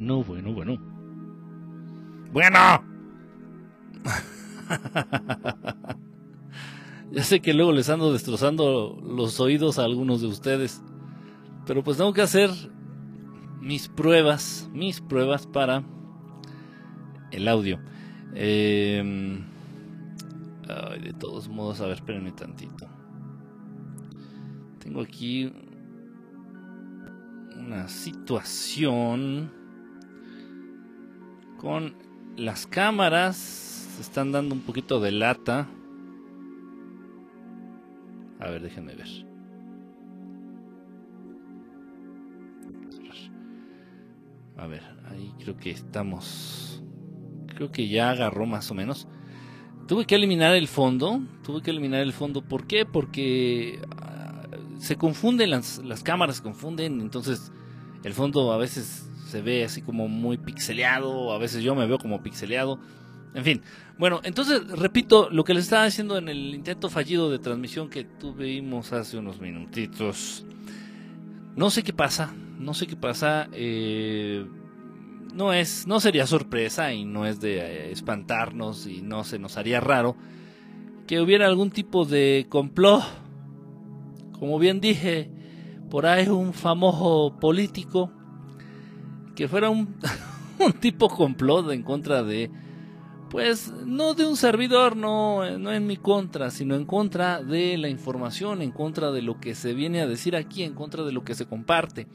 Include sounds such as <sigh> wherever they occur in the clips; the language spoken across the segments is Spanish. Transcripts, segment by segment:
No, bueno, bueno. Bueno. <laughs> ya sé que luego les ando destrozando los oídos a algunos de ustedes. Pero pues tengo que hacer mis pruebas, mis pruebas para el audio. Em, de todos modos, a ver, espérenme tantito. Tengo aquí una situación con las cámaras. Se están dando un poquito de lata. A ver, déjenme ver. A ver, ahí creo que estamos. Creo que ya agarró más o menos. Tuve que eliminar el fondo. Tuve que eliminar el fondo. ¿Por qué? Porque ah, se confunden las, las cámaras, se confunden. Entonces el fondo a veces se ve así como muy pixeleado. A veces yo me veo como pixeleado. En fin, bueno, entonces repito lo que les estaba diciendo en el intento fallido de transmisión que tuvimos hace unos minutitos. No sé qué pasa, no sé qué pasa. Eh, no es, no sería sorpresa y no es de eh, espantarnos y no se nos haría raro que hubiera algún tipo de complot. Como bien dije, por ahí un famoso político que fuera <laughs> un, tipo complot en contra de pues no de un servidor, no, no en mi contra, sino en contra de la información, en contra de lo que se viene a decir aquí, en contra de lo que se comparte.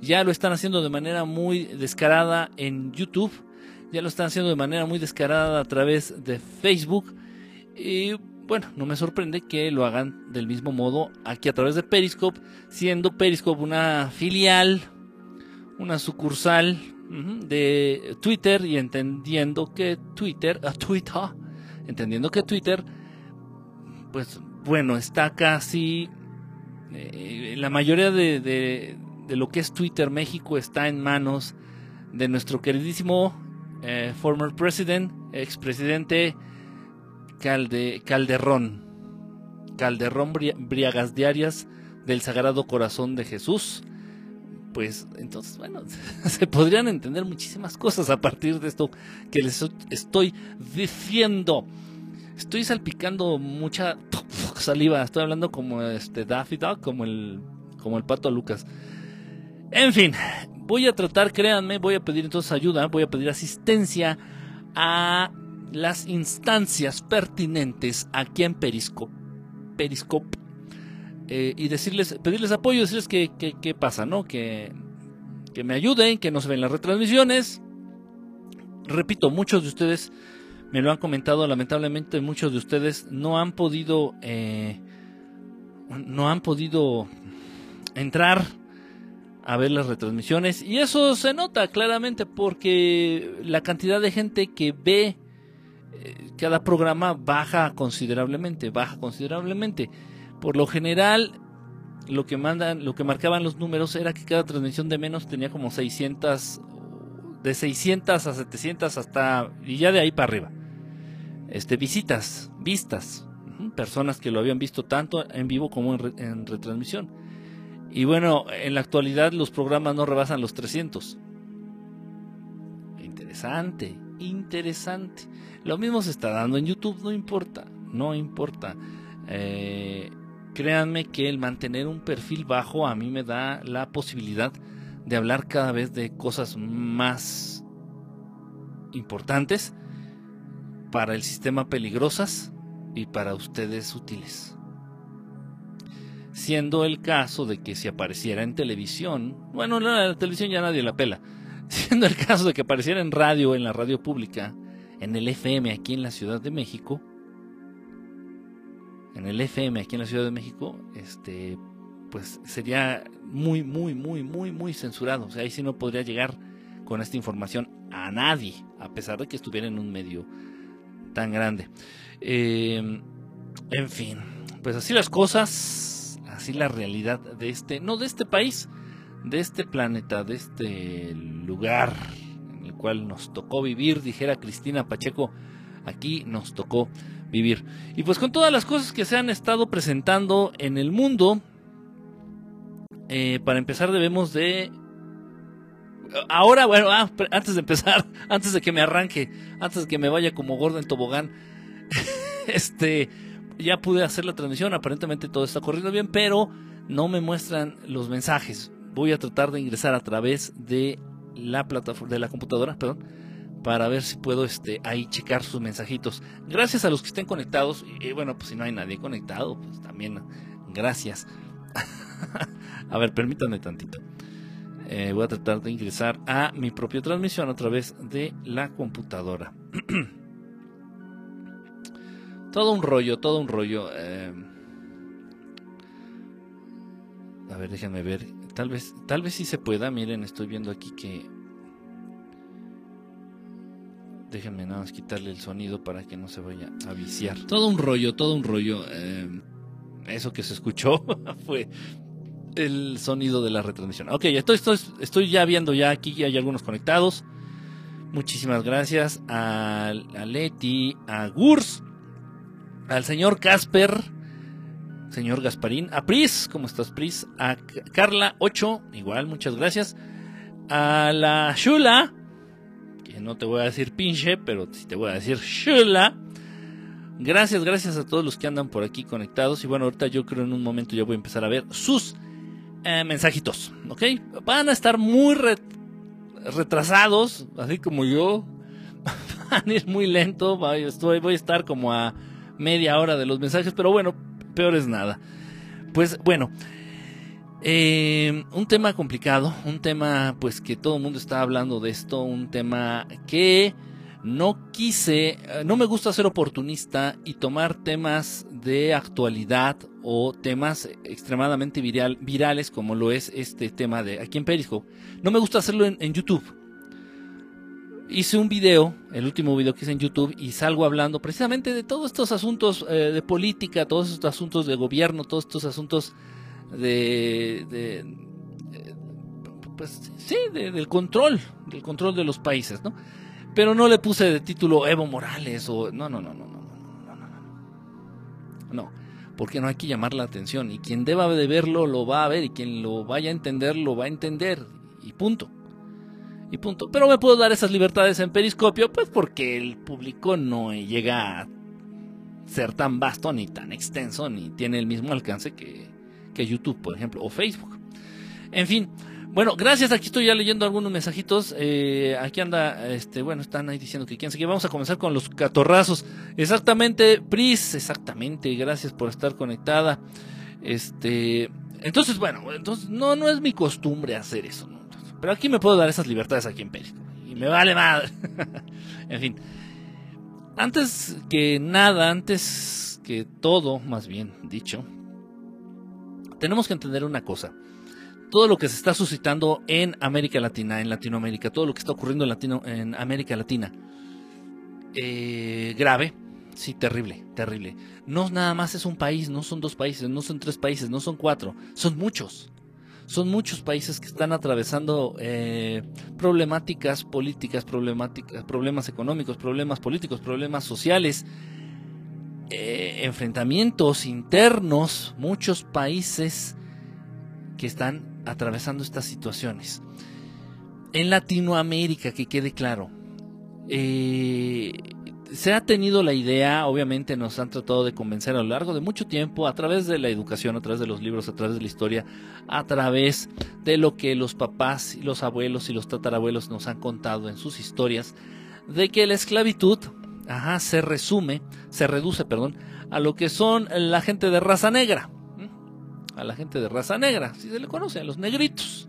Ya lo están haciendo de manera muy descarada en YouTube, ya lo están haciendo de manera muy descarada a través de Facebook. Y bueno, no me sorprende que lo hagan del mismo modo aquí a través de Periscope, siendo Periscope una filial, una sucursal de Twitter y entendiendo que Twitter, a Twitter, entendiendo que Twitter, pues bueno, está casi, eh, la mayoría de, de, lo que es Twitter México está en manos de nuestro queridísimo eh, former president, expresidente Calde, Calderón, Calderón Briagas Diarias del Sagrado Corazón de Jesús pues entonces, bueno, <laughs> se podrían entender muchísimas cosas a partir de esto que les estoy diciendo. Estoy salpicando mucha <laughs> saliva, estoy hablando como este Daffy Duck, como el, como el pato Lucas. En fin, voy a tratar, créanme, voy a pedir entonces ayuda, voy a pedir asistencia a las instancias pertinentes aquí en Periscope. Periscope eh, y decirles, pedirles apoyo, decirles que, que, pasa, ¿no? Que, que me ayuden, que no se ven las retransmisiones. Repito, muchos de ustedes me lo han comentado, lamentablemente muchos de ustedes no han podido, eh, no han podido entrar a ver las retransmisiones y eso se nota claramente porque la cantidad de gente que ve eh, cada programa baja considerablemente, baja considerablemente. Por lo general, lo que mandan, lo que marcaban los números era que cada transmisión de menos tenía como 600, de 600 a 700 hasta, y ya de ahí para arriba. Este, visitas, vistas, personas que lo habían visto tanto en vivo como en, retransmisión. Y bueno, en la actualidad los programas no rebasan los 300. Interesante, interesante. Lo mismo se está dando en YouTube, no importa, no importa. Eh, créanme que el mantener un perfil bajo a mí me da la posibilidad de hablar cada vez de cosas más importantes para el sistema peligrosas y para ustedes útiles. Siendo el caso de que si apareciera en televisión, bueno, la televisión ya nadie la pela, <laughs> siendo el caso de que apareciera en radio, en la radio pública, en el FM aquí en la Ciudad de México, en el FM aquí en la Ciudad de México, este, pues sería muy, muy, muy, muy, muy censurado. O sea, ahí sí no podría llegar con esta información a nadie, a pesar de que estuviera en un medio tan grande. Em, en fin, pues así las cosas, así la realidad de este, no de este país, de este planeta, de este lugar en el cual nos tocó vivir, dijera Cristina Pacheco, aquí nos tocó vivir. Y pues con todas las cosas que se han estado presentando en el mundo, eh, para empezar debemos de ahora, bueno, ah, antes de empezar, <laughs> antes de que me arranque, antes de que me vaya como gordo en tobogán, <laughs> este, ya pude hacer la transmisión, aparentemente todo está corriendo bien, pero no me muestran los mensajes. Voy a tratar de ingresar a través de la plataforma, de la computadora, perdón, para ver si puedo este, ahí checar sus mensajitos. Gracias a los que estén conectados, y bueno, pues si no hay nadie conectado, pues también gracias. <laughs> a ver, permítanme tantito. Eh, voy a tratar de ingresar a mi propia transmisión a través de la computadora. <clears throat> todo un rollo, todo un rollo. Eh. a ver, déjenme ver. Tal vez, tal vez sí se pueda. Miren, estoy viendo aquí que. Déjenme nada más quitarle el sonido para que no se vaya a viciar. Todo un rollo, todo un rollo. Eh, eso que se escuchó <laughs> fue el sonido de la retransmisión. Ok, estoy, estoy, estoy ya viendo ya aquí, hay algunos conectados. Muchísimas gracias a, a Leti, a Gurs, al señor Casper, señor Gasparín, a Pris, ¿cómo estás Pris? A Carla 8, igual, muchas gracias. A la Shula, no te voy a decir pinche, pero sí te voy a decir Shula. Gracias, gracias a todos los que andan por aquí conectados. Y bueno, ahorita yo creo en un momento ya voy a empezar a ver sus eh, mensajitos, ¿ok? Van a estar muy retrasados, así como yo. <laughs> Van a ir muy lento, estoy, voy a estar como a media hora de los mensajes, pero bueno, peor es nada. Pues bueno, eh, un tema complicado, un tema pues que todo el mundo está hablando de esto, un tema que no quise, eh, no me gusta ser oportunista y tomar temas de actualidad o temas extremadamente virales como lo es este tema de aquí en Periscope. No me gusta hacerlo en, YouTube. Hice un video, el último video que hice en YouTube, y salgo hablando precisamente de todos estos asuntos eh, de política, todos estos asuntos de gobierno, todos estos asuntos de, de, pues sí, del control, del control de los países, ¿no? Pero no le puse de título Evo Morales o no, no, no, no, no, no, no, no. No, porque no hay que llamar la atención y quien deba de verlo lo va a ver y quien lo vaya a entender lo va a entender y punto. Y punto. Pero me puedo dar esas libertades en Periscopio pues porque el público no llega a ser tan vasto ni tan extenso ni tiene el mismo alcance que, que YouTube, por ejemplo, o Facebook. En fin, bueno, gracias. Aquí estoy ya leyendo algunos mensajitos. Eh, aquí anda, este, bueno, están ahí diciendo que quién se que vamos a comenzar con los catorrazos. Exactamente, Pris, exactamente. Gracias por estar conectada. Este, entonces, bueno, entonces no, no es mi costumbre hacer eso. Pero aquí me puedo dar esas libertades aquí en Periscope. Y me vale madre. <laughs> en fin. Antes que nada, antes que todo, más bien dicho, tenemos que entender una cosa todo lo que se está suscitando en América Latina, en Latinoamérica, todo lo que está ocurriendo en, América Latina. Eh, grave, sí, terrible, terrible. No nada más es un país, no son dos países, no son tres países, no son cuatro, son muchos. Son muchos países que están atravesando eh, problemáticas políticas, problemáticas, problemas económicos, problemas políticos, problemas sociales, eh, enfrentamientos internos, muchos países que están atravesando estas situaciones. En Latinoamérica, que quede claro, eh, se ha tenido la idea, obviamente nos han tratado de convencer a lo largo de mucho tiempo, a través de la educación, a través de los libros, a través de la historia, a través de lo que los papás los abuelos y los tatarabuelos nos han contado en sus historias, de que la esclavitud ajá, se resume, se reduce, perdón, a lo que son la gente de raza negra a la gente de raza negra, si se le conoce, a los negritos.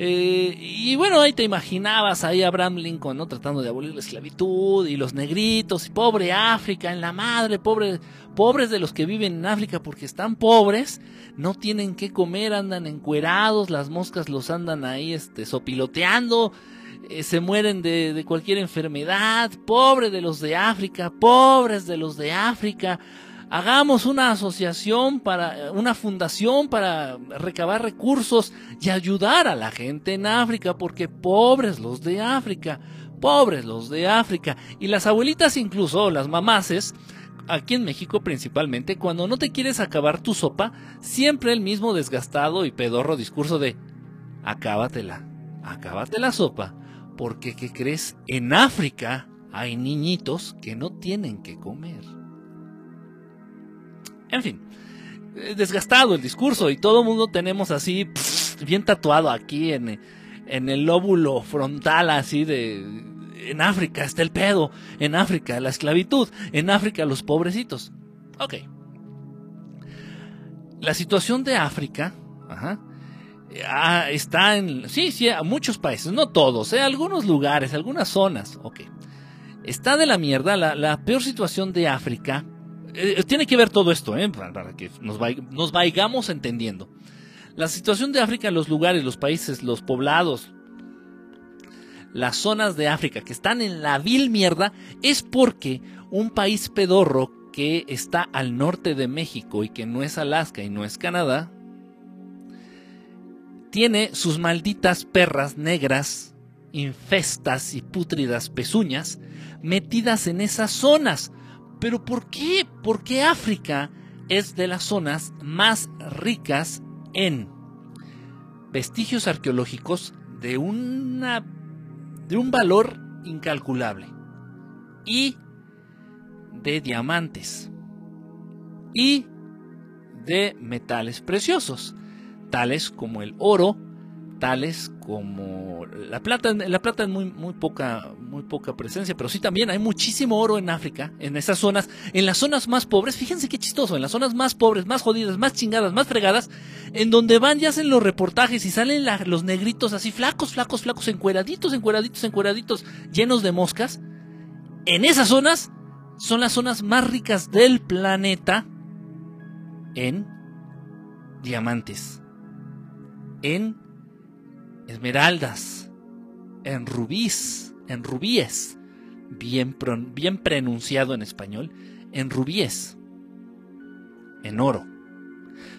Eh, y bueno, ahí te imaginabas ahí a Abraham Lincoln, ¿no? Tratando de abolir la esclavitud y los negritos, y pobre África, en la madre, pobre, pobres de los que viven en África porque están pobres, no tienen que comer, andan encuerados, las moscas los andan ahí este, sopiloteando, eh, se mueren de, de cualquier enfermedad, pobre de los de África, pobres de los de África hagamos una asociación para, una fundación para recabar recursos y ayudar a la gente en África, porque pobres los de África, pobres los de África. Y las abuelitas incluso, las mamaces, aquí en México principalmente, cuando no te quieres acabar tu sopa, siempre el mismo desgastado y pedorro discurso de acábatela, acábate la sopa, porque ¿qué crees? En África hay niñitos que no tienen que comer. En fin, eh, desgastado el discurso y todo el mundo tenemos así bien tatuado aquí en, en el lóbulo frontal así de en África está el pedo, en África la esclavitud, en África los pobrecitos. Ok. La situación de África ah, está en, sí, sí, a muchos países, no todos, ¿eh? algunos lugares, algunas zonas, ok. Está de la mierda, la, peor situación de África, eh, tiene que ver todo esto, ¿eh? para, que nos, nos vayamos entendiendo. La situación de África los lugares, los países, los poblados, las zonas de África que están en la vil mierda es porque un país pedorro que está al norte de México y que no es Alaska y no es Canadá, tiene sus malditas perras negras, infestas y pútridas pezuñas metidas en esas zonas. ¿Pero por qué? Porque África es de las zonas más ricas en vestigios arqueológicos de una de un valor incalculable y de diamantes y de metales preciosos, tales como el oro, tales como la plata, la plata es muy, muy, poca, muy poca presencia, pero sí también hay muchísimo oro en África, en esas zonas, en las zonas más pobres, fíjense qué chistoso, en las zonas más pobres, más jodidas, más chingadas, más fregadas, en donde van y hacen los reportajes y salen los negritos así flacos, flacos, flacos, encueraditos, encueraditos, encueraditos, llenos de moscas, en esas zonas son las zonas más ricas del planeta en diamantes, en esmeraldas, en rubíes, en rubíes, bien, bien pronunciado en español, en rubíes, en oro.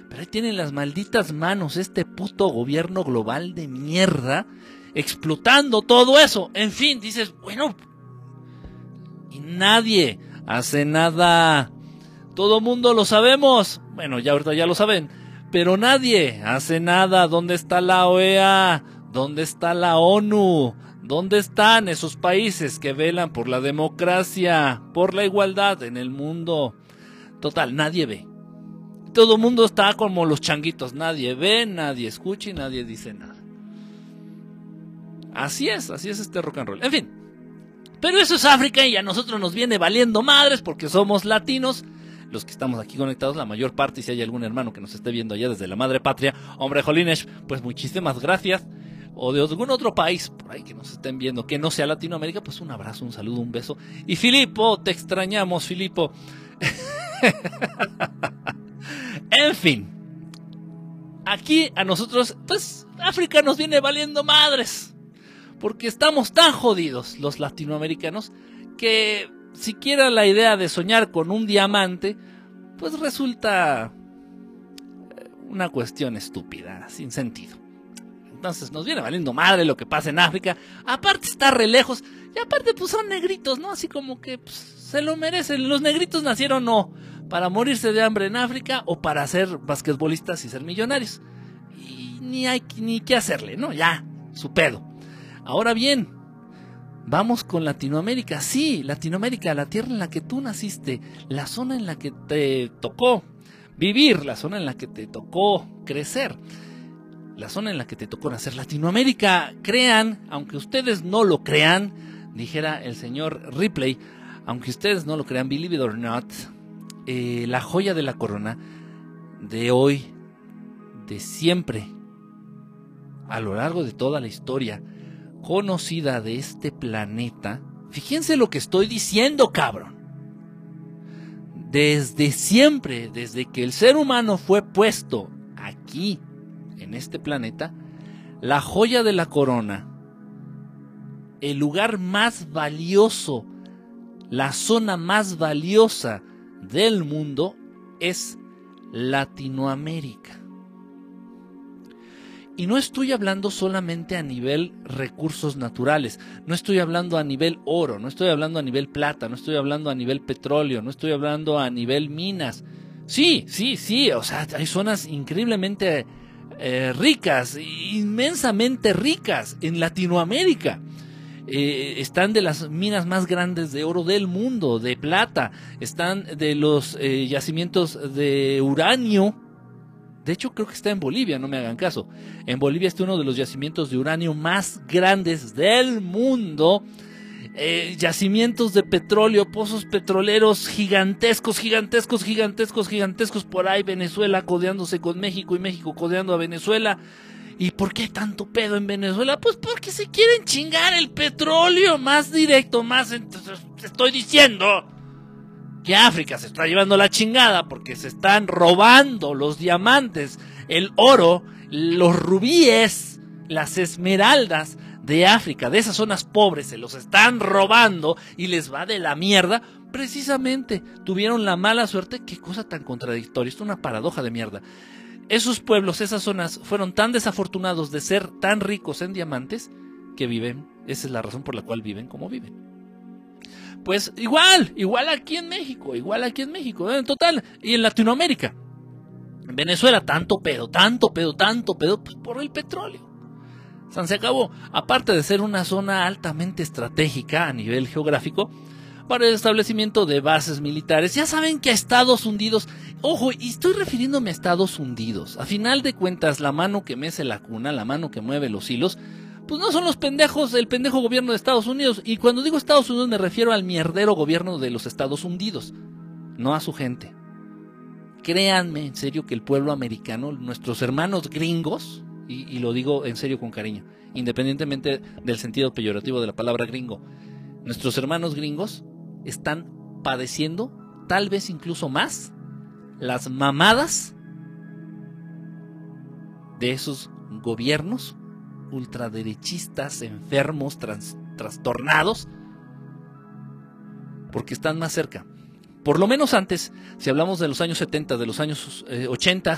Pero ahí tienen las malditas manos este puto gobierno global de mierda explotando todo eso. En fin, dices, bueno, y nadie hace nada. Todo mundo lo sabemos. Bueno, ya ahorita ya lo saben. Pero nadie hace nada. ¿Dónde está la OEA? ¿Dónde está la ONU? ¿Dónde están esos países que velan por la democracia, por la igualdad en el mundo? Total, nadie ve. Todo el mundo está como los changuitos, nadie ve, nadie escucha y nadie dice nada. Así es, así es este rock and roll. En fin, pero eso es África y a nosotros nos viene valiendo madres porque somos latinos los que estamos aquí conectados, la mayor parte, si hay algún hermano que nos esté viendo allá desde la madre patria, hombre Jolines, pues muchísimas gracias o de algún otro país por ahí que nos estén viendo, que no sea Latinoamérica, pues un abrazo, un saludo, un beso. Y Filipo, te extrañamos, Filipo. <laughs> en fin, aquí a nosotros, pues África nos viene valiendo madres, porque estamos tan jodidos los latinoamericanos que siquiera la idea de soñar con un diamante, pues resulta eh, una cuestión estúpida, sin sentido. Entonces nos viene valiendo madre lo que pasa en África. Aparte está re lejos. Y aparte pues son negritos, ¿no? Así como que pues, se lo merecen. Los negritos nacieron no para morirse de hambre en África o para ser basquetbolistas y ser millonarios. Y ni hay ni qué hacerle, ¿no? Ya, su pedo. Ahora bien, vamos con Latinoamérica. Sí, Latinoamérica, la tierra en la que tú naciste, la zona en la que te tocó vivir, la zona en la que te tocó crecer la zona en la que te tocó nacer. Latinoamérica, crean, aunque ustedes no lo crean, dijera el señor Ripley, aunque ustedes no lo crean, believe it or not, eh, la joya de la corona de hoy, de siempre, a lo largo de toda la historia conocida de este planeta, fíjense lo que estoy diciendo, cabrón. Desde siempre, desde que el ser humano fue puesto aquí en este planeta, la joya de la corona, el lugar más valioso, la zona más valiosa del mundo es Latinoamérica. Y no estoy hablando solamente a nivel recursos naturales, no estoy hablando a nivel oro, no estoy hablando a nivel plata, no estoy hablando a nivel petróleo, no estoy hablando a nivel minas. Sí, sí, sí, o sea, hay zonas increíblemente eh, ricas, inmensamente ricas en Latinoamérica. Eh, están de las minas más grandes de oro del mundo, de plata, están de los eh, yacimientos de uranio. De hecho, creo que está en Bolivia, no me hagan caso. En Bolivia está uno de los yacimientos de uranio más grandes del mundo. Eh, yacimientos de petróleo, pozos petroleros gigantescos, gigantescos, gigantescos, gigantescos por ahí, Venezuela codeándose con México y México codeando a Venezuela. ¿Y por qué tanto pedo en Venezuela? Pues porque se quieren chingar el petróleo más directo, más... Entonces, estoy diciendo que África se está llevando la chingada porque se están robando los diamantes, el oro, los rubíes, las esmeraldas de África, de esas zonas pobres, se los están robando y les va de la mierda. Precisamente tuvieron la mala suerte, qué cosa tan contradictoria, es una paradoja de mierda esos pueblos, esas zonas fueron tan desafortunados de ser tan ricos en diamantes que viven, esa es la razón por la cual viven como viven. Pues igual, igual aquí en México, igual aquí en México, en total, y en Latinoamérica. En Venezuela, tanto pedo, tanto pedo, tanto pedo, pues por el petróleo. San se acabó. Aparte de ser una zona altamente estratégica a nivel geográfico, para el establecimiento de bases militares. Ya saben que a Estados Unidos, ojo, y estoy refiriéndome a Estados Unidos. A final de cuentas, la mano que mece la cuna, la mano que mueve los hilos, pues no son los pendejos del pendejo gobierno de Estados Unidos. Y cuando digo Estados Unidos me refiero al mierdero gobierno de los Estados Unidos, no a su gente. Créanme en serio que el pueblo americano, nuestros hermanos gringos, y lo digo en serio con cariño, independientemente del sentido peyorativo de la palabra gringo, nuestros hermanos gringos están padeciendo, tal vez incluso más, las mamadas de esos gobiernos ultraderechistas, enfermos, trastornados, porque están más cerca. Por lo menos antes, si hablamos de los años 70, de los años 80, eh,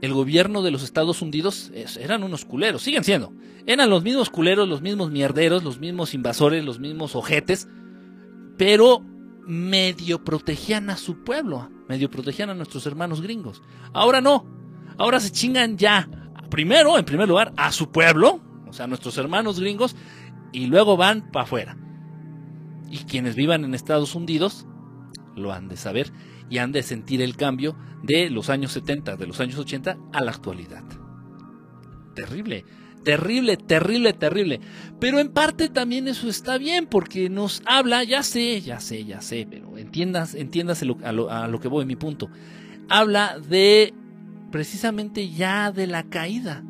el gobierno de los Estados Unidos eran unos culeros, siguen siendo. Eran los mismos culeros, los mismos mierderos, los mismos invasores, los mismos ojetes, pero medio protegían a su pueblo, medio protegían a nuestros hermanos gringos. Ahora no, ahora se chingan ya, primero, en primer lugar, a su pueblo, o sea, a nuestros hermanos gringos, y luego van para afuera. Y quienes vivan en Estados Unidos lo han de saber y han de sentir el cambio de los años 70, de los años 80 a la actualidad. Terrible, terrible, terrible, terrible. Pero en parte también eso está bien porque nos habla, ya sé, ya sé, ya sé, pero entiendas, entiéndase a, lo, a lo que voy, mi punto. Habla de precisamente ya de la caída.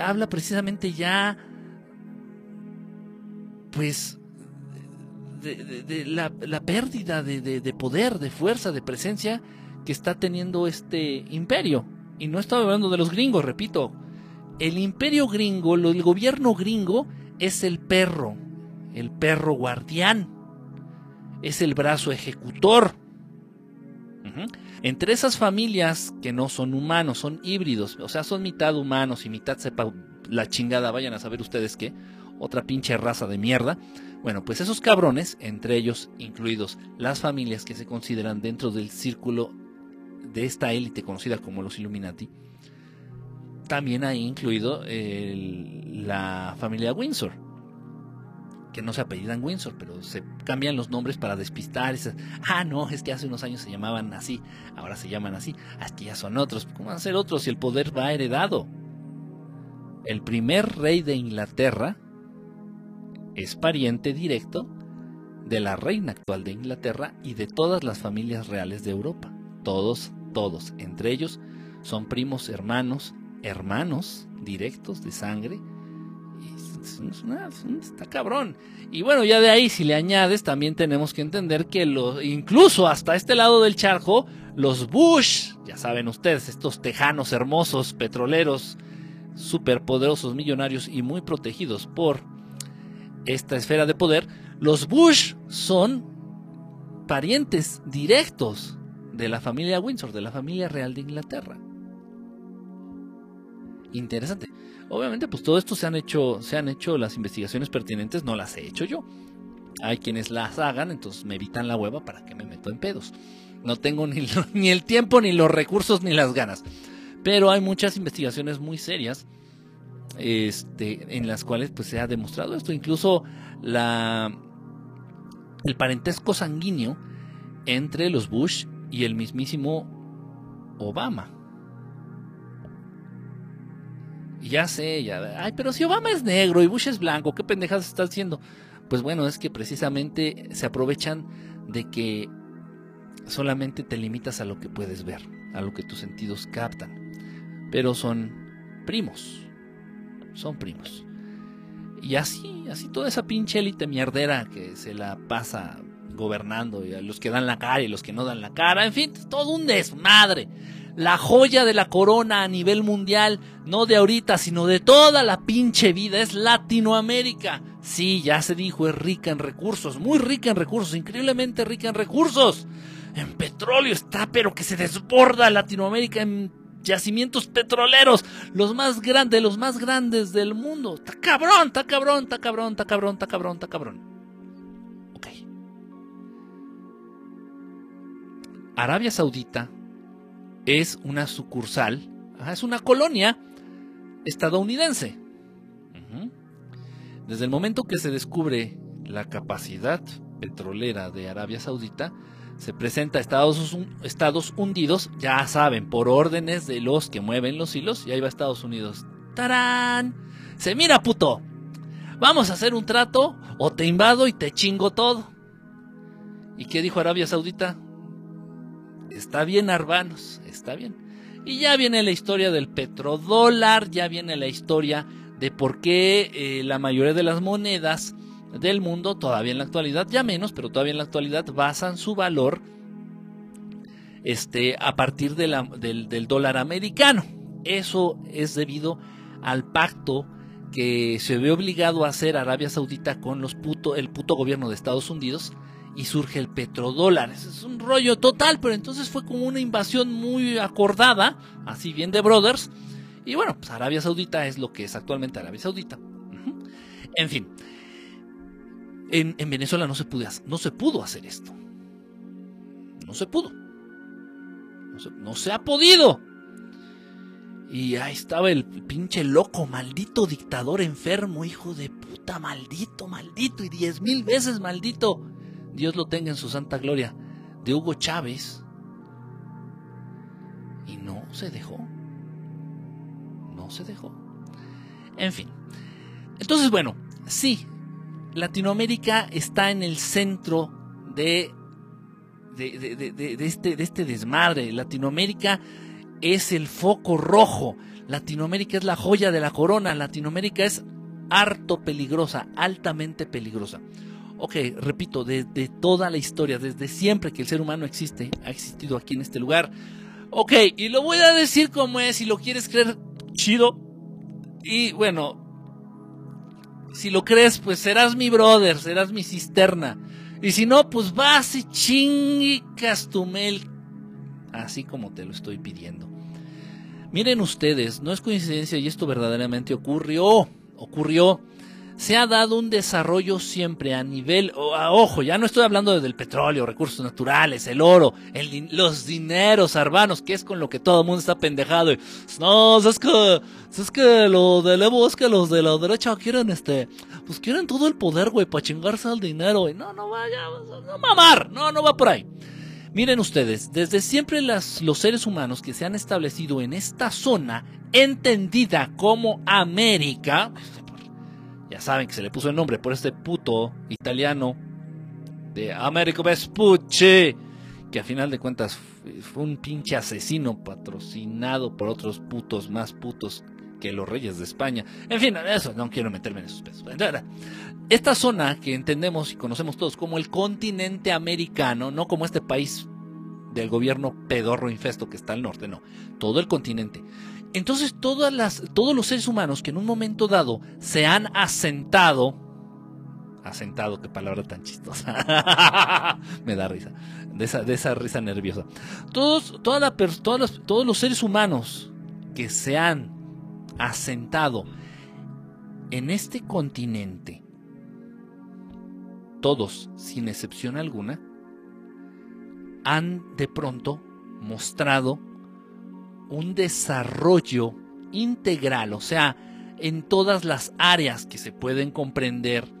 Habla precisamente ya, pues, de, la, pérdida de, poder, de fuerza, de presencia que está teniendo este imperio. Y no estaba hablando de los gringos, repito. El imperio gringo, el gobierno gringo, es el perro, el perro guardián, es el brazo ejecutor. Entre esas familias que no son humanos, son híbridos, o sea, son mitad humanos y mitad sepa la chingada, vayan a saber ustedes qué, otra pinche raza de mierda. Bueno, pues esos cabrones, entre ellos incluidos las familias que se consideran dentro del círculo de esta élite conocida como los Illuminati, también hay incluido la familia Windsor, que no se apellidan Windsor, pero se cambian los nombres para despistar. ah, no, es que hace unos años se llamaban así, ahora se llaman así, aquí ya son otros. ¿Cómo van a ser otros si el poder va heredado? El primer rey de Inglaterra es pariente directo de la reina actual de Inglaterra y de todas las familias reales de Europa. Todos, todos, entre ellos son primos hermanos, hermanos directos de sangre. Está cabrón. Y bueno, ya de ahí, si le añades, también tenemos que entender que los, incluso hasta este lado del charco, los Bush, ya saben ustedes, estos tejanos hermosos, petroleros, superpoderosos, millonarios y muy protegidos por esta esfera de poder, los Bush son parientes directos de la familia Windsor, de la familia real de Inglaterra. Interesante. Obviamente, pues todo esto se han hecho, se han hecho las investigaciones pertinentes, no las he hecho yo. Hay quienes las hagan, entonces me evitan la hueva para que me meto en pedos. No tengo <laughs> ni, el tiempo, ni los recursos, ni las ganas. Pero hay muchas investigaciones muy serias este, en las cuales pues, se ha demostrado esto. Incluso la, el parentesco sanguíneo entre los Bush y el mismísimo Obama. Ya sé, ya. Ay, pero si Obama es negro y Bush es blanco, ¿qué pendejas está haciendo? Pues bueno, es que precisamente se aprovechan de que solamente te limitas a lo que puedes ver, a lo que tus sentidos captan. Pero son primos. Son primos. Y así, así toda esa pinche élite mierdera que se la pasa gobernando, y a los que dan la cara y los que no dan la cara, en fin, todo un desmadre. La joya de la corona a nivel mundial, no de ahorita, sino de toda la pinche vida, es Latinoamérica. Sí, ya se dijo, es rica en recursos, muy rica en recursos, increíblemente rica en recursos. En petróleo está, pero que se desborda Latinoamérica en yacimientos petroleros, los más grandes, los más grandes del mundo. Está cabrón, está cabrón, está cabrón, está cabrón, está cabrón, está cabrón. Ok. Arabia Saudita es una sucursal, es una colonia estadounidense. Desde el momento que se descubre la capacidad petrolera de Arabia Saudita, se presenta a Estados, Estados Unidos, ya saben, por órdenes de los que mueven los hilos, y ahí va Estados Unidos. ¡Tarán! Se mira, puto. Vamos a hacer un trato o te invado y te chingo todo. ¿Y qué dijo Arabia Saudita? Está bien, Arbanos, está bien. Y ya viene la historia del petrodólar, ya viene la historia de por qué eh, la mayoría de las monedas del mundo, todavía en la actualidad, ya menos, pero todavía en la actualidad, basan su valor este, a partir del dólar americano. Eso es debido al pacto que se ve obligado a hacer Arabia Saudita con los puto, el puto gobierno de Estados Unidos y surge el petrodólar. Es un rollo total, pero entonces fue como una invasión muy acordada, así bien de brothers. Y bueno, pues Arabia Saudita es lo que es actualmente Arabia Saudita. En fin, en, Venezuela no se, pudo, no se pudo hacer esto. No se pudo. No se, no se ha podido. Y ahí estaba el pinche loco, maldito dictador enfermo, hijo de puta, maldito, maldito, y diez mil veces maldito Dios lo tenga en su santa gloria, de Hugo Chávez. Y no se dejó. No se dejó. En fin. Entonces, bueno, sí, Latinoamérica está en el centro de, de, este, de este desmadre. Latinoamérica es el foco rojo. Latinoamérica es la joya de la corona. Latinoamérica es harto peligrosa, altamente peligrosa ok, repito, desde toda la historia, desde siempre que el ser humano existe, ha existido aquí en este lugar. Ok, y lo voy a decir como es, si lo quieres creer, chido. Y bueno, si lo crees, pues serás mi brother, serás mi cisterna. Y si no, pues vas y chingicas tu mel, así como te lo estoy pidiendo. Miren ustedes, no es coincidencia y esto verdaderamente ocurrió, ocurrió se ha dado un desarrollo siempre a nivel, ojo, ya no estoy hablando del petróleo, recursos naturales, el oro, los dineros arbanos, que es con lo que todo el mundo está pendejado. no, es que, es que lo de Evo es que los de la derecha quieren este, pues quieren todo el poder, güey, para chingarse al dinero, No, no vaya, no mamar, no, no va por ahí. Miren ustedes, desde siempre las, los seres humanos que se han establecido en esta zona, entendida como América, ya saben que se le puso el nombre por este puto italiano de Américo Vespucci, que a final de cuentas fue un pinche asesino patrocinado por otros putos más putos que los reyes de España. En fin, eso no quiero meterme en esos pesos. Esta zona que entendemos y conocemos todos como el continente americano, no como este país del gobierno pedorro infesto que está al norte, no, todo el continente. Entonces todas las, todos los seres humanos que en un momento dado se han asentado, asentado, qué palabra tan chistosa, <laughs> me da risa, de esa, de esa risa nerviosa. Todos, toda todos los seres humanos que se han asentado en este continente, todos, sin excepción alguna, han de pronto mostrado un desarrollo integral, o sea, en todas las áreas que se pueden comprender,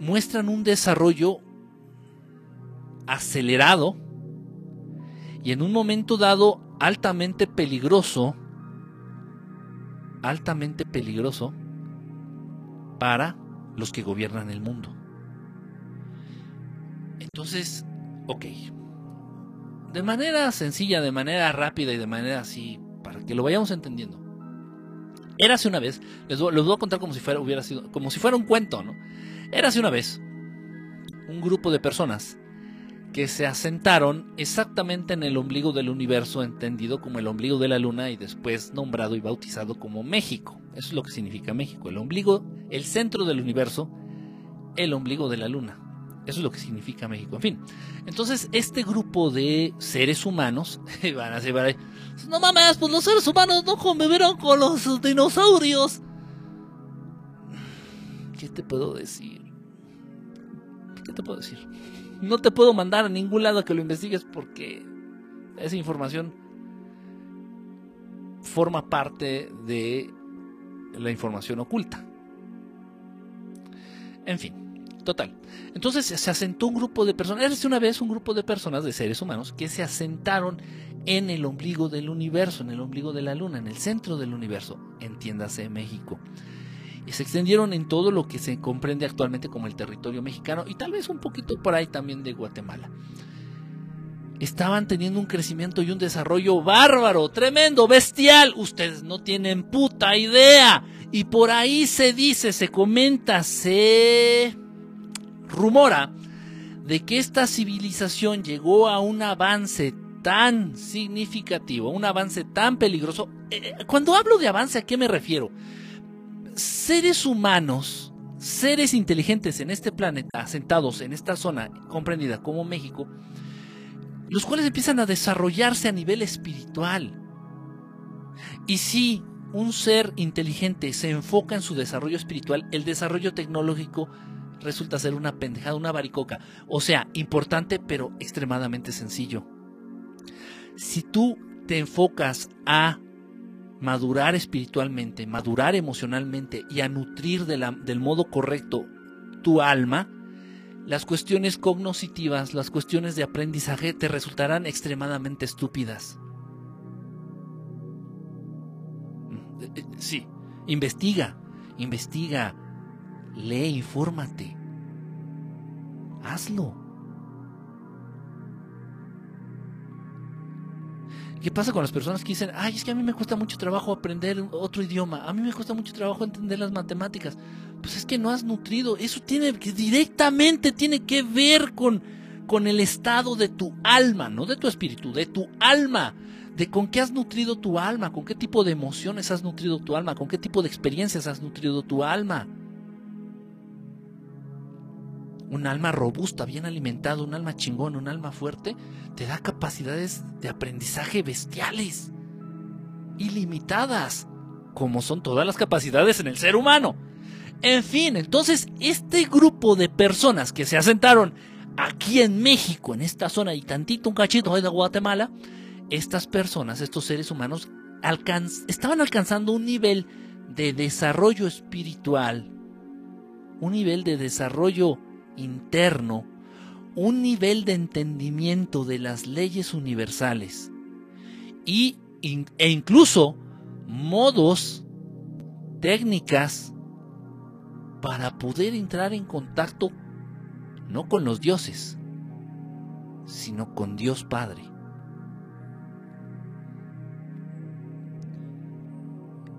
muestran un desarrollo acelerado y en un momento dado altamente peligroso, altamente peligroso para los que gobiernan el mundo. Entonces, ok, de manera sencilla, de manera rápida y de manera así, para que lo vayamos entendiendo. Érase una vez, les voy, voy a contar como si fuera, hubiera sido, como si fuera un cuento, ¿no? Érase una vez un grupo de personas que se asentaron exactamente en el ombligo del universo, entendido como el ombligo de la luna y después nombrado y bautizado como México. Eso es lo que significa México, el ombligo, el centro del universo, el ombligo de la luna. Eso es lo que significa México. En fin, entonces este grupo de seres humanos <laughs> van a decir, no mames, pues los seres humanos no convivieron con los dinosaurios. ¿Qué te puedo decir? ¿Qué te puedo decir? No te puedo mandar a ningún lado a que lo investigues porque esa información forma parte de la información oculta. En fin, total. Entonces se asentó un grupo de personas, era una vez un grupo de personas, de seres humanos, que se asentaron en el ombligo del universo, en el ombligo de la luna, en el centro del universo, entiéndase México y se extendieron en todo lo que se comprende actualmente como el territorio mexicano y tal vez un poquito por ahí también de Guatemala. Estaban teniendo un crecimiento y un desarrollo bárbaro, tremendo, bestial. Ustedes no tienen puta idea. Y por ahí se dice, se comenta, se rumora de que esta civilización llegó a un avance tan significativo, un avance tan peligroso. Eh, eh, cuando hablo de avance, ¿a qué me refiero? seres humanos, seres inteligentes en este planeta, sentados en esta zona comprendida como México, los cuales empiezan a desarrollarse a nivel espiritual. Y si un ser inteligente se enfoca en su desarrollo espiritual, el desarrollo tecnológico resulta ser una pendejada, una baricoca. O sea, importante pero extremadamente sencillo. Si tú te enfocas a madurar espiritualmente, madurar emocionalmente y a nutrir del modo correcto tu alma, las cuestiones cognoscitivas, las cuestiones de aprendizaje te resultarán extremadamente estúpidas. Mm, eh, eh, sí, investiga, investiga, lee, infórmate. Hazlo. ¿Qué pasa con las personas que dicen, ay, es que a mí me cuesta mucho trabajo aprender otro idioma, a mí me cuesta mucho trabajo entender las matemáticas? Pues es que no has nutrido, eso tiene que directamente tiene que ver con, con el estado de tu alma, no de tu espíritu, de tu alma, de con qué has nutrido tu alma, con qué tipo de emociones has nutrido tu alma, con qué tipo de experiencias has nutrido tu alma un alma robusta, bien alimentada, un alma chingón, un alma fuerte, te da capacidades de aprendizaje bestiales, ilimitadas, como son todas las capacidades en el ser humano. En fin, entonces este grupo de personas que se asentaron aquí en México, en esta zona y tantito un cachito de Guatemala, estas personas, estos seres humanos, estaban alcanzando un nivel de desarrollo espiritual, un nivel de desarrollo interno un nivel de entendimiento de las leyes universales y, e incluso modos, técnicas para poder entrar en contacto no con los dioses, sino con Dios Padre.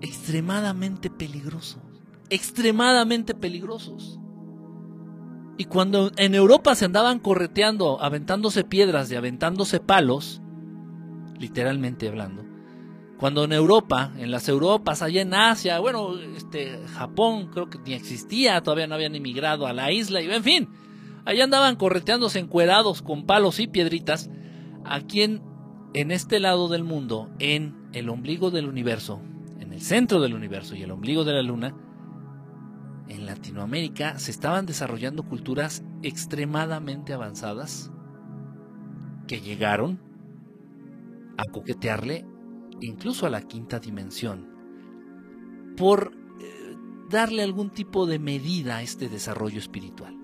Extremadamente peligrosos, extremadamente peligrosos. Y cuando en Europa se andaban correteando, aventándose piedras y aventándose palos, literalmente hablando, cuando en Europa, en las Europas, allá en Asia, bueno, este, Japón creo que ni existía, todavía no habían emigrado a la isla, y en fin, allá andaban correteándose encuerados con palos y piedritas, aquí en, en este lado del mundo, en el ombligo del universo, en el centro del universo y el ombligo de la luna, en Latinoamérica se estaban desarrollando culturas extremadamente avanzadas que llegaron a coquetearle incluso a la quinta dimensión por eh, darle algún tipo de medida a este desarrollo espiritual.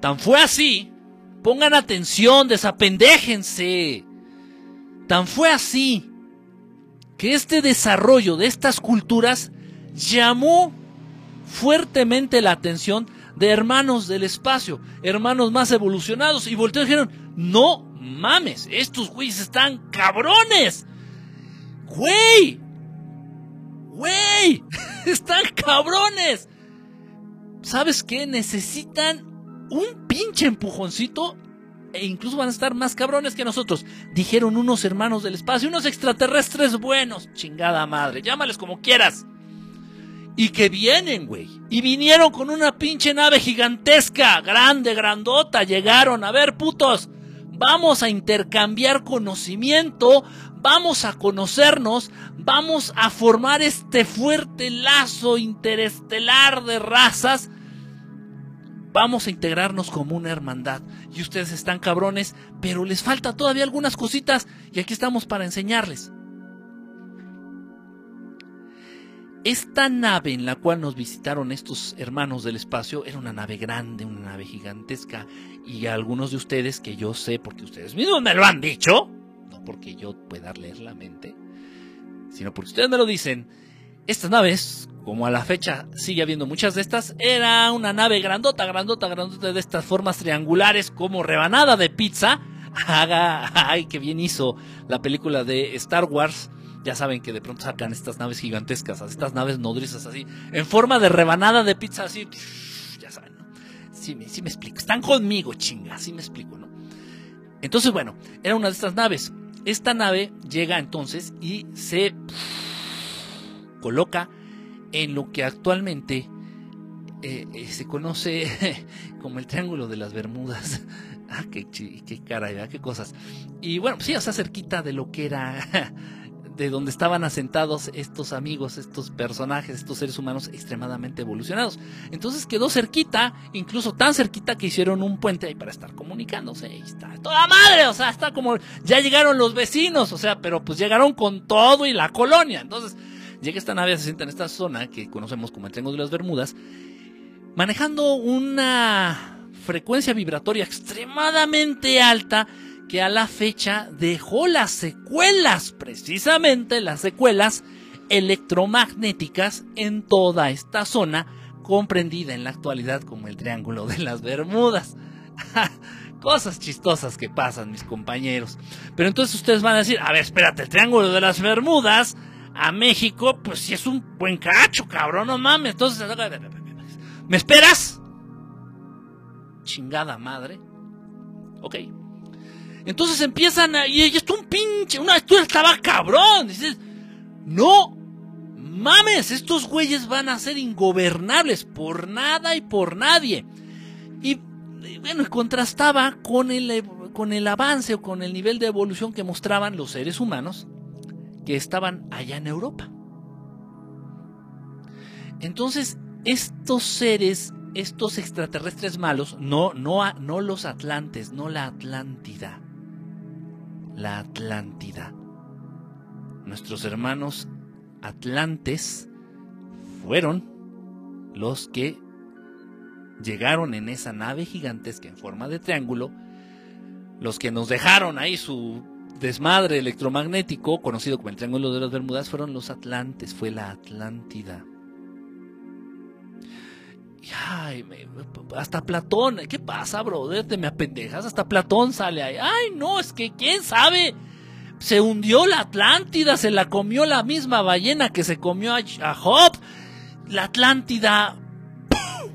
Tan fue así, pongan atención, desapendéjense. Tan fue así que este desarrollo de estas culturas llamó fuertemente la atención de hermanos del espacio, hermanos más evolucionados, y voltearon y dijeron, no mames, estos güeyes están cabrones. Güey, güey, <laughs> están cabrones. ¿Sabes qué? Necesitan un pinche empujoncito e incluso van a estar más cabrones que nosotros. Dijeron unos hermanos del espacio, unos extraterrestres buenos. Chingada madre, llámales como quieras. Y que vienen, güey. Y vinieron con una pinche nave gigantesca, grande, grandota. Llegaron, a ver, putos. Vamos a intercambiar conocimiento, vamos a conocernos, vamos a formar este fuerte lazo interestelar de razas Vamos a integrarnos como una hermandad. Y ustedes están cabrones, pero les falta todavía algunas cositas y aquí estamos para enseñarles. Esta nave en la cual nos visitaron estos hermanos del espacio era una nave grande, una nave gigantesca. Y algunos de ustedes, que yo sé porque ustedes mismos me lo han dicho, no porque yo pueda leer la mente, sino porque ustedes me lo dicen, estas naves como a la fecha sigue habiendo muchas de estas, era una nave grandota, grandota, grandota de estas formas triangulares como rebanada de pizza. <laughs> Haga, ay, qué bien hizo la película de Star Wars. Ya saben que de pronto sacan estas naves gigantescas, estas naves nodrizas así, en forma de rebanada de pizza así. Ya saben, ¿no? Sí, sí me explico. Están conmigo, chinga, sí me explico, ¿no? Entonces, bueno, era una de estas naves. Esta nave llega entonces y se coloca en lo que actualmente eh, eh, se conoce <laughs> como el Triángulo de las Bermudas. <laughs> ah, qué, qué qué cosas. Y bueno, sí, o sea, cerquita de lo que era, <laughs> de donde estaban asentados estos amigos, estos personajes, estos seres humanos extremadamente evolucionados. Entonces quedó cerquita, incluso tan cerquita que hicieron un puente ahí para estar comunicándose. Ahí está, toda madre, o sea, está como, ya llegaron los vecinos, o sea, pero pues llegaron con todo y la colonia. Entonces, Llega esta nave, se sienta en esta zona que conocemos como el Triángulo de las Bermudas, manejando una frecuencia vibratoria extremadamente alta que a la fecha dejó las secuelas, precisamente las secuelas electromagnéticas en toda esta zona, comprendida en la actualidad como el Triángulo de las Bermudas. <laughs> Cosas chistosas que pasan, mis compañeros. Pero entonces ustedes van a decir, a ver, espérate, el Triángulo de las Bermudas a México, pues si es un buen cacho, cabrón, no mames. Entonces, ¿me esperas? Chingada madre. Ok. Entonces empiezan a. Y esto un pinche. Una, esto estaba cabrón. Dices, no mames, estos güeyes van a ser ingobernables por nada y por nadie. Y, bueno, contrastaba con el, con el avance o con el nivel de evolución que mostraban los seres humanos que estaban allá en Europa. Entonces, estos seres, estos extraterrestres malos, no, no, no los atlantes, no la Atlántida, la Atlántida. Nuestros hermanos atlantes fueron los que llegaron en esa nave gigantesca en forma de triángulo, los que nos dejaron ahí su desmadre electromagnético, conocido como el Triángulo de las Bermudas, fueron los Atlantes, fue la Atlántida. Ay, hasta Platón, ¿qué pasa, brother? Te me apendejas, hasta Platón sale ahí. Ay, no, es que quién sabe. Se hundió la Atlántida, se la comió la misma ballena que se comió a, Job. La Atlántida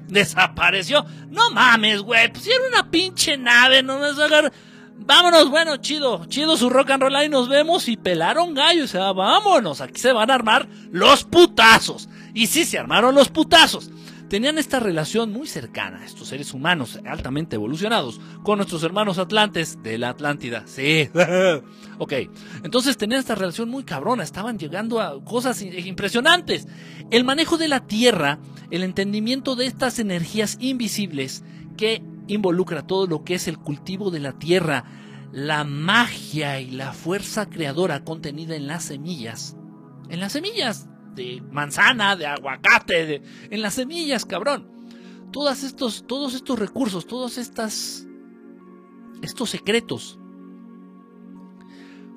desapareció. No mames, güey, pues era una pinche nave, no me agarrar vámonos, bueno, chido, chido su rock and roll, ahí nos vemos y pelaron gallo, o sea, vámonos, aquí se van a armar los putazos. Y sí, se armaron los putazos. Tenían esta relación muy cercana, estos seres humanos altamente evolucionados, con nuestros hermanos atlantes de la Atlántida. Sí. <laughs> ok. Entonces tenían esta relación muy cabrona, estaban llegando a cosas impresionantes. El manejo de la Tierra, el entendimiento de estas energías invisibles que involucra todo lo que es el cultivo de la tierra, la magia y la fuerza creadora contenida en las semillas. En las semillas de manzana, de aguacate, en las semillas, cabrón. Todos estos, todos estos recursos, todos estas, estos secretos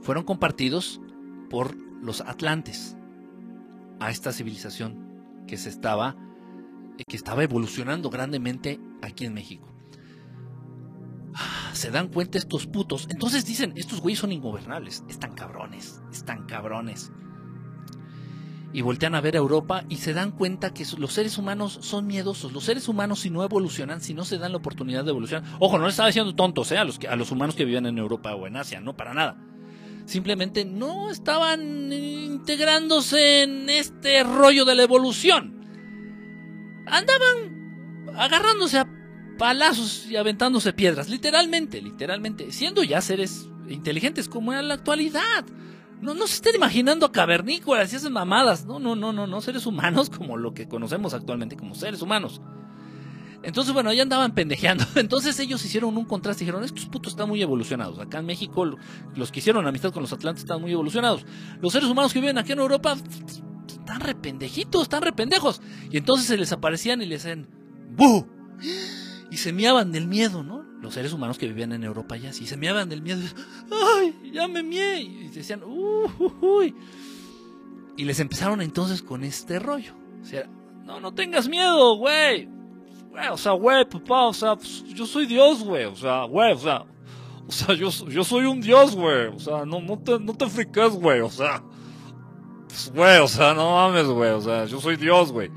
fueron compartidos por los atlantes a esta civilización que se estaba que estaba evolucionando grandemente aquí en México. Ah, se dan cuenta estos putos. Entonces dicen, estos güeyes son ingobernables. Están cabrones. Están cabrones. Y voltean a ver a Europa y se dan cuenta que los seres humanos son miedosos. Los seres humanos si no evolucionan, si no se dan la oportunidad de evolucionar. Ojo, no les estaba diciendo tontos ¿eh? a, los, a los humanos que viven en Europa o en Asia. No, para nada. Simplemente no estaban integrándose en este rollo de la evolución. Andaban agarrándose a palazos y aventándose piedras, literalmente, literalmente, siendo ya seres inteligentes como en la actualidad. No, no se estén imaginando cavernícolas y esas mamadas. No, no, no, no, no, seres humanos <laughs> como lo que conocemos actualmente como seres humanos. Entonces, bueno, ya andaban pendejeando. <laughs> Entonces ellos hicieron un contraste y dijeron, estos putos están muy evolucionados. Acá en México, los que hicieron amistad con los atlantes están muy evolucionados. Los seres humanos que viven aquí en Europa están rependejitos, están rependejos. Y entonces se les aparecían y les decían, ¡bu! y se miaban del miedo, ¿no? Los seres humanos que vivían en Europa ya sí, se miaban del miedo. ¡Ay, ya me mié! Y decían, ¡uy! Y les empezaron entonces con este rollo. O sea, no, no tengas miedo, güey. O sea, güey, papá, o sea, pues, yo soy Dios, güey. O sea, güey, o sea, o sea, yo, yo soy un Dios, güey. O sea, no, no te, no te friques, güey. O sea, pues, güey, o sea, no mames, güey. O sea, yo soy Dios, güey.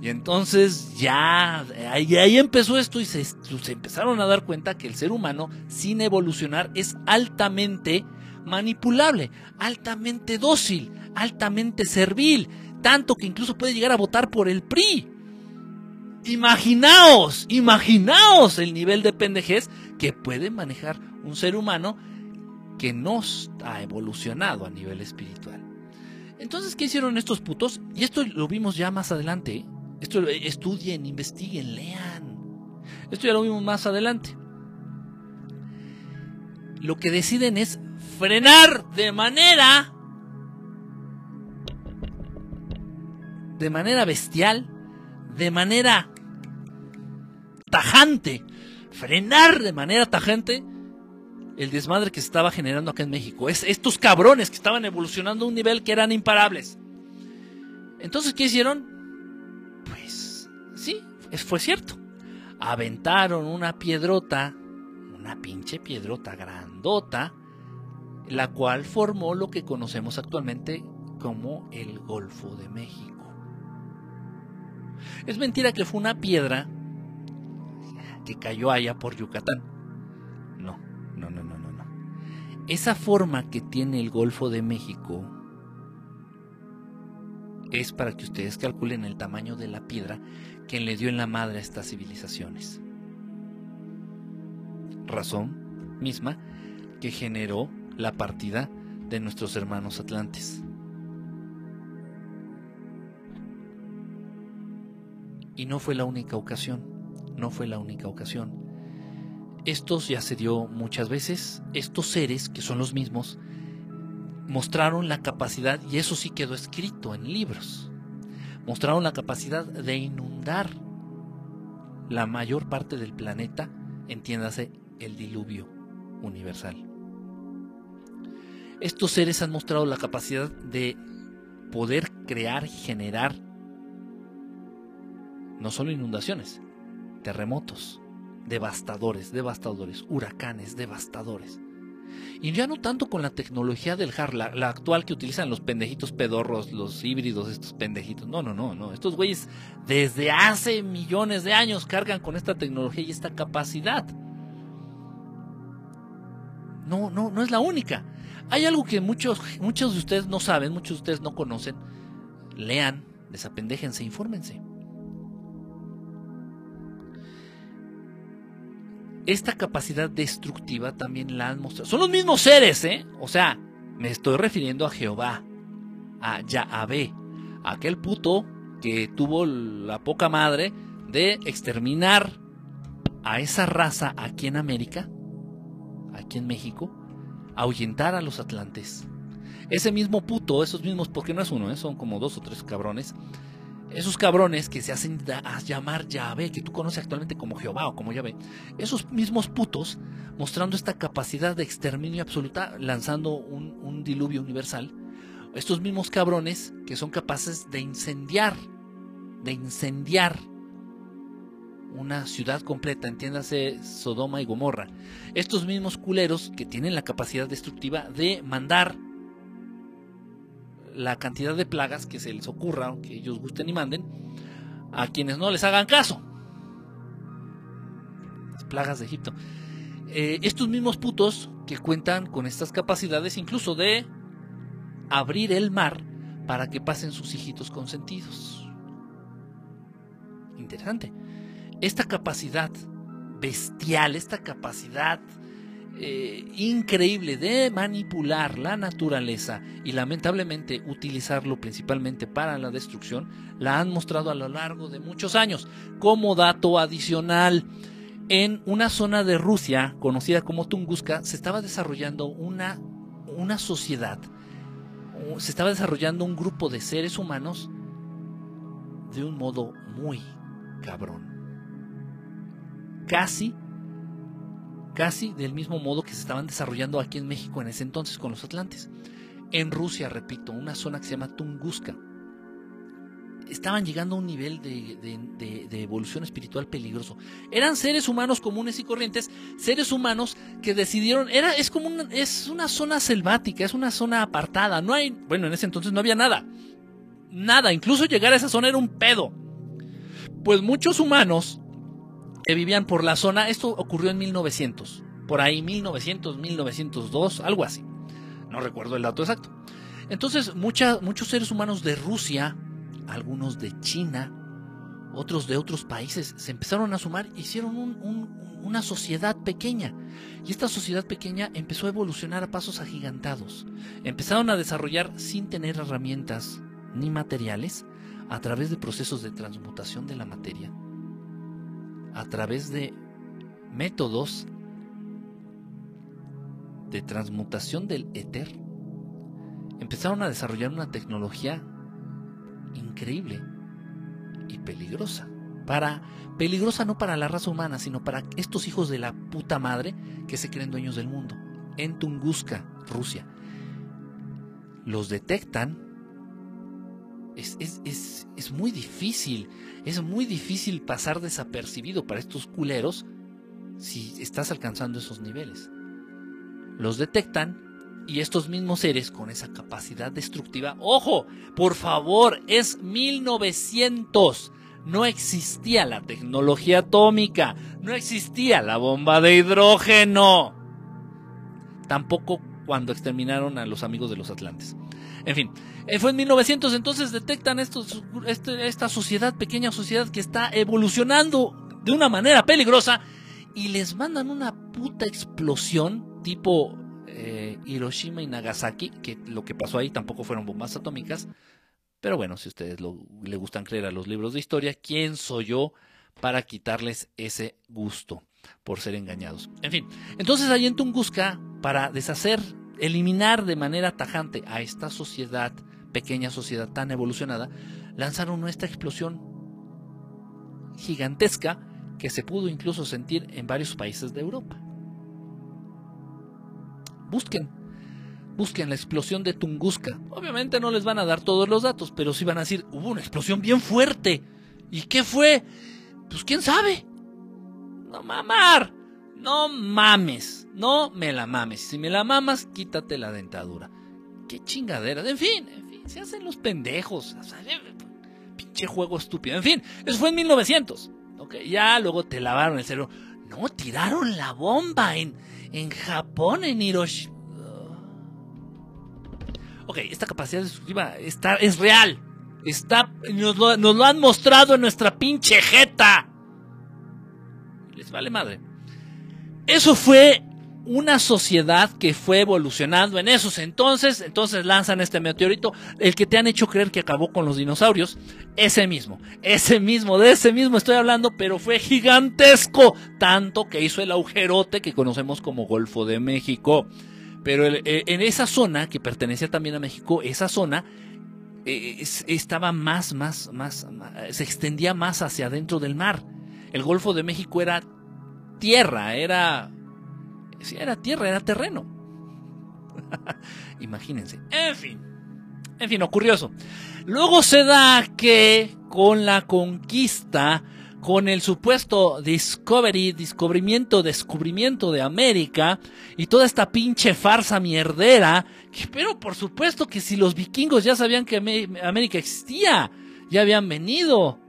Y entonces ya, ahí, ahí empezó esto y se, se, empezaron a dar cuenta que el ser humano, sin evolucionar, es altamente manipulable, altamente dócil, altamente servil, tanto que incluso puede llegar a votar por el PRI. Imaginaos, imaginaos el nivel de pendejez que puede manejar un ser humano que no ha evolucionado a nivel espiritual. Entonces, ¿qué hicieron estos putos? Y esto lo vimos ya más adelante. ¿eh? Esto estudien, investiguen, lean. Esto ya lo vimos más adelante. Lo que deciden es frenar de manera de manera bestial, de manera tajante, frenar de manera tajante el desmadre que se estaba generando acá en México. Es estos cabrones que estaban evolucionando a un nivel que eran imparables. Entonces, ¿qué hicieron? Sí, fue cierto. Aventaron una piedrota, una pinche piedrota grandota, la cual formó lo que conocemos actualmente como el Golfo de México. Es mentira que fue una piedra que cayó allá por Yucatán. No, no, no, no, no, no. Esa forma que tiene el Golfo de México es para que ustedes calculen el tamaño de la piedra que le dio en la madre a estas civilizaciones. Razón misma que generó la partida de nuestros hermanos atlantes. Y no fue la única ocasión, no fue la única ocasión. Estos ya se dio muchas veces, estos seres, que son los mismos, mostraron la capacidad, y eso sí quedó escrito en libros, mostraron la capacidad de inundar la mayor parte del planeta, entiéndase el diluvio universal. Estos seres han mostrado la capacidad de poder crear y generar no solo inundaciones, terremotos, devastadores, devastadores, huracanes, devastadores. Y ya no tanto con la tecnología del HAR, la, actual que utilizan los pendejitos pedorros, los híbridos, estos pendejitos. No, no, no, no. Estos güeyes desde hace millones de años cargan con esta tecnología y esta capacidad. No, no, no es la única. Hay algo que muchos, muchos de ustedes no saben, muchos de ustedes no conocen. Lean, desapendéjense, infórmense. Esta capacidad destructiva también la han mostrado. Son los mismos seres, ¿eh? O sea, me estoy refiriendo a Jehová, a Yahvé, aquel puto que tuvo la poca madre de exterminar a esa raza aquí en América aquí en México, ahuyentar a los atlantes. Ese mismo puto, esos mismos, porque no es uno, ¿eh? son como dos o tres cabrones, esos cabrones que se hacen llamar Yahvé, que tú conoces actualmente como Jehová o como Yahvé, esos mismos putos mostrando esta capacidad de exterminio absoluta, lanzando un, un diluvio universal, estos mismos cabrones que son capaces de incendiar, de incendiar una ciudad completa, entiéndase Sodoma y Gomorra. Estos mismos culeros que tienen la capacidad destructiva de mandar la cantidad de plagas que se les ocurra, que ellos gusten y manden, a quienes no les hagan caso. Las plagas de Egipto. Eh, estos mismos putos que cuentan con estas capacidades incluso de abrir el mar para que pasen sus hijitos consentidos. Interesante. Esta capacidad bestial, esta capacidad eh, increíble de manipular la naturaleza y lamentablemente utilizarlo principalmente para la destrucción, la han mostrado a lo largo de muchos años. Como dato adicional, en una zona de Rusia conocida como Tunguska se estaba desarrollando una, una sociedad, se estaba desarrollando un grupo de seres humanos de un modo muy cabrón. Casi casi del mismo modo que se estaban desarrollando aquí en México en ese entonces con los atlantes. En Rusia, repito, una zona que se llama Tunguska. Estaban llegando a un nivel de, evolución espiritual peligroso. Eran seres humanos comunes y corrientes, seres humanos que decidieron, era, es como una, es una zona selvática, es una zona apartada. No hay, bueno, en ese entonces no había nada. Nada, incluso llegar a esa zona era un pedo. Pues muchos humanos que vivían por la zona. Esto ocurrió en 1900, por ahí 1900, 1902, algo así. No recuerdo el dato exacto. Entonces, muchos seres humanos de Rusia, algunos de China, otros de otros países, se empezaron a sumar, hicieron una sociedad pequeña. Y esta sociedad pequeña empezó a evolucionar a pasos agigantados. Empezaron a desarrollar sin tener herramientas ni materiales a través de procesos de transmutación de la materia a través de métodos de transmutación del éter, empezaron a desarrollar una tecnología increíble y peligrosa. Para, peligrosa no para la raza humana, sino para estos hijos de la puta madre que se creen dueños del mundo. En Tunguska, Rusia. Los detectan es, muy difícil, es muy difícil pasar desapercibido para estos culeros si estás alcanzando esos niveles. Los detectan y estos mismos seres con esa capacidad destructiva, ojo, por favor, es 1900. No existía la tecnología atómica, no existía la bomba de hidrógeno. Tampoco cuando exterminaron a los amigos de los Atlantes. En fin, eh, fue en 1900, entonces detectan este, esta sociedad, pequeña sociedad que está evolucionando de una manera peligrosa y les mandan una puta explosión tipo eh, Hiroshima y Nagasaki, que lo que pasó ahí tampoco fueron bombas atómicas, pero bueno, si ustedes le gustan creer a los libros de historia, ¿quién soy yo para quitarles ese gusto por ser engañados? En fin, entonces ahí en Tunguska, para deshacer eliminar de manera tajante a esta sociedad, pequeña sociedad tan evolucionada, lanzaron nuestra explosión gigantesca que se pudo incluso sentir en varios países de Europa. Busquen, busquen la explosión de Tunguska. Obviamente no les van a dar todos los datos, pero sí van a decir, hubo una explosión bien fuerte. ¿Y qué fue? Pues quién sabe. No mamar. No mames, no me la mames. Si me la mamas, quítate la dentadura. Qué chingadera. En fin, en fin, se hacen los pendejos. pinche juego estúpido. En fin, eso fue en 1900. Okay, ya luego te lavaron el cerebro. No, tiraron la bomba en, en Japón, en Hiroshima. Ok, esta capacidad destructiva está, es real. Está, lo, nos lo han mostrado en nuestra pinche jeta. Les vale madre. Eso fue una sociedad que fue evolucionando en esos entonces, entonces lanzan este meteorito, el que te han hecho creer que acabó con los dinosaurios, ese mismo, ese mismo, de ese mismo estoy hablando, pero fue gigantesco, tanto que hizo el agujerote que conocemos como Golfo de México. Pero eh, en esa zona, que pertenecía también a México, esa zona eh, estaba más, más, más, se extendía más hacia adentro del mar. El Golfo de México era tierra, era si era tierra, era terreno. <laughs> Imagínense. En fin. En fin, ocurrió eso. Luego se da que con la conquista, con el supuesto discovery, descubrimiento, descubrimiento de América y toda esta pinche farsa mierdera, pero por supuesto que si los vikingos ya sabían que América existía, ya habían venido,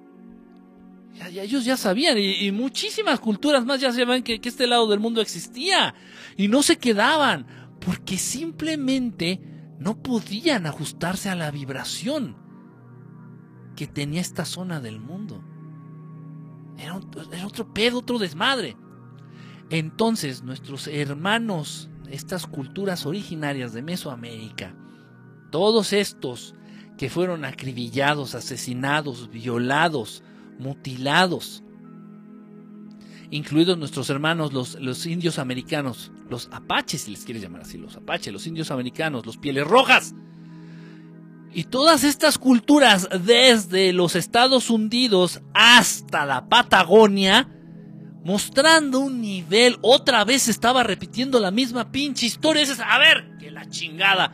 ellos ya sabían, y, muchísimas culturas más ya sabían que, este lado del mundo existía, y no se quedaban, porque simplemente no podían ajustarse a la vibración que tenía esta zona del mundo. Era, otro pedo, otro desmadre. Entonces, nuestros hermanos, estas culturas originarias de Mesoamérica, todos estos que fueron acribillados, asesinados, violados, mutilados, incluidos nuestros hermanos los, los indios americanos, los apaches, si les quieres llamar así, los apaches, los indios americanos, los pieles rojas. Y todas estas culturas, desde los Estados Unidos hasta la Patagonia, mostrando un nivel, otra vez estaba repitiendo la misma pinche historia. A ver, que la chingada.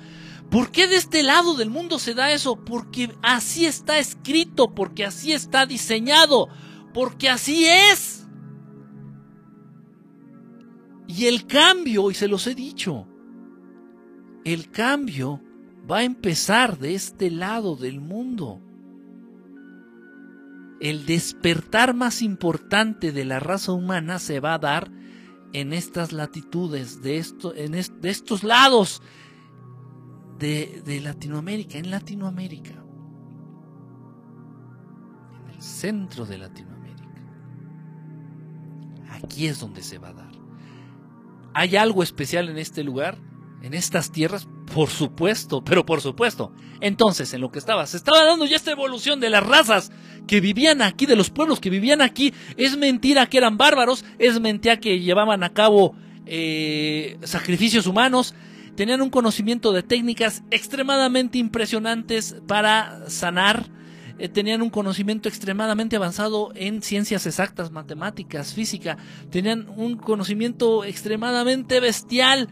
¿Por qué de este lado del mundo se da eso? Porque así está escrito, porque así está diseñado, porque así es. Y el cambio, y se los he dicho, el cambio va a empezar de este lado del mundo. El despertar más importante de la raza humana se va a dar en estas latitudes, de, esto, en de estos lados de, Latinoamérica, en Latinoamérica, en el centro de Latinoamérica. Aquí es donde se va a dar. ¿Hay algo especial en este lugar? ¿En estas tierras? Por supuesto, pero por supuesto. Entonces, en lo que estaba, se estaba dando ya esta evolución de las razas que vivían aquí, de los pueblos que vivían aquí. Es mentira que eran bárbaros, es mentira que llevaban a cabo eh, sacrificios humanos, tenían un conocimiento de técnicas extremadamente impresionantes para sanar, eh, tenían un conocimiento extremadamente avanzado en ciencias exactas, matemáticas, física, tenían un conocimiento extremadamente bestial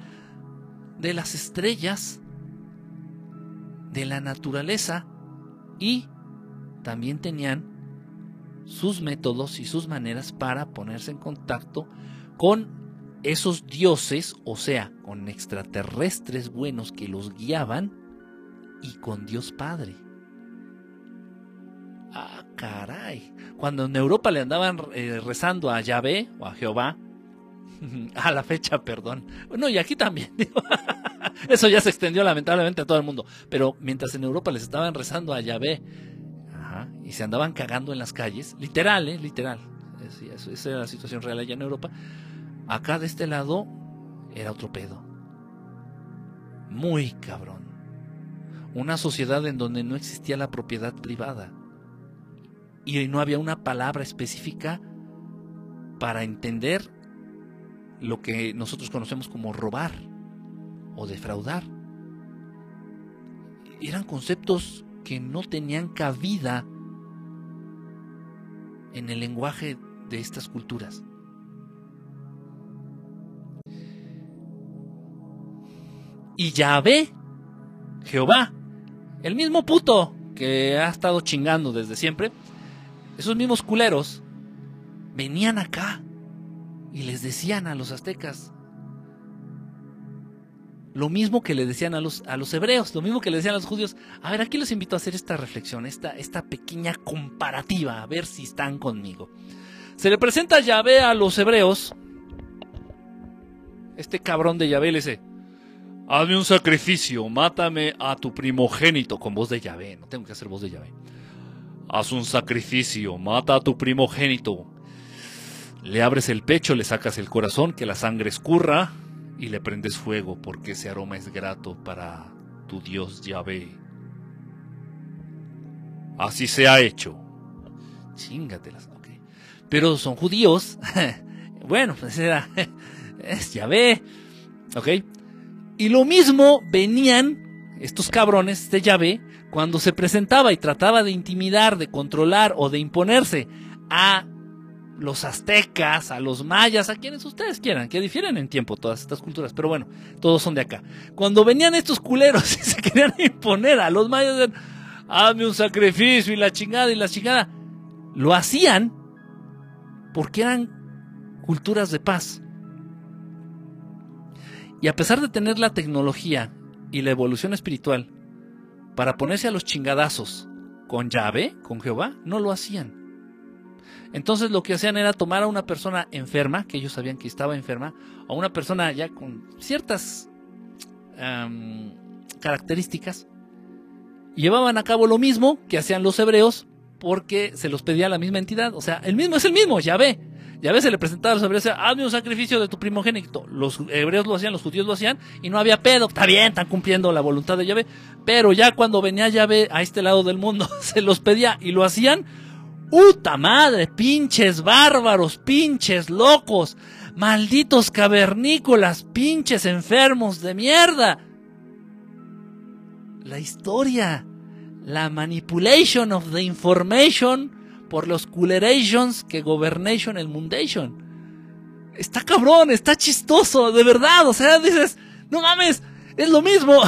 de las estrellas, de la naturaleza y también tenían sus métodos y sus maneras para ponerse en contacto con esos dioses, o sea, con extraterrestres buenos que los guiaban, y con Dios Padre. Ah, caray. Cuando en Europa le andaban eh, rezando a Yahvé o a Jehová, <laughs> a la fecha, perdón. Bueno, y aquí también. <laughs> Eso ya se extendió lamentablemente a todo el mundo. Pero mientras en Europa les estaban rezando a Yahvé y se andaban cagando en las calles, literal, ¿eh? literal. esa era la situación real allá en Europa. Acá de este lado era otro pedo. Muy cabrón. Una sociedad en donde no existía la propiedad privada. Y no había una palabra específica para entender lo que nosotros conocemos como robar o defraudar. Eran conceptos que no tenían cabida en el lenguaje de estas culturas. Y Yahvé, Jehová, el mismo puto que ha estado chingando desde siempre, esos mismos culeros venían acá y les decían a los aztecas lo mismo que le decían a los, a los hebreos, lo mismo que le decían a los judíos. A ver, aquí los invito a hacer esta reflexión, esta, esta pequeña comparativa, a ver si están conmigo. Se le presenta Yahvé a los hebreos. Este cabrón de Yahvé le dice, Hazme un sacrificio, mátame a tu primogénito con voz de llave, no tengo que hacer voz de llave. Haz un sacrificio, mata a tu primogénito. Le abres el pecho, le sacas el corazón, que la sangre escurra y le prendes fuego porque ese aroma es grato para tu Dios Yahvé. Así se ha hecho. Chingatelas, ok. Pero son judíos. <laughs> bueno, pues era. <laughs> Es Yahvé. Ok. Y lo mismo venían estos cabrones de Yahvé cuando se presentaba y trataba de intimidar, de controlar o de imponerse a los aztecas, a los mayas, a quienes ustedes quieran, que difieren en tiempo todas estas culturas, pero bueno, todos son de acá. Cuando venían estos culeros <laughs> y se querían imponer a los mayas, hazme un sacrificio y la chingada y la chingada, lo hacían porque eran culturas de paz. Y a pesar de tener la tecnología y la evolución espiritual para ponerse a los chingadazos con llave, con Jehová, no lo hacían. Entonces lo que hacían era tomar a una persona enferma, que ellos sabían que estaba enferma, a una persona ya con ciertas características, llevaban a cabo lo mismo que hacían los hebreos porque se los pedía la misma entidad. O sea, el mismo es el mismo, ya ve. Ya ve, se le presentaba a los hebreos, hazme un sacrificio de tu primogénito. Los hebreos lo hacían, los judíos lo hacían, y no había pedo. Está bien, están cumpliendo la voluntad de Yahvé. Pero ya cuando venía Yahvé a este lado del mundo, <laughs> se los pedía y lo hacían ¡Puta madre! ¡Pinches bárbaros! ¡Pinches locos! ¡Malditos cavernícolas! ¡Pinches enfermos de mierda! La historia, la manipulation of the information por los coolerations que governation el mundation. Está cabrón, está chistoso, de verdad. O sea, dices, no mames, es lo mismo.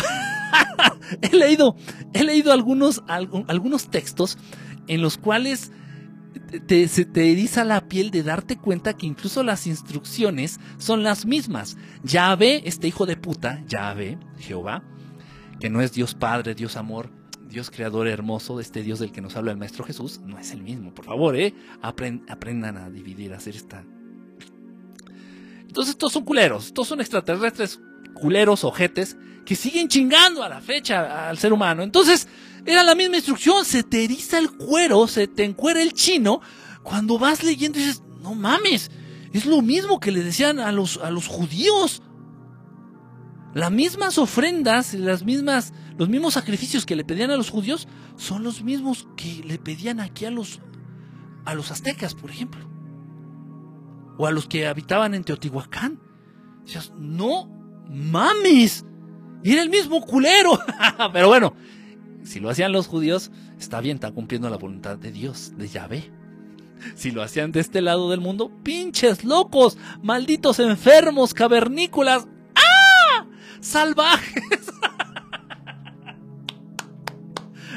<laughs> he leído, he leído algunos, algunos textos en los cuales te, se te eriza la piel de darte cuenta que incluso las instrucciones son las mismas. Ya ve este hijo de puta, ya ve Jehová, que no es Dios Padre, Dios Amor, Dios Creador hermoso, este Dios del que nos habla el Maestro Jesús, no es el mismo. Por favor, ¿eh? aprendan a dividir, a hacer esta... Entonces estos son culeros, estos son extraterrestres culeros, ojetes, que siguen chingando a la fecha al ser humano. Entonces, era la misma instrucción, se te eriza el cuero, se te encuera el chino, cuando vas leyendo dices, no mames, es lo mismo que le decían a los, a los judíos. Las mismas ofrendas, las mismas, los mismos sacrificios que le pedían a los judíos son los mismos que le pedían aquí a los, a los aztecas, por ejemplo. O a los que habitaban en Teotihuacán. No mames. Y era el mismo culero. <laughs> Pero bueno, si lo hacían los judíos, está bien, está cumpliendo la voluntad de Dios, de Yahvé. Si lo hacían de este lado del mundo, pinches locos, malditos enfermos, cavernícolas. Salvajes.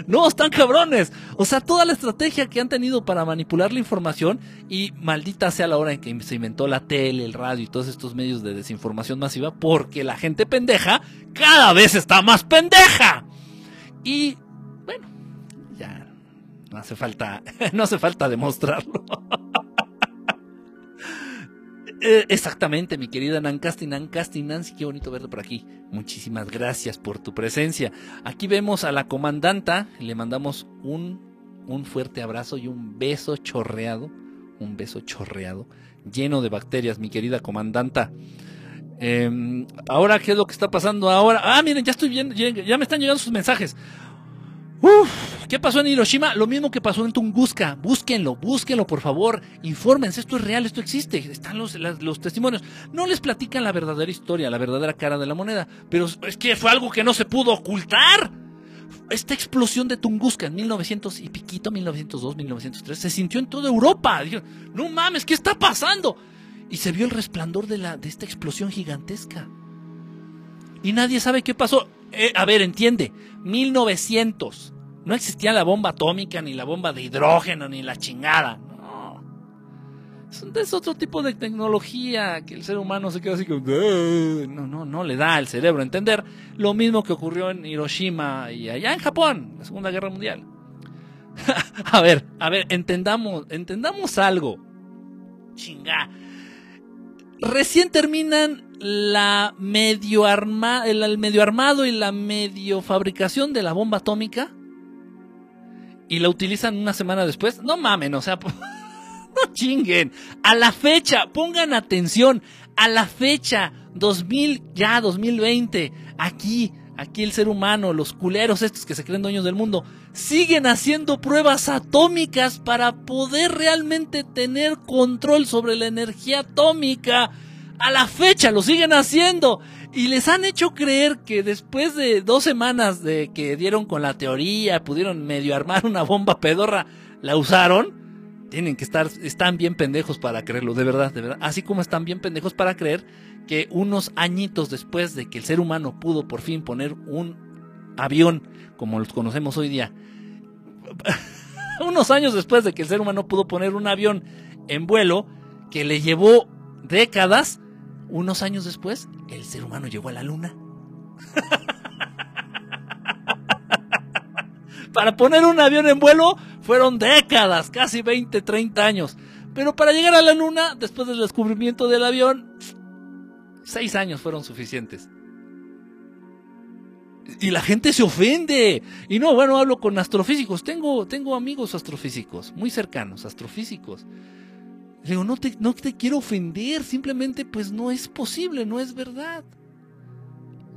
No, están cabrones. O sea, toda la estrategia que han tenido para manipular la información y maldita sea la hora en que se inventó la tele, el radio y todos estos medios de desinformación masiva porque la gente pendeja cada vez está más pendeja. Y bueno, ya no hace falta, <laughs> no hace falta demostrarlo. Eh, exactamente, mi querida Nancasti, Nancasti, Nancy, qué bonito verte por aquí. Muchísimas gracias por tu presencia. Aquí vemos a la comandanta, le mandamos un, un fuerte abrazo y un beso chorreado, un beso chorreado, lleno de bacterias, mi querida comandanta. Em, ahora, ¿qué es lo que está pasando ahora? Ah, miren, ya estoy viendo, ya me están llegando sus mensajes. Uf, ¿qué pasó en Hiroshima? Lo mismo que pasó en Tunguska. Búsquenlo, búsquenlo, por favor. Infórmense, esto es real, esto existe. Están los, los testimonios. No les platican la verdadera historia, la verdadera cara de la moneda. Pero es que fue algo que no se pudo ocultar. Esta explosión de Tunguska en 1900 y piquito, 1902, 1903, se sintió en toda Europa. no mames, ¿qué está pasando? y se vio el resplandor de, la, de esta explosión gigantesca. Y nadie sabe qué pasó. Eh, a ver, entiende, 1900. No existía la bomba atómica, ni la bomba de hidrógeno, ni la chingada. Es, otro tipo de tecnología que el ser humano se queda así como... No, no, no le da al cerebro entender lo mismo que ocurrió en Hiroshima y allá en Japón, la Segunda Guerra Mundial. <laughs> a ver, a ver, entendamos, entendamos algo. Chinga Recién terminan la medio arma, el, medio armado y la medio fabricación de la bomba atómica y la utilizan una semana después. No mamen, o sea, <laughs> no chinguen. A la fecha, pongan atención, a la fecha 2000 ya 2020, aquí aquí el ser humano, los culeros estos que se creen dueños del mundo, siguen haciendo pruebas atómicas para poder realmente tener control sobre la energía atómica. A la fecha lo siguen haciendo. Y les han hecho creer que después de dos semanas de que dieron con la teoría, pudieron medio armar una bomba pedorra, la usaron. Tienen que estar, están bien pendejos para creerlo, de verdad, de verdad. Así como están bien pendejos para creer que unos añitos después de que el ser humano pudo por fin poner un avión como los conocemos hoy día, <laughs> unos años después de que el ser humano pudo poner un avión en vuelo que le llevó décadas, unos años después el ser humano llegó a la luna. <laughs> para poner un avión en vuelo fueron décadas, casi 20, 30 años. Pero para llegar a la luna, después del descubrimiento del avión, Seis años fueron suficientes. Y la gente se ofende. Y no, bueno, hablo con astrofísicos. Tengo, tengo amigos astrofísicos, muy cercanos, astrofísicos. Le digo, no te, no te quiero ofender, simplemente pues no es posible, no es verdad.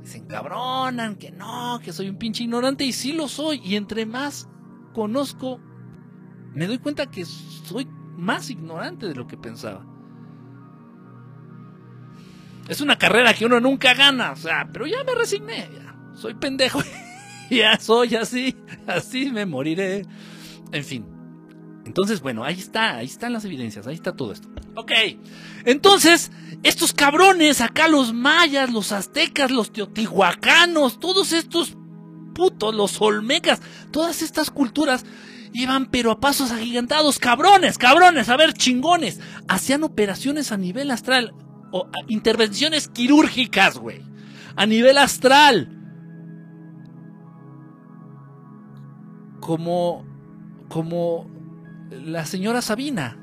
Se encabronan, que no, que soy un pinche ignorante, y sí lo soy. Y entre más conozco, me doy cuenta que soy más ignorante de lo que pensaba. Es una carrera que uno nunca gana, o sea, pero ya me resigné, ya. Soy pendejo, <laughs> ya soy así, así me moriré. En fin. Entonces, bueno, ahí está, ahí están las evidencias, ahí está todo esto. Ok, entonces, estos cabrones, acá los mayas, los aztecas, los teotihuacanos, todos estos putos, los olmecas, todas estas culturas iban pero a pasos agigantados, cabrones, cabrones, a ver, chingones, hacían operaciones a nivel astral o intervenciones quirúrgicas, güey. A nivel astral. Como, como la señora Sabina.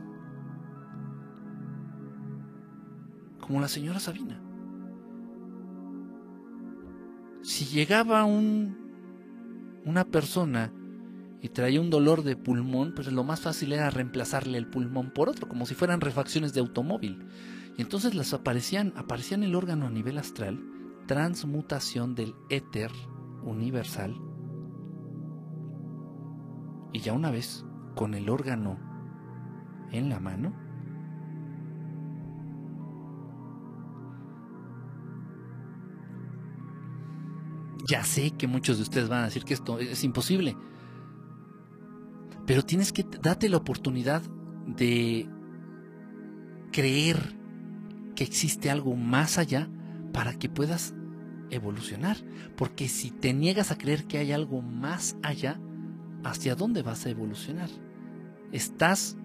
Como la señora Sabina. Si llegaba un, una persona y traía un dolor de pulmón, pues lo más fácil era reemplazarle el pulmón por otro, como si fueran refacciones de automóvil. Y entonces las aparecían, aparecían el órgano a nivel astral, transmutación del éter universal. Y ya una vez con el órgano en la mano, ya sé que muchos de ustedes van a decir que esto es imposible, pero tienes que darte la oportunidad de creer que existe algo más allá para que puedas evolucionar. Porque si te niegas a creer que hay algo más allá, ¿hacia dónde vas a evolucionar? Estás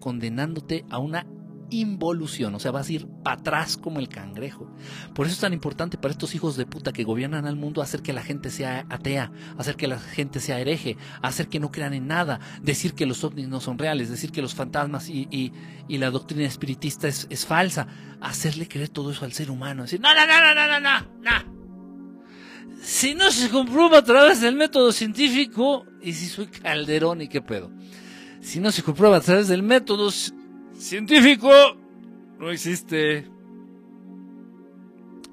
condenándote a una involución, o sea, vas a ir para atrás como el cangrejo. Por eso es tan importante para estos hijos de puta que gobiernan al mundo hacer que la gente sea atea, hacer que la gente sea hereje, hacer que no crean en nada, decir que los ovnis no son reales, decir que los fantasmas y, la doctrina espiritista es, es, falsa, hacerle creer todo eso al ser humano, decir, no, no, no, no, no, no, no. Si no se comprueba a través del método científico, y si soy calderón y qué pedo, si no se comprueba a través del método científico no existe.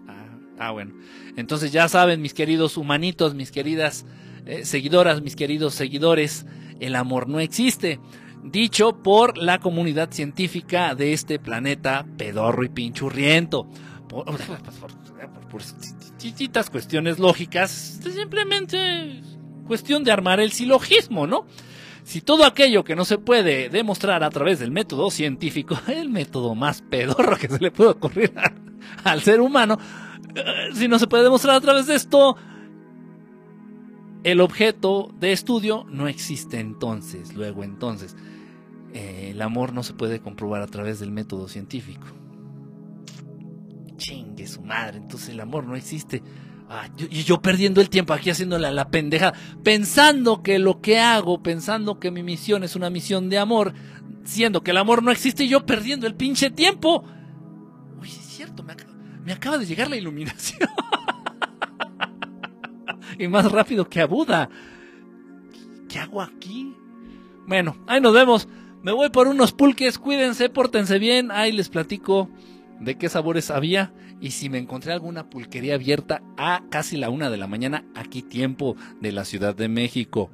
Ah, ah, bueno. Entonces ya saben, mis queridos humanitos, mis queridas eh, seguidoras, mis queridos seguidores, el amor no existe. Dicho por la comunidad científica de este planeta pedorro y pinchurriento. Por, por, chiquitas cuestiones lógicas, simplemente cuestión de armar el silogismo, ¿no? Si todo aquello que no se puede demostrar a través del método científico, <laughs> el método más pedorro que se le puede ocurrir al ser humano, eh, si no se puede demostrar a través de esto, el objeto de estudio no existe entonces, luego entonces. Eh, el amor no se puede comprobar a través del método científico. Su madre, entonces el amor no existe. Ah, y yo perdiendo el tiempo aquí haciendo la, la pendeja, pensando que lo que hago, pensando que mi misión es una misión de amor, siendo que el amor no existe, y yo perdiendo el pinche tiempo. Uy, es cierto, me, me acaba de llegar la iluminación. <laughs> y más rápido que a Buda. ¿Qué hago aquí? Bueno, ahí nos vemos. Me voy por unos pulques, cuídense, pórtense bien. Ahí les platico de qué sabores había. Y si me encontré alguna pulquería abierta a casi la una de la mañana, aquí tiempo de la Ciudad de México.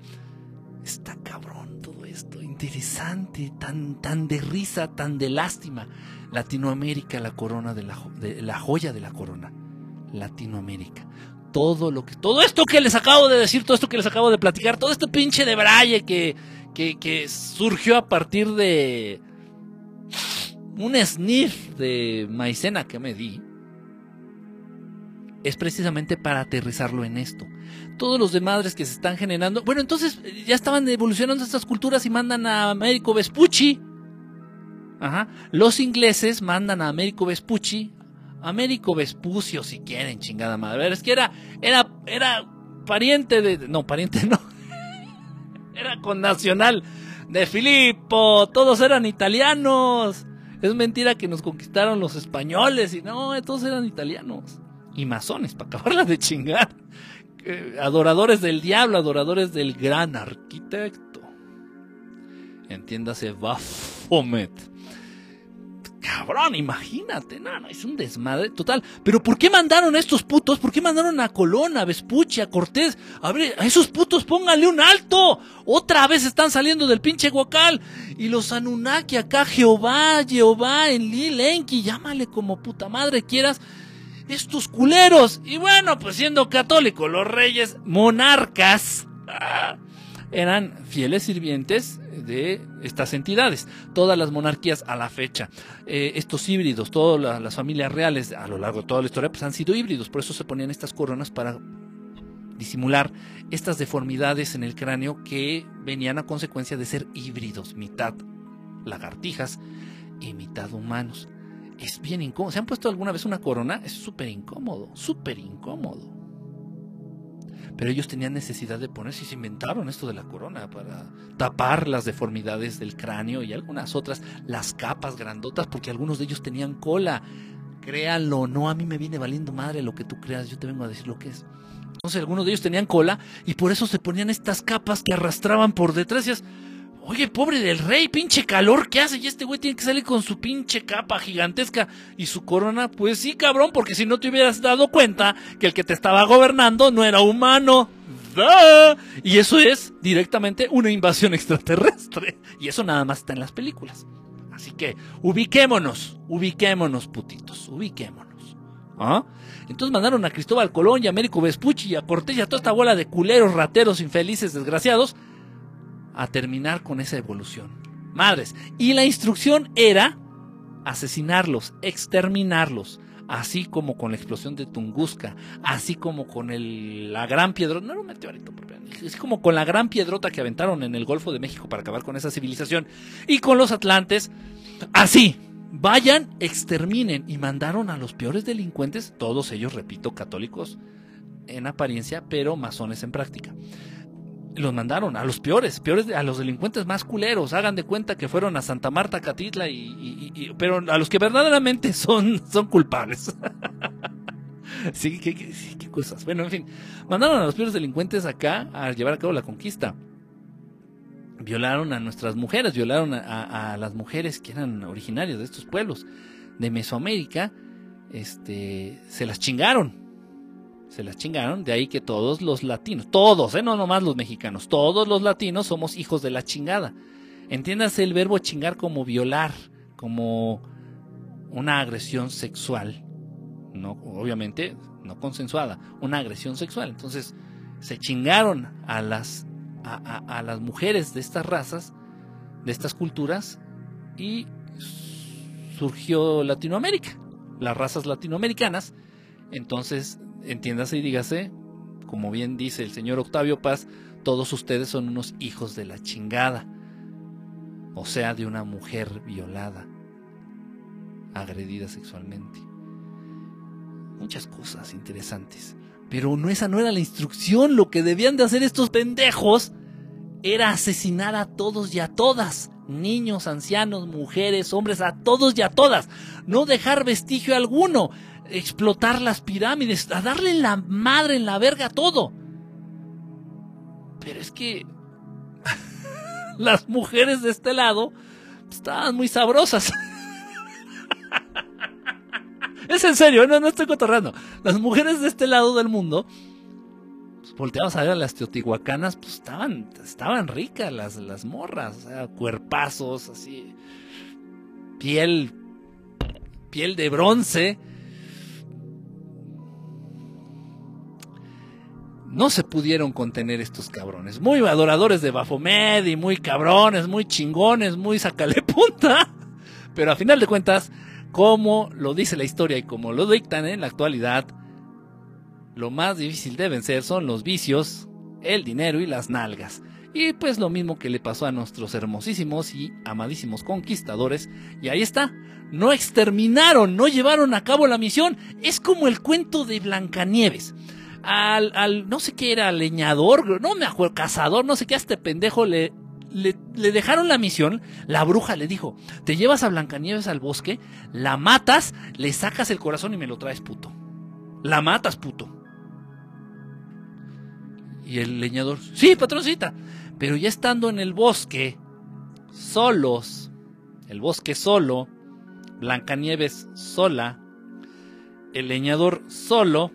Está cabrón todo esto, interesante, tan, tan de risa, tan de lástima. Latinoamérica, la corona de la, de la joya de la corona. Latinoamérica. Todo lo que, todo esto que les acabo de decir, todo esto que les acabo de platicar, todo este pinche de braille que, que, que surgió a partir de un sniff de maicena que me di, es precisamente para aterrizarlo en esto. Todos los de madres que se están generando, bueno, entonces ya estaban evolucionando estas culturas y mandan a Américo Vespucci. Ajá. Los ingleses mandan a Américo Vespucci, Américo Vespucio si quieren, chingada madre. Ver, es que era era era pariente de no, pariente no. <laughs> era con nacional de Filippo, todos eran italianos. Es mentira que nos conquistaron los españoles y no, todos eran italianos y masones para acabarla de chingar. Adoradores del diablo, adoradores del gran arquitecto. Entiéndase Baphomet. Cabrón, imagínate, no, no, es un desmadre total. Pero ¿por qué mandaron a estos putos? ¿Por qué mandaron a Colón, a Vespucci, a Cortés? A ver, a esos putos pónganle un alto. Otra vez están saliendo del pinche guacal. Y los Anunnaki acá, Jehová, Jehová, en Enki, llámale como puta madre quieras. Estos culeros. Y bueno, pues siendo católico, los reyes monarcas eran fieles sirvientes de estas entidades. Todas las monarquías a la fecha, eh, estos híbridos, todas las familias reales a lo largo de toda la historia, pues han sido híbridos. Por eso se ponían estas coronas para disimular estas deformidades en el cráneo que venían a consecuencia de ser híbridos, mitad lagartijas y mitad humanos. Es bien incómodo. ¿Se han puesto alguna vez una corona? Es súper incómodo, súper incómodo. Pero ellos tenían necesidad de ponerse y se inventaron esto de la corona para tapar las deformidades del cráneo y algunas otras, las capas grandotas, porque algunos de ellos tenían cola. Créanlo, no a mí me viene valiendo madre lo que tú creas, yo te vengo a decir lo que es. Entonces algunos de ellos tenían cola y por eso se ponían estas capas que arrastraban por detrás. Oye, pobre del rey, pinche calor que hace. Y este güey tiene que salir con su pinche capa gigantesca y su corona. Pues sí, cabrón, porque si no te hubieras dado cuenta que el que te estaba gobernando no era humano. Y eso es directamente una invasión extraterrestre. Y eso nada más está en las películas. Así que ubiquémonos, ubiquémonos, putitos, ubiquémonos. ¿Ah? Entonces mandaron a Cristóbal Colón y a Américo Vespucci y a Cortés y a toda esta bola de culeros, rateros, infelices, desgraciados a terminar con esa evolución. Madres. Y la instrucción era asesinarlos, exterminarlos, así como con la explosión de Tunguska, así como con el, la gran piedrota, no era un meteorito, así como con la gran piedrota que aventaron en el Golfo de México para acabar con esa civilización, y con los atlantes, así, vayan, exterminen, y mandaron a los peores delincuentes, todos ellos, repito, católicos en apariencia, pero masones en práctica los mandaron a los peores, peores, a los delincuentes más culeros. Hagan de cuenta que fueron a Santa Marta, Catitla, y, pero a los que verdaderamente son, <laughs> son culpables. <laughs> sí, qué, cosas. Bueno, en fin, mandaron a los peores delincuentes acá a llevar a cabo la conquista. Violaron a nuestras mujeres, violaron a, a las mujeres que eran originarias de estos pueblos de Mesoamérica. Este, se las chingaron se las chingaron, de ahí que todos los latinos, todos, ¿eh? no nomás los mexicanos, todos los latinos somos hijos de la chingada. Entiéndase el verbo chingar como violar, como una agresión sexual, no, obviamente no consensuada, una agresión sexual. Entonces, se chingaron a las, a, a las mujeres de estas razas, de estas culturas, y surgió Latinoamérica, las razas latinoamericanas. Entonces entiéndase y dígase, como bien dice el señor Octavio Paz, todos ustedes son unos hijos de la chingada, o sea, de una mujer violada, agredida sexualmente. Muchas cosas interesantes. Pero no esa no era la instrucción, lo que debían de hacer estos pendejos era asesinar a todos y a todas, niños, ancianos, mujeres, hombres, a todos y a todas, no dejar vestigio alguno explotar las pirámides, a darle la madre en la verga a todo. Pero es que <laughs> las mujeres de este lado estaban muy sabrosas. <laughs> es en serio, no, no estoy cotorrando. Las mujeres de este lado del mundo, pues, volteamos a ver a las teotihuacanas, pues estaban, estaban ricas las, las morras, o sea, cuerpazos, así, piel, piel de bronce. No se pudieron contener estos cabrones. Muy adoradores de Bafomed y muy cabrones, muy chingones, muy sacale punta. Pero a final de cuentas, como lo dice la historia y como lo dictan en la actualidad, lo más difícil de vencer son los vicios, el dinero y las nalgas. Y pues lo mismo que le pasó a nuestros hermosísimos y amadísimos conquistadores. Y ahí está. No exterminaron, no llevaron a cabo la misión. Es como el cuento de Blancanieves al, al, no sé qué era, leñador, no me acuerdo, cazador, no sé qué, a este pendejo le, le, le, dejaron la misión, la bruja le dijo, te llevas a Blancanieves al bosque, la matas, le sacas el corazón y me lo traes puto. La matas puto. Y el leñador, sí, patroncita, pero ya estando en el bosque, solos, el bosque solo, Blancanieves sola, el leñador solo,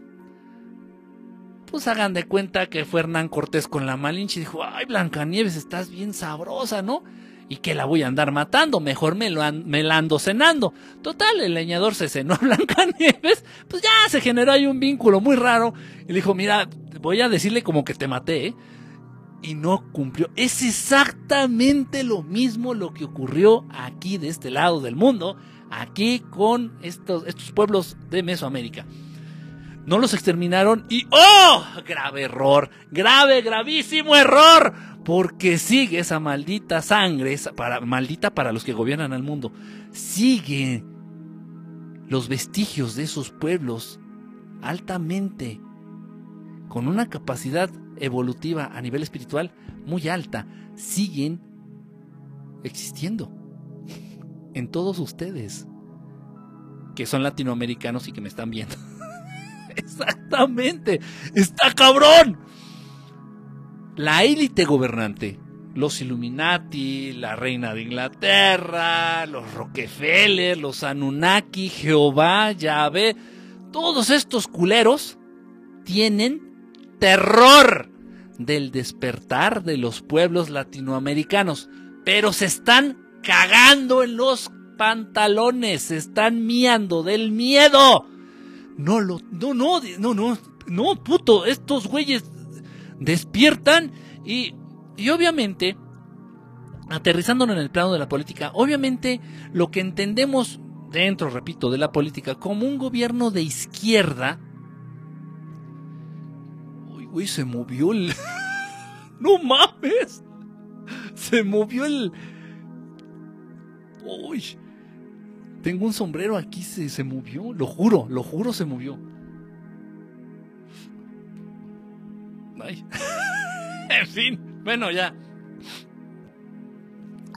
pues hagan de cuenta que fue Hernán Cortés con la Malinche y dijo, ay Blancanieves, estás bien sabrosa, ¿no? Y que la voy a andar matando, mejor me, lo me la ando cenando. Total, el leñador se cenó a <laughs> Blancanieves, pues ya se generó ahí un vínculo muy raro. Y le dijo, mira, voy a decirle como que te maté, ¿eh? Y no cumplió. Es exactamente lo mismo lo que ocurrió aquí de este lado del mundo, aquí con estos, estos pueblos de Mesoamérica no los exterminaron y ¡oh! Grave error, grave, gravísimo error, porque sigue esa maldita sangre, maldita para los que gobiernan el mundo, sigue los vestigios de esos pueblos altamente, con una capacidad evolutiva a nivel espiritual muy alta, siguen existiendo <laughs> en todos ustedes, que son latinoamericanos y que me están viendo. <laughs> Exactamente. Está cabrón. La élite gobernante, los Illuminati, la reina de Inglaterra, los Rockefeller, los Anunnaki, Jehová, Yahvé, todos estos culeros tienen terror del despertar de los pueblos latinoamericanos, pero se están cagando en los pantalones, se están miando del miedo. No lo, no, no, no, no, no, puto, estos güeyes despiertan y, y obviamente, aterrizándolo en el plano de la política, obviamente lo que entendemos dentro, repito, de la política como un gobierno de izquierda. Uy, güey, se movió el. <laughs> ¡No mames! Se movió el. Uy. Tengo un sombrero aquí, se, se movió. Lo juro, lo juro, se movió. Ay. <laughs> en fin, bueno, ya.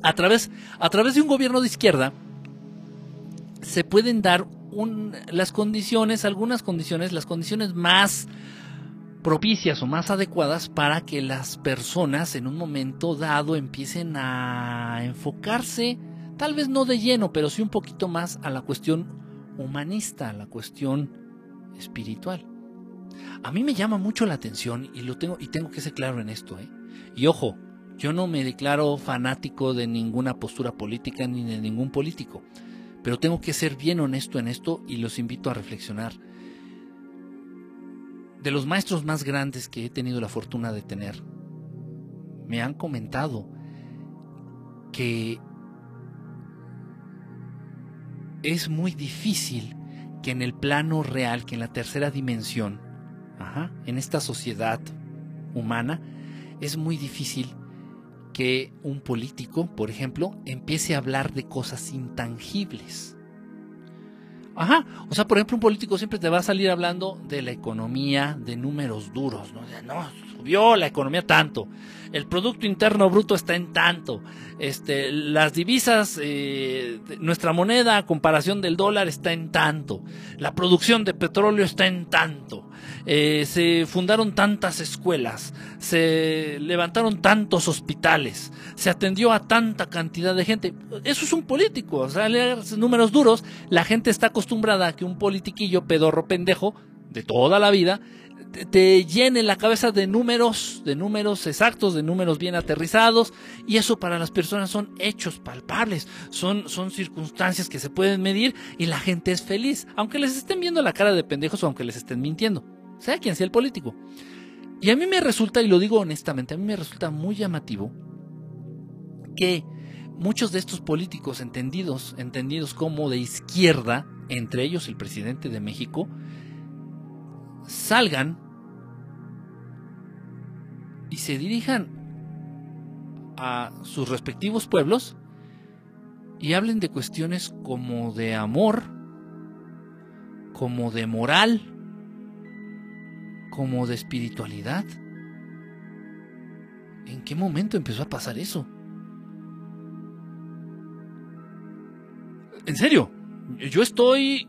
A través, a través de un gobierno de izquierda se pueden dar un, las condiciones, algunas condiciones, las condiciones más propicias o más adecuadas para que las personas en un momento dado empiecen a enfocarse tal vez no de lleno, pero sí un poquito más a la cuestión humanista, a la cuestión espiritual. A mí me llama mucho la atención y lo tengo y tengo que ser claro en esto, ¿eh? Y ojo, yo no me declaro fanático de ninguna postura política ni de ningún político, pero tengo que ser bien honesto en esto y los invito a reflexionar. De los maestros más grandes que he tenido la fortuna de tener, me han comentado que es muy difícil que en el plano real, que en la tercera dimensión, en esta sociedad humana, es muy difícil que un político, por ejemplo, empiece a hablar de cosas intangibles. Ajá, o sea, por ejemplo, un político siempre te va a salir hablando de la economía, de números duros, ¿no? no la economía tanto, el Producto Interno Bruto está en tanto, este, las divisas, eh, nuestra moneda a comparación del dólar está en tanto, la producción de petróleo está en tanto, eh, se fundaron tantas escuelas, se levantaron tantos hospitales, se atendió a tanta cantidad de gente. Eso es un político, o sea, leer números duros, la gente está acostumbrada a que un politiquillo pedorro pendejo de toda la vida te llene la cabeza de números, de números exactos, de números bien aterrizados, y eso para las personas son hechos palpables, son, son circunstancias que se pueden medir y la gente es feliz, aunque les estén viendo la cara de pendejos o aunque les estén mintiendo, sea quien sea el político. Y a mí me resulta, y lo digo honestamente, a mí me resulta muy llamativo que muchos de estos políticos entendidos, entendidos como de izquierda, entre ellos el presidente de México, salgan y se dirijan a sus respectivos pueblos y hablen de cuestiones como de amor, como de moral, como de espiritualidad. ¿En qué momento empezó a pasar eso? En serio, yo estoy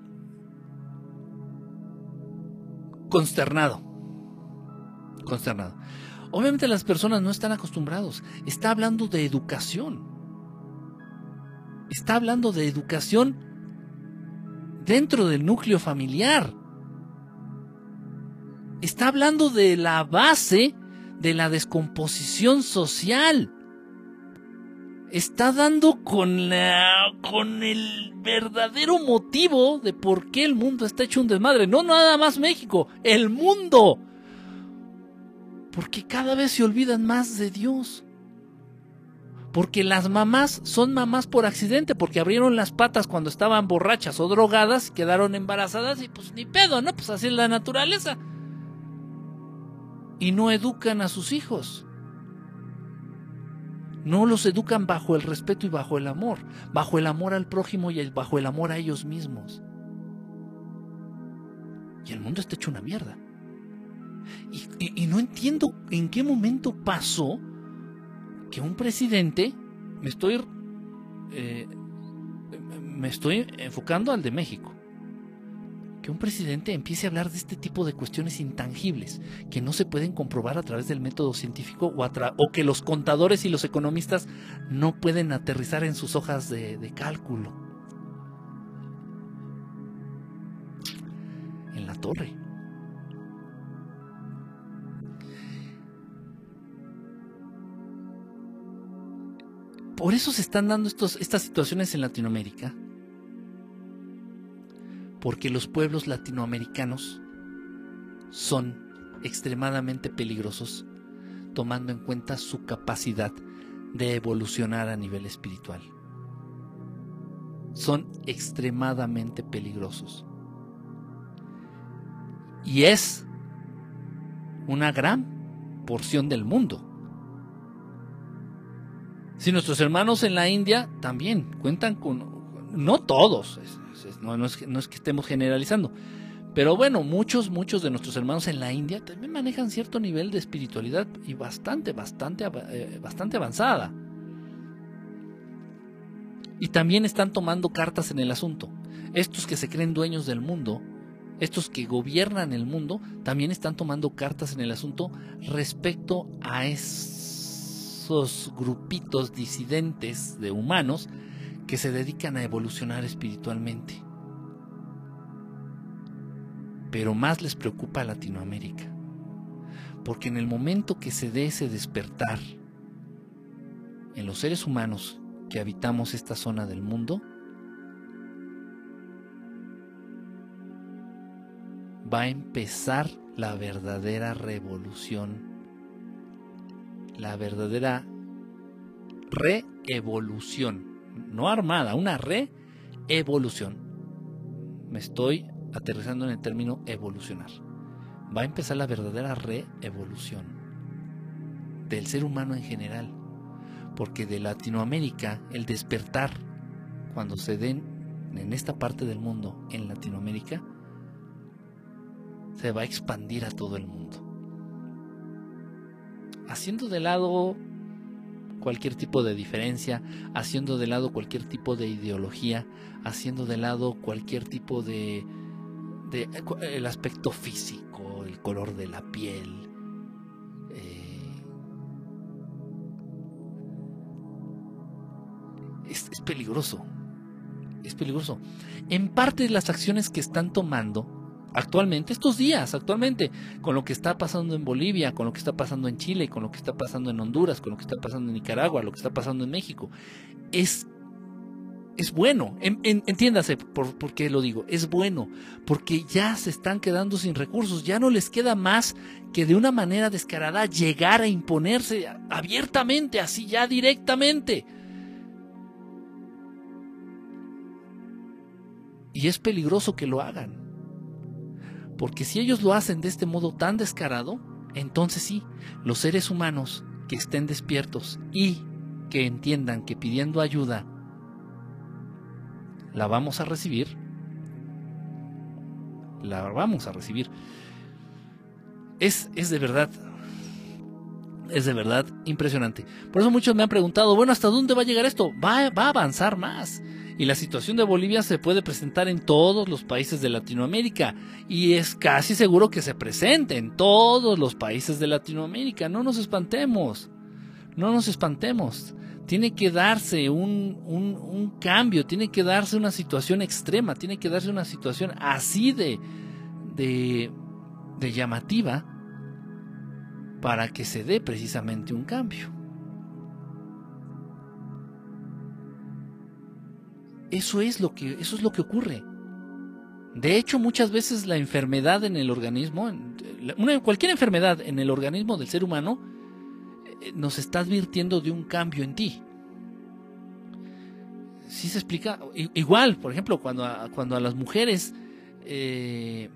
consternado. Consternado. Obviamente las personas no están acostumbrados. Está hablando de educación. Está hablando de educación dentro del núcleo familiar. Está hablando de la base de la descomposición social. Está dando con la con el verdadero motivo de por qué el mundo está hecho un desmadre. No nada más México, el mundo. Porque cada vez se olvidan más de Dios. Porque las mamás son mamás por accidente, porque abrieron las patas cuando estaban borrachas o drogadas, quedaron embarazadas y pues ni pedo, ¿no? Pues así es la naturaleza. Y no educan a sus hijos. No los educan bajo el respeto y bajo el amor, bajo el amor al prójimo y bajo el amor a ellos mismos. Y el mundo está hecho una mierda. Y, no entiendo en qué momento pasó que un presidente, me estoy, eh, me estoy enfocando al de México, que un presidente empiece a hablar de este tipo de cuestiones intangibles que no se pueden comprobar a través del método científico o, que los contadores y los economistas no pueden aterrizar en sus hojas de cálculo. En la torre. Por eso se están dando estos, estas situaciones en Latinoamérica. Porque los pueblos latinoamericanos son extremadamente peligrosos tomando en cuenta su capacidad de evolucionar a nivel espiritual. Son extremadamente peligrosos. Y es una gran porción del mundo. Si nuestros hermanos en la India también cuentan con, no todos, no, es, que estemos generalizando, pero bueno, muchos, muchos de nuestros hermanos en la India también manejan cierto nivel de espiritualidad y bastante, bastante, eh, bastante avanzada. Y también están tomando cartas en el asunto. Estos que se creen dueños del mundo, estos que gobiernan el mundo, también están tomando cartas en el asunto respecto a eso esos grupitos disidentes de humanos que se dedican a evolucionar espiritualmente. Pero más les preocupa a Latinoamérica, porque en el momento que se dé ese despertar en los seres humanos que habitamos esta zona del mundo, va a empezar la verdadera revolución la verdadera reevolución. No armada, una reevolución. Me estoy aterrizando en el término evolucionar. Va a empezar la verdadera reevolución del ser humano en general. Porque de Latinoamérica, el despertar, cuando se den en esta parte del mundo, en Latinoamérica, se va a expandir a todo el mundo haciendo de lado cualquier tipo de diferencia, haciendo de lado cualquier tipo de ideología, haciendo de lado cualquier tipo de, de el aspecto físico, el color de la piel. Eh, es, peligroso, es peligroso. En parte las acciones que están tomando actualmente, estos días, actualmente, con lo que está pasando en Bolivia, con lo que está pasando en Chile, con lo que está pasando en Honduras, con lo que está pasando en Nicaragua, lo que está pasando en México, es, es bueno. entiéndase por, por qué lo digo, es bueno, porque ya se están quedando sin recursos, ya no les queda más que de una manera descarada llegar a imponerse abiertamente, así ya directamente. Y es peligroso que lo hagan. Porque si ellos lo hacen de este modo tan descarado, entonces sí, los seres humanos que estén despiertos y que entiendan que pidiendo ayuda la vamos a recibir, la vamos a recibir. Es, es de verdad, es de verdad impresionante. Por eso muchos me han preguntado, bueno, ¿hasta dónde va a llegar esto? Va, va a avanzar más. Y la situación de Bolivia se puede presentar en todos los países de Latinoamérica. Y es casi seguro que se presente en todos los países de Latinoamérica. No nos espantemos. No nos espantemos. Tiene que darse un, un, cambio, tiene que darse una situación extrema, tiene que darse una situación así de, de, de llamativa para que se dé precisamente un cambio. Eso es lo que, eso es lo que ocurre. De hecho, muchas veces la enfermedad en el organismo, cualquier enfermedad en el organismo del ser humano, nos está advirtiendo de un cambio en ti. ¿Sí se explica? Igual, por ejemplo, cuando a, cuando a las mujeres eh,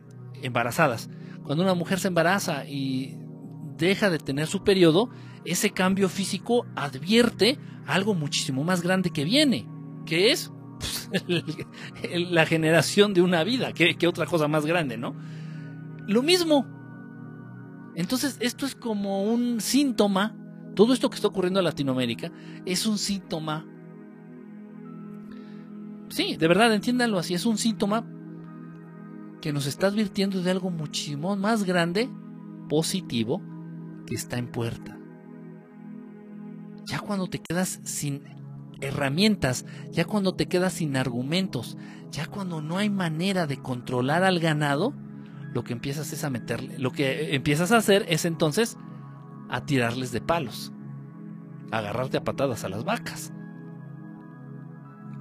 embarazadas, cuando una mujer se embaraza y deja de tener su periodo, ese cambio físico advierte algo muchísimo más grande que viene, que es <laughs> la generación de una vida, que, otra cosa más grande, ¿no? Lo mismo. Entonces, esto es como un síntoma, todo esto que está ocurriendo en Latinoamérica es un síntoma. Sí, de verdad, entiéndanlo así, es un síntoma que nos está advirtiendo de algo muchísimo más grande, positivo, que está en puerta. Ya cuando te quedas sin herramientas, ya cuando te quedas sin argumentos, ya cuando no hay manera de controlar al ganado, lo que empiezas es a meterle, lo que empiezas a hacer es entonces a tirarles de palos, a agarrarte a patadas a las vacas.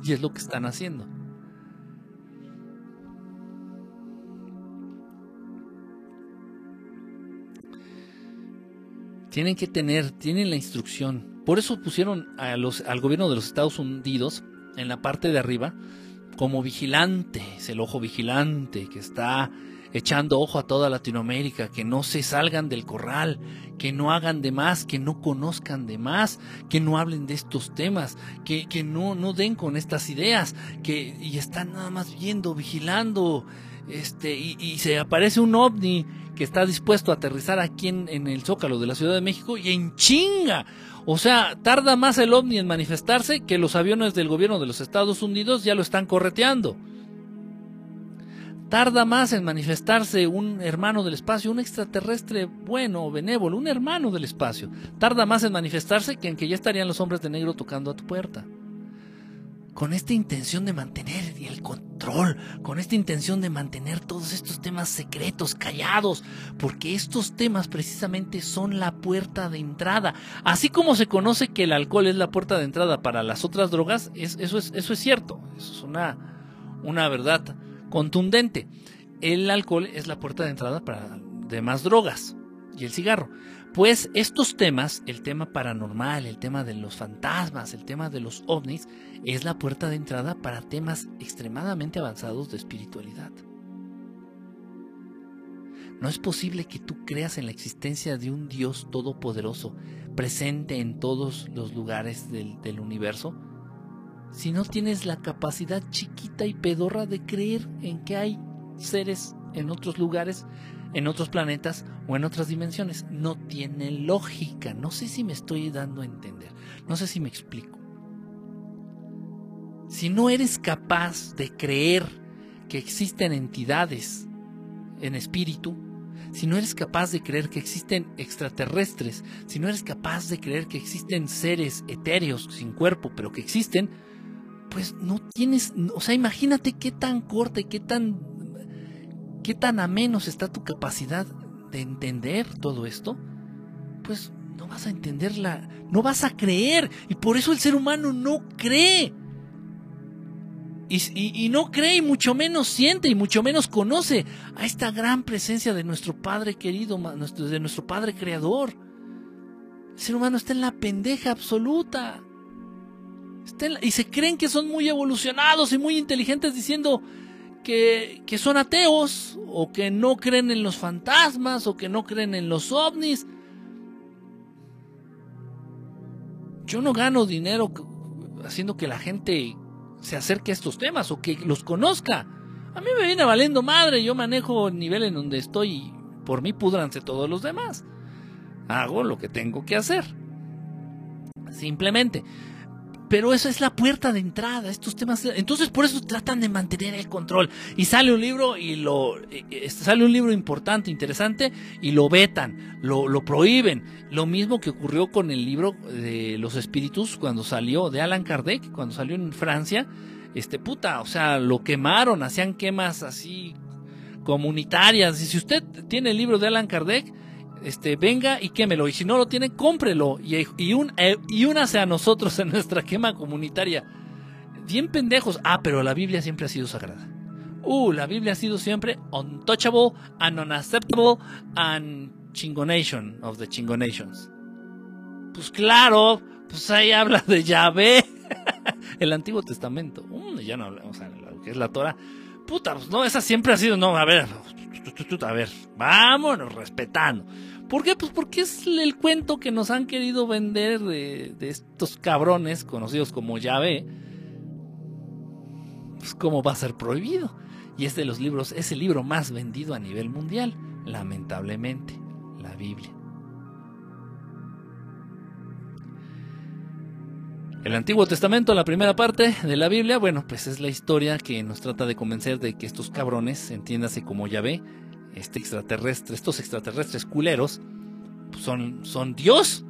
Y es lo que están haciendo. Tienen que tener, tienen la instrucción, por eso pusieron a los, al gobierno de los Estados Unidos en la parte de arriba como vigilante, el ojo vigilante que está echando ojo a toda Latinoamérica, que no se salgan del corral, que no hagan de más, que no conozcan de más, que no hablen de estos temas, que, que no, no den con estas ideas, que y están nada más viendo, vigilando, este, y, y se aparece un ovni que está dispuesto a aterrizar aquí en, en el Zócalo de la Ciudad de México y en chinga o sea, tarda más el ovni en manifestarse que los aviones del gobierno de los Estados Unidos ya lo están correteando. Tarda más en manifestarse un hermano del espacio, un extraterrestre bueno o benévolo, un hermano del espacio. Tarda más en manifestarse que en que ya estarían los hombres de negro tocando a tu puerta con esta intención de mantener el control, con esta intención de mantener todos estos temas secretos, callados, porque estos temas precisamente son la puerta de entrada. Así como se conoce que el alcohol es la puerta de entrada para las otras drogas, eso, es, eso es cierto, eso es una, una verdad contundente. El alcohol es la puerta de entrada para demás drogas y el cigarro. Pues estos temas, el tema paranormal, el tema de los fantasmas, el tema de los ovnis, es la puerta de entrada para temas extremadamente avanzados de espiritualidad. No es posible que tú creas en la existencia de un Dios todopoderoso, presente en todos los lugares del, del universo, si no tienes la capacidad chiquita y pedorra de creer en que hay seres en otros lugares en otros planetas o en otras dimensiones. No tiene lógica. No sé si me estoy dando a entender. No sé si me explico. Si no eres capaz de creer que existen entidades en espíritu, si no eres capaz de creer que existen extraterrestres, si no eres capaz de creer que existen seres etéreos sin cuerpo, pero que existen, pues no tienes, o sea, imagínate qué tan corta y qué tan qué tan a menos está tu capacidad de entender todo esto. Pues no vas a entenderla, no vas a creer y por eso el ser humano no cree. Y, no cree y mucho menos siente y mucho menos conoce a esta gran presencia de nuestro Padre querido, de nuestro Padre creador. El ser humano está en la pendeja absoluta. Y se creen que son muy evolucionados y muy inteligentes diciendo que, que son ateos o que no creen en los fantasmas o que no creen en los ovnis. Yo no gano dinero haciendo que la gente se acerque a estos temas o que los conozca. A mí me viene valiendo madre, yo manejo el nivel en donde estoy y por mí pudranse todos los demás. Hago lo que tengo que hacer. Simplemente. Pero esa es la puerta de entrada, estos temas. Entonces por eso tratan de mantener el control. Y sale un libro y lo eh, eh, sale un libro importante, interesante y lo vetan, lo, lo prohíben. Lo mismo que ocurrió con el libro de los espíritus cuando salió de Alan Kardec, cuando salió en Francia. Este puta, o sea, lo quemaron, hacían quemas así comunitarias. Y si usted tiene el libro de Alan Kardec, este, venga y quémelo. Y si no lo tiene, cómprelo. Y, un, eh, y únase a nosotros en nuestra quema comunitaria. Bien pendejos. Ah, pero la Biblia siempre ha sido sagrada. Uh, la Biblia ha sido siempre untouchable and unacceptable and chingonation of the chingonations. Pues claro, pues ahí habla de Yahvé. <laughs> El Antiguo Testamento. Uh, ya no hablamos de lo que es la Torah. Puta, pues no, esa siempre ha sido, no, a ver, a ver, vámonos respetando. ¿Por qué? Pues porque es el cuento que nos han querido vender de, estos cabrones conocidos como llave. Pues cómo va a ser prohibido. Y es de los libros, es el libro más vendido a nivel mundial, lamentablemente, la Biblia. El Antiguo Testamento, la primera parte de la Biblia, bueno, pues es la historia que nos trata de convencer de que estos cabrones, entiéndase como Yahvé, este extraterrestre, estos extraterrestres culeros, pues son, son Dios.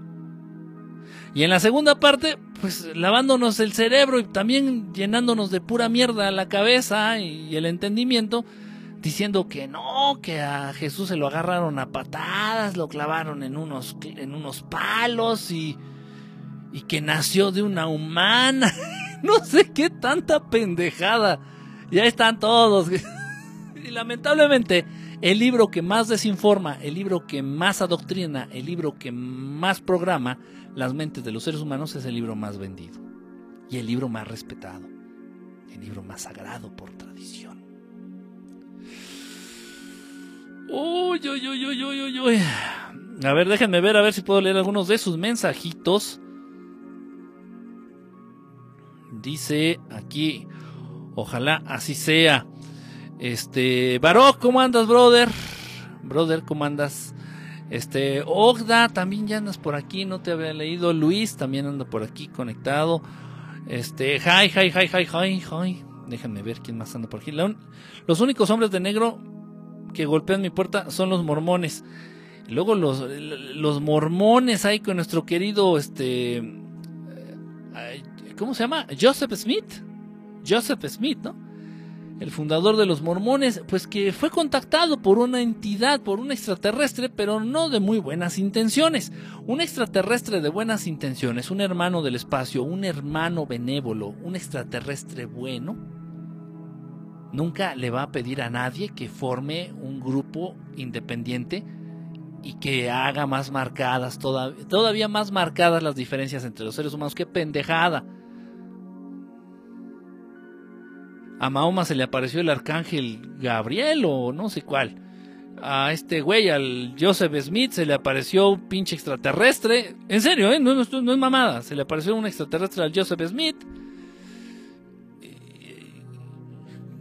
Y en la segunda parte, pues lavándonos el cerebro y también llenándonos de pura mierda la cabeza y el entendimiento, diciendo que no, que a Jesús se lo agarraron a patadas, lo clavaron en unos, en unos palos y y que nació de una humana. <laughs> no sé qué tanta pendejada. Ya están todos. <laughs> y lamentablemente, el libro que más desinforma, el libro que más adoctrina, el libro que más programa las mentes de los seres humanos es el libro más vendido. Y el libro más respetado. El libro más sagrado por tradición. Uy, uy, uy, uy, uy, uy. A ver, déjenme ver a ver si puedo leer algunos de sus mensajitos. Dice aquí, ojalá así sea. Este, Baroc, ¿cómo andas, brother? Brother, ¿cómo andas? Este, Ogda, también ya andas por aquí, no te había leído. Luis también anda por aquí conectado. Este, hi, hi, hi, hi, hi, hi. Déjenme ver quién más anda por aquí. Los únicos hombres de negro que golpean mi puerta son los mormones. Luego los, los mormones ahí con nuestro querido, este, ¿cómo se llama? Joseph Smith. Joseph Smith, ¿no? El fundador de los mormones, pues que fue contactado por una entidad, por un extraterrestre, pero no de muy buenas intenciones. Un extraterrestre de buenas intenciones, un hermano del espacio, un hermano benévolo, un extraterrestre bueno, nunca le va a pedir a nadie que forme un grupo independiente y que haga más marcadas, todavía más marcadas las diferencias entre los seres humanos. ¡Qué pendejada! A Mahoma se le apareció el arcángel Gabriel o no sé cuál. A este güey, al Joseph Smith, se le apareció un pinche extraterrestre. En serio, ¿eh? no, es mamada. Se le apareció un extraterrestre al Joseph Smith.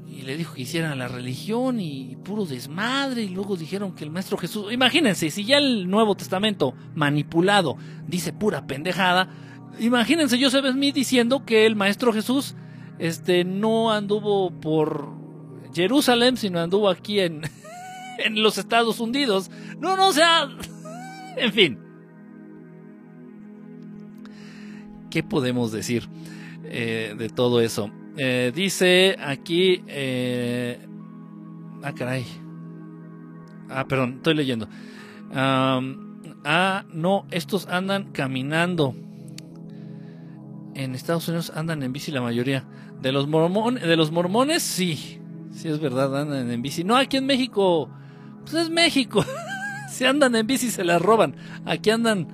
Y, le dijo que hicieran la religión y puro desmadre y luego dijeron que el maestro Jesús, imagínense, si ya el Nuevo Testamento manipulado dice pura pendejada, imagínense Joseph Smith diciendo que el maestro Jesús este no anduvo por Jerusalén, sino anduvo aquí en <laughs> en los Estados Unidos. No, no, o sea, <laughs> en fin. ¿Qué podemos decir eh, de todo eso? Eh, dice aquí... Eh, ah, caray. Ah, perdón, estoy leyendo. ah, no, estos andan caminando. En Estados Unidos andan en bici la mayoría. De los, mormones, de los mormones, sí. Sí, es verdad, andan en bici. No, aquí en México pues es México. <laughs> si andan en bici se las roban. Aquí andan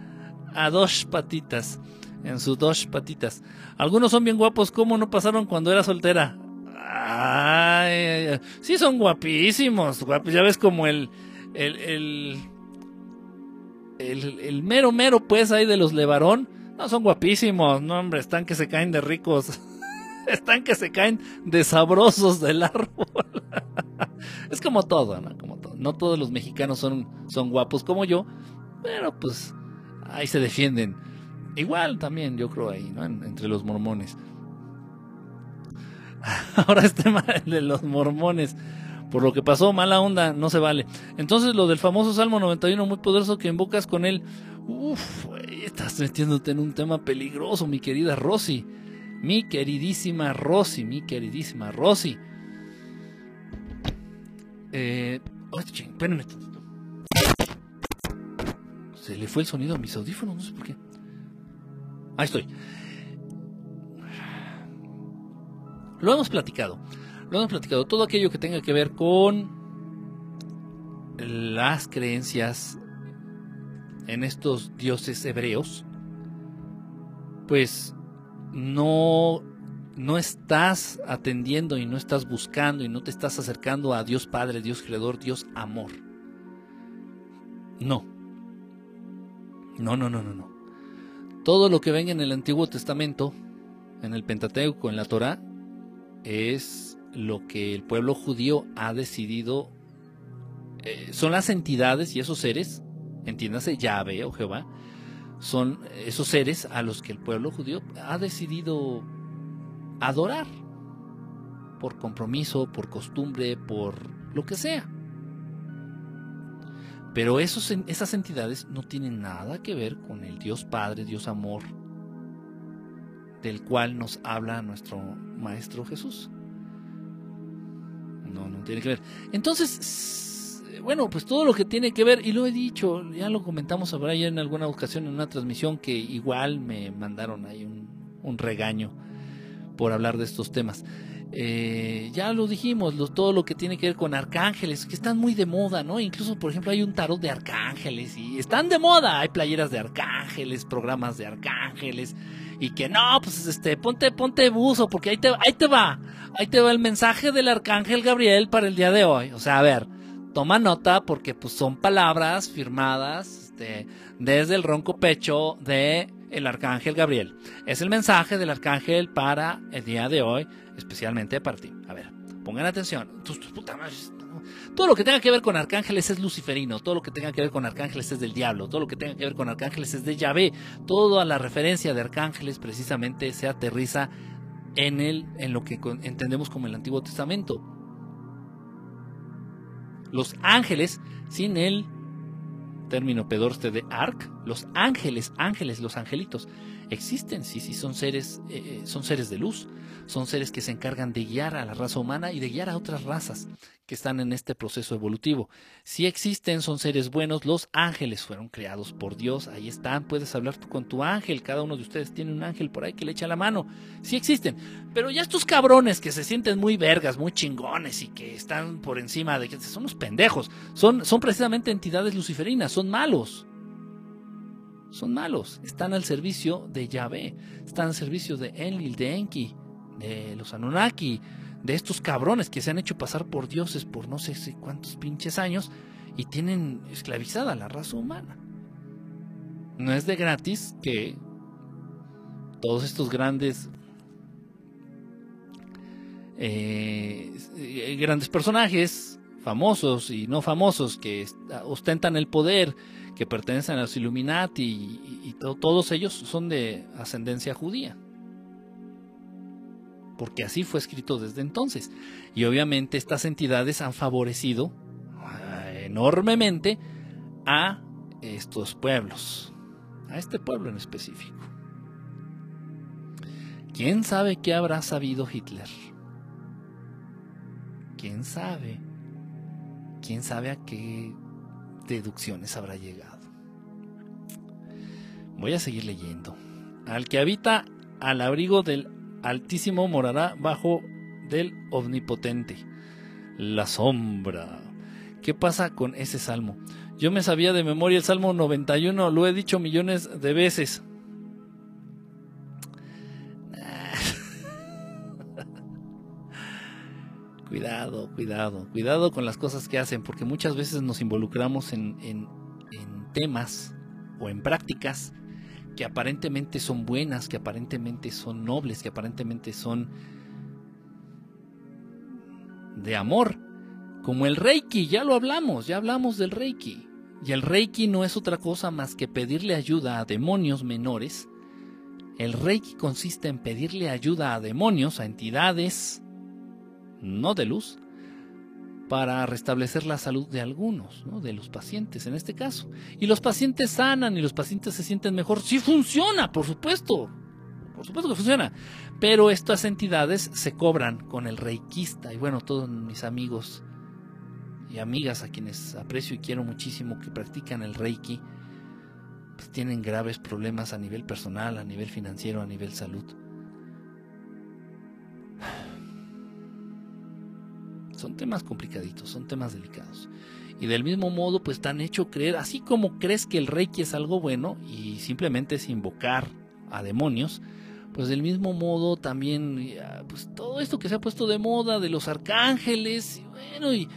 a dos patitas. En sus dos patitas. Algunos son bien guapos. ¿Cómo no pasaron cuando era soltera? Ay, sí son guapísimos. Ya ves como el, el, el, el, el mero mero pues ahí de los Levarón. No, son guapísimos. No, hombre, están que se caen de ricos. <laughs> <laughs> están que se caen de sabrosos del árbol. <laughs> es como todo, ¿no? Como no todos los mexicanos son, son guapos como yo, pero pues ahí se defienden. Igual también, yo creo ahí, ¿no? entre los mormones. <laughs> Ahora este tema de los mormones. Por lo que pasó, mala onda, no se vale. Entonces lo del famoso Salmo 91 muy poderoso que invocas con él. Uf, estás metiéndote en un tema peligroso, mi querida Rosy. Mi queridísima Rosy, mi queridísima Rosy. Eh, espérenme Se le fue el sonido a mis audífonos, no sé por qué. Ahí estoy. Lo hemos platicado. Lo hemos platicado. Todo aquello que tenga que ver con las creencias en estos dioses hebreos, pues no no estás atendiendo y no estás buscando y no te estás acercando a Dios Padre, Dios Creador, Dios Amor. No. No, no, no, no, no. Todo lo que venga en el Antiguo Testamento, en el Pentateuco, en la Torah, es lo que el pueblo judío ha decidido. Eh, son las entidades y esos seres, entiéndase Yahvé o Jehová, son esos seres a los que el pueblo judío ha decidido adorar, por compromiso, por costumbre, por lo que sea. Pero esos, esas entidades no tienen nada que ver con el Dios Padre, Dios Amor, del cual nos habla nuestro Maestro Jesús. No, no tiene que ver. Entonces, bueno, pues todo lo que tiene que ver, y lo he dicho, ya lo comentamos ahora ya en alguna ocasión en una transmisión que igual me mandaron ahí un, regaño por hablar de estos temas. Eh, ya lo dijimos, todo lo que tiene que ver con arcángeles, que están muy de moda, ¿no? Incluso, por ejemplo, hay un tarot de arcángeles y están de moda. Hay playeras de arcángeles, programas de arcángeles y que no, pues este, ponte, ponte buzo porque ahí te, ahí te va, ahí te va el mensaje del arcángel Gabriel para el día de hoy. O sea, a ver, toma nota porque pues son palabras firmadas este, desde el ronco pecho de el arcángel Gabriel. Es el mensaje del arcángel para el día de hoy, especialmente para ti. A ver, pongan atención. Todo lo que tenga que ver con arcángeles es luciferino, todo lo que tenga que ver con arcángeles es del diablo, todo lo que tenga que ver con arcángeles es de Yahvé. Toda la referencia de arcángeles precisamente se aterriza en, el, en lo que entendemos como el Antiguo Testamento. Los ángeles, sin el término pedorste de arc, los ángeles, ángeles, los angelitos, existen, sí, sí, son seres, eh, eh, son seres de luz, son seres que se encargan de guiar a la raza humana y de guiar a otras razas que están en este proceso evolutivo. Si existen, son seres buenos, los ángeles fueron creados por Dios, ahí están, puedes hablar con tu ángel, cada uno de ustedes tiene un ángel por ahí que le echa la mano, sí existen, pero ya estos cabrones que se sienten muy vergas, muy chingones y que están por encima de que son los pendejos, son, son precisamente entidades luciferinas, son malos son malos. Están al servicio de Yahvé, están al servicio de Enlil, de Enki, de los Anunnaki, de estos cabrones que se han hecho pasar por dioses por no sé cuántos pinches años y tienen esclavizada a la raza humana. No es de gratis que todos estos grandes eh, grandes personajes, famosos y no famosos, que ostentan el poder, que pertenecen a los Illuminati y, todos ellos son de ascendencia judía. Porque así fue escrito desde entonces. Y obviamente estas entidades han favorecido eh, enormemente a estos pueblos, a este pueblo en específico. ¿Quién sabe qué habrá sabido Hitler? ¿Quién sabe? ¿Quién sabe a qué deducciones habrá llegado? Voy a seguir leyendo. Al que habita al abrigo del Altísimo morará bajo del Omnipotente. La sombra. ¿Qué pasa con ese salmo? Yo me sabía de memoria el Salmo 91, lo he dicho millones de veces. <laughs> cuidado, cuidado, cuidado con las cosas que hacen, porque muchas veces nos involucramos en, en, temas o en prácticas que aparentemente son buenas, que aparentemente son nobles, que aparentemente son de amor, como el Reiki, ya lo hablamos, ya hablamos del Reiki. Y el Reiki no es otra cosa más que pedirle ayuda a demonios menores. El Reiki consiste en pedirle ayuda a demonios, a entidades, no de luz, para restablecer la salud de algunos, de los pacientes en este caso. Y los pacientes sanan y los pacientes se sienten mejor. Sí funciona, por supuesto. Por supuesto que funciona. Pero estas entidades se cobran con el reikista. Y bueno, todos mis amigos y amigas a quienes aprecio y quiero muchísimo que practican el reiki, pues tienen graves problemas a nivel personal, a nivel financiero, a nivel salud. Son temas complicaditos, son temas delicados. Y del mismo modo, pues te han hecho creer, así como crees que el Reiki es algo bueno y simplemente es invocar a demonios, pues del mismo modo también, pues todo esto que se ha puesto de moda de los arcángeles, y bueno, y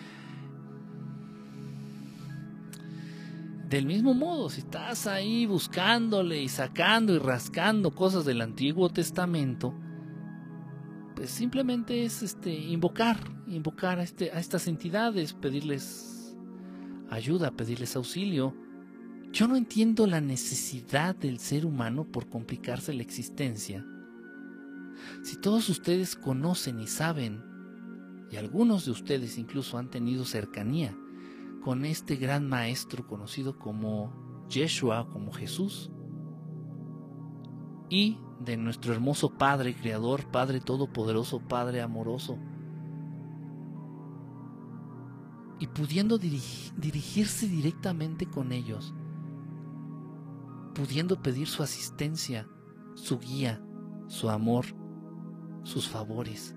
del mismo modo, si estás ahí buscándole y sacando y rascando cosas del Antiguo Testamento, pues simplemente es este invocar, invocar a, este, a estas entidades, pedirles ayuda, pedirles auxilio. Yo no entiendo la necesidad del ser humano por complicarse la existencia. Si todos ustedes conocen y saben, y algunos de ustedes incluso han tenido cercanía con este gran maestro conocido como Yeshua, como Jesús, y de nuestro hermoso Padre Creador, Padre Todopoderoso, Padre amoroso. Y pudiendo dirigirse directamente con ellos, pudiendo pedir su asistencia, su guía, su amor, sus favores.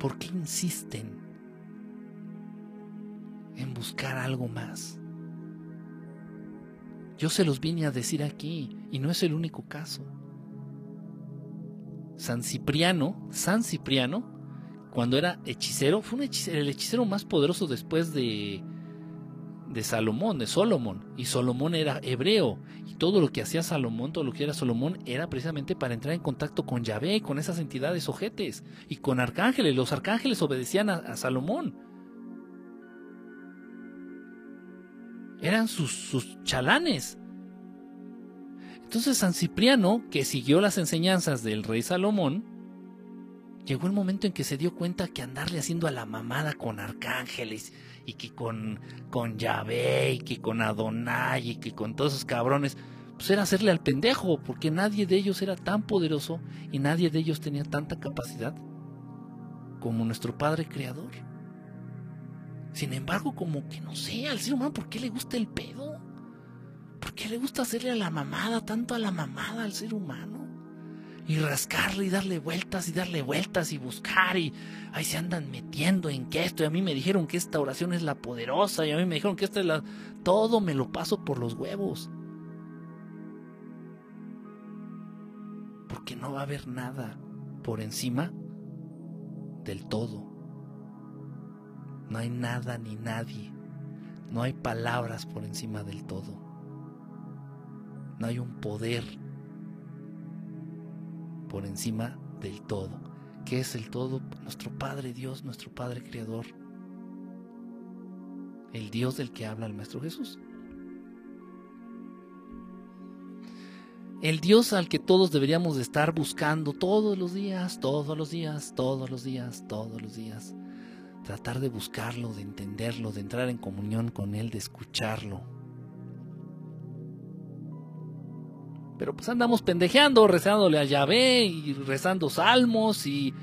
¿Por qué insisten en buscar algo más? Yo se los vine a decir aquí y no es el único caso. San Cipriano, San Cipriano, cuando era hechicero, fue el hechicero más poderoso después de, de Salomón, de Solomón. Y Solomón era hebreo. Y todo lo que hacía Salomón, todo lo que era Salomón, era precisamente para entrar en contacto con Yahvé, con esas entidades ojetes. Y con arcángeles. Los arcángeles obedecían a Salomón. Eran sus, chalanes. Entonces San Cipriano, que siguió las enseñanzas del rey Salomón, llegó el momento en que se dio cuenta que andarle haciendo a la mamada con arcángeles y que con, con Yahvé y que con Adonai y que con todos esos cabrones, pues era hacerle al pendejo, porque nadie de ellos era tan poderoso y nadie de ellos tenía tanta capacidad como nuestro Padre Creador. Sin embargo, como que no sé, al ser humano, ¿por qué le gusta el pedo? ¿Por qué le gusta hacerle a la mamada, tanto a la mamada al ser humano? Y rascarle y darle vueltas y darle vueltas y buscar y ahí se andan metiendo en que esto. Y a mí me dijeron que esta oración es la poderosa y a mí me dijeron que esta es la... Todo me lo paso por los huevos. Porque no va a haber nada por encima del todo. No hay nada ni nadie. No hay palabras por encima del todo. No hay un poder por encima del todo. ¿Qué es el todo? Nuestro Padre Dios, nuestro Padre Creador. El Dios del que habla el Maestro Jesús. El Dios al que todos deberíamos de estar buscando todos los días, todos los días, todos los días, todos los días. Tratar de buscarlo, de entenderlo, de entrar en comunión con Él, de escucharlo. Pero pues andamos pendejeando, rezándole a Yahvé y rezando salmos y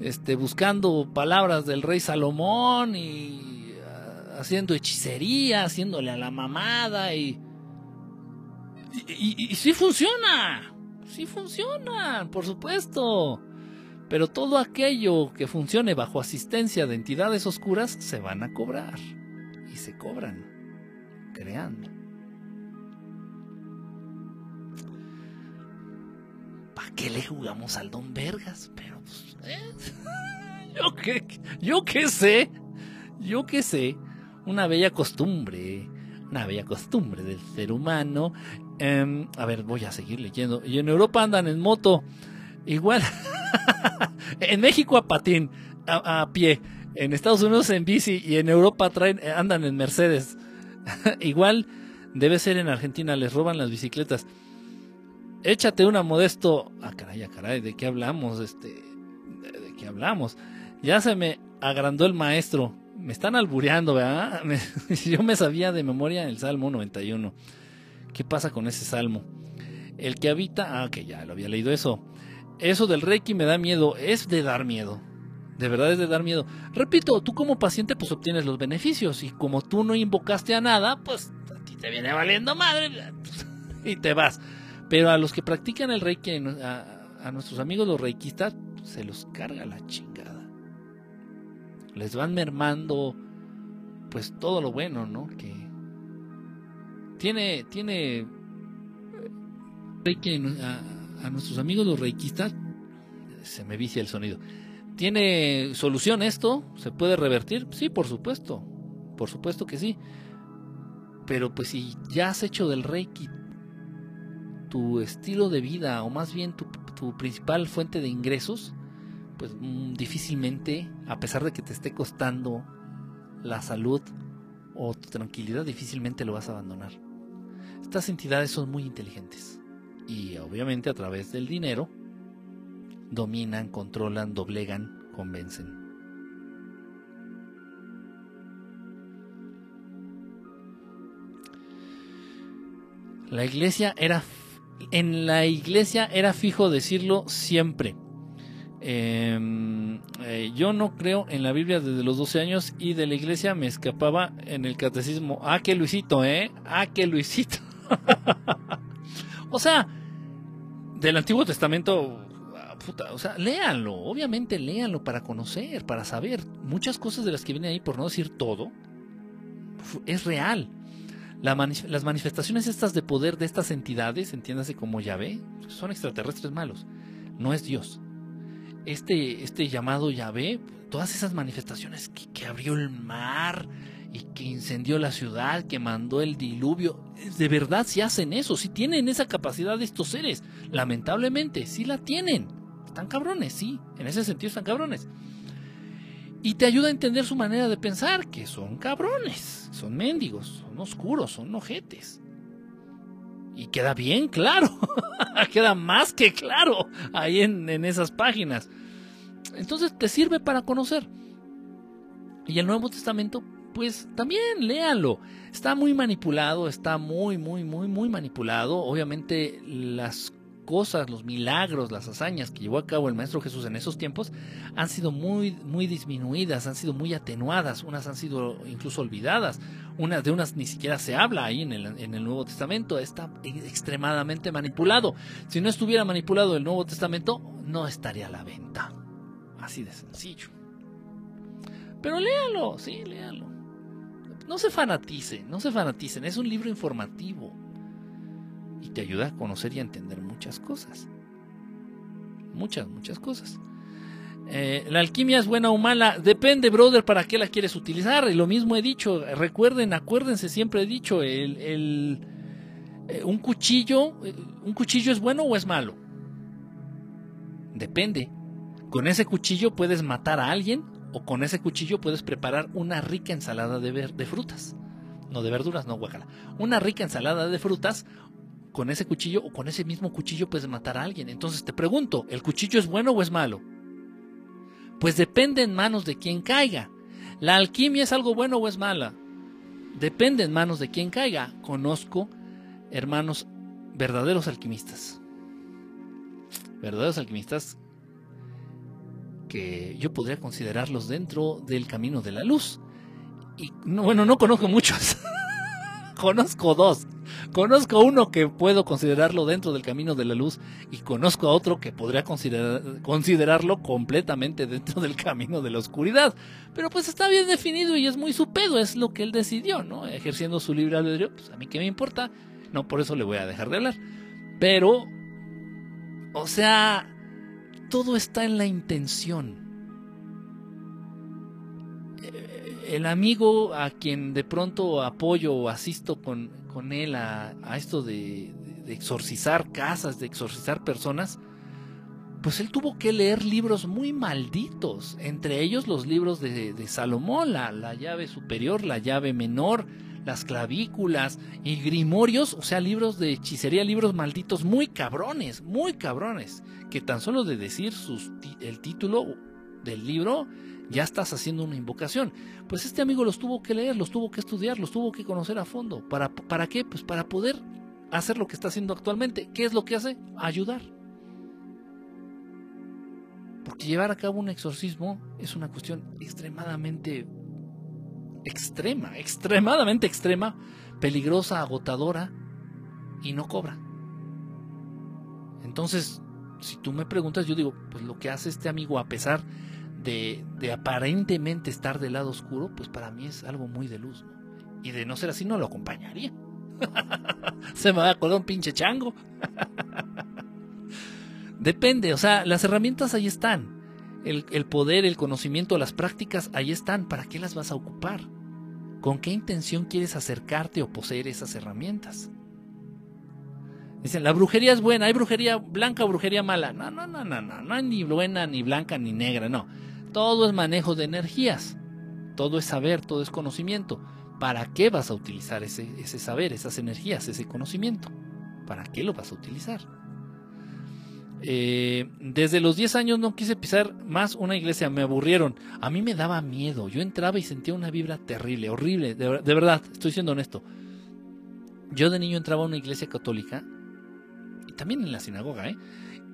este, buscando palabras del rey Salomón y uh, haciendo hechicería, haciéndole a la mamada y y, sí funciona, sí funciona, por supuesto. Pero todo aquello que funcione bajo asistencia de entidades oscuras se van a cobrar. Y se cobran, creando. ¿Para qué le jugamos al Don Vergas? Pero, pues, ¿eh? <laughs> yo, qué, yo qué sé, yo qué sé, una bella costumbre, una bella costumbre del ser humano Em, a ver, voy a seguir leyendo. Y en Europa andan en moto. Igual. <laughs> en México a patín, a, pie. En Estados Unidos en bici y en Europa traen, eh, andan en Mercedes. <laughs> Igual debe ser en Argentina, les roban las bicicletas. Échate una modesto. Ah, caray, ah, caray, ¿de qué hablamos? Este, ¿de, qué hablamos? Ya se me agrandó el maestro. Me están albureando, ¿verdad? <laughs> Yo me sabía de memoria el Salmo 91. ¿Qué pasa con ese salmo? El que habita, ah, que ya lo había leído eso. Eso del Reiki me da miedo, es de dar miedo. De verdad es de dar miedo. Repito, tú como paciente pues obtienes los beneficios y como tú no invocaste a nada, pues a ti te viene valiendo madre <laughs> y te vas. Pero a los que practican el Reiki, a, nuestros amigos los reikistas, se los carga la chingada. Les van mermando pues todo lo bueno, ¿no? Que, tiene, tiene reiki a, a, nuestros amigos los reikistas, se me vicia el sonido. ¿Tiene solución esto? ¿Se puede revertir? Sí, por supuesto, por supuesto que sí. Pero pues si ya has hecho del reiki tu estilo de vida, o más bien tu, tu principal fuente de ingresos, pues mm, difícilmente, a pesar de que te esté costando la salud o tu tranquilidad, difícilmente lo vas a abandonar. Estas entidades son muy inteligentes y obviamente a través del dinero dominan, controlan, doblegan, convencen. La iglesia era en la iglesia era fijo decirlo siempre. Em, eh, yo no creo en la Biblia desde los 12 años y de la iglesia me escapaba en el catecismo. Ah, que Luisito, ¿eh? Ah, que Luisito. <laughs> o sea, del Antiguo Testamento, ah, o sea, léanlo, obviamente léanlo para conocer, para saber. Muchas cosas de las que vienen ahí, por no decir todo, es real. las manifestaciones estas de poder de estas entidades, entiéndase como Yahvé, son extraterrestres malos, no es Dios. Este, este llamado Yahvé, todas esas manifestaciones que abrió el mar, y que incendió la ciudad, que mandó el diluvio. De verdad, si hacen eso, si tienen esa capacidad de estos seres. Lamentablemente, sí la tienen. Están cabrones, sí. En ese sentido están cabrones. Y te ayuda a entender su manera de pensar, que son cabrones, son mendigos, son oscuros, son ojetes. Y queda bien claro, <laughs> queda más que claro ahí en, en esas páginas. Entonces te sirve para conocer. Y el Nuevo Testamento pues también léanlo. Está muy manipulado, está muy, muy, muy, muy manipulado. Obviamente las cosas, los milagros, las hazañas que llevó a cabo el Maestro Jesús en esos tiempos han sido muy, muy disminuidas, han sido muy atenuadas, unas han sido incluso olvidadas, unas de unas ni siquiera se habla ahí en el, en el Nuevo Testamento, está extremadamente manipulado. Si no estuviera manipulado el Nuevo Testamento, no estaría a la venta. Así de sencillo. Pero léalo, sí, léalo. No se fanaticen, no se fanaticen, es un libro informativo y te ayuda a conocer y a entender muchas cosas. Muchas, muchas cosas. Eh, la alquimia es buena o mala, depende, brother, para qué la quieres utilizar. Y lo mismo he dicho, recuerden, acuérdense, siempre he dicho, el, eh, un cuchillo, un cuchillo es bueno o es malo. Depende. Con ese cuchillo puedes matar a alguien con ese cuchillo puedes preparar una rica ensalada de, de frutas. No de verduras, no guacala. Una rica ensalada de frutas con ese cuchillo o con ese mismo cuchillo puedes matar a alguien. Entonces te pregunto, ¿el cuchillo es bueno o es malo? Pues depende en manos de quien caiga. ¿La alquimia es algo bueno o es mala? Depende en manos de quien caiga. Conozco hermanos verdaderos alquimistas. Verdaderos alquimistas que yo podría considerarlos dentro del camino de la luz. Y bueno, no conozco muchos. <laughs> conozco dos. Conozco uno que puedo considerarlo dentro del camino de la luz y conozco a otro que podría considerar, considerarlo completamente dentro del camino de la oscuridad. Pero pues está bien definido y es muy su pedo, es lo que él decidió, ¿no? Ejerciendo su libre albedrío, pues a mí qué me importa, no por eso le voy a dejar de hablar. Pero, o sea, todo está en la intención. El amigo a quien de pronto apoyo o asisto con, con él a, esto de, exorcizar casas, de exorcizar personas, pues él tuvo que leer libros muy malditos, entre ellos los libros de, Salomón, la, la, llave superior, la llave menor, las clavículas y grimorios, o sea, libros de hechicería, libros malditos muy cabrones, muy cabrones, que tan solo de decir sus, el título del libro ya estás haciendo una invocación. Pues este amigo los tuvo que leer, los tuvo que estudiar, los tuvo que conocer a fondo. ¿Para, para qué? Pues para poder hacer lo que está haciendo actualmente. ¿Qué es lo que hace? Ayudar. Porque llevar a cabo un exorcismo es una cuestión extremadamente extrema, extremadamente extrema, peligrosa, agotadora y no cobra. Entonces, si tú me preguntas, yo digo, pues lo que hace este amigo a pesar de, de aparentemente estar del lado oscuro, pues para mí es algo muy de luz. Y de no ser así, no lo acompañaría. <laughs> Se me va a acordar un pinche chango. <laughs> Depende, o sea, las herramientas ahí están. El, poder, el conocimiento, las prácticas, ahí están. ¿Para qué las vas a ocupar? ¿Con qué intención quieres acercarte o poseer esas herramientas? Dicen, la brujería es buena, hay brujería blanca o brujería mala. No, no, no, no, no, no hay ni buena, ni blanca, ni negra, no. Todo es manejo de energías. Todo es saber, todo es conocimiento. ¿Para qué vas a utilizar ese, ese saber, esas energías, ese conocimiento? ¿Para qué lo vas a utilizar? Eh, desde los 10 años no quise pisar más una iglesia, me aburrieron. A mí me daba miedo. Yo entraba y sentía una vibra terrible, horrible. De, verdad, estoy siendo honesto. Yo de niño entraba a una iglesia católica, y también en la sinagoga, ¿eh?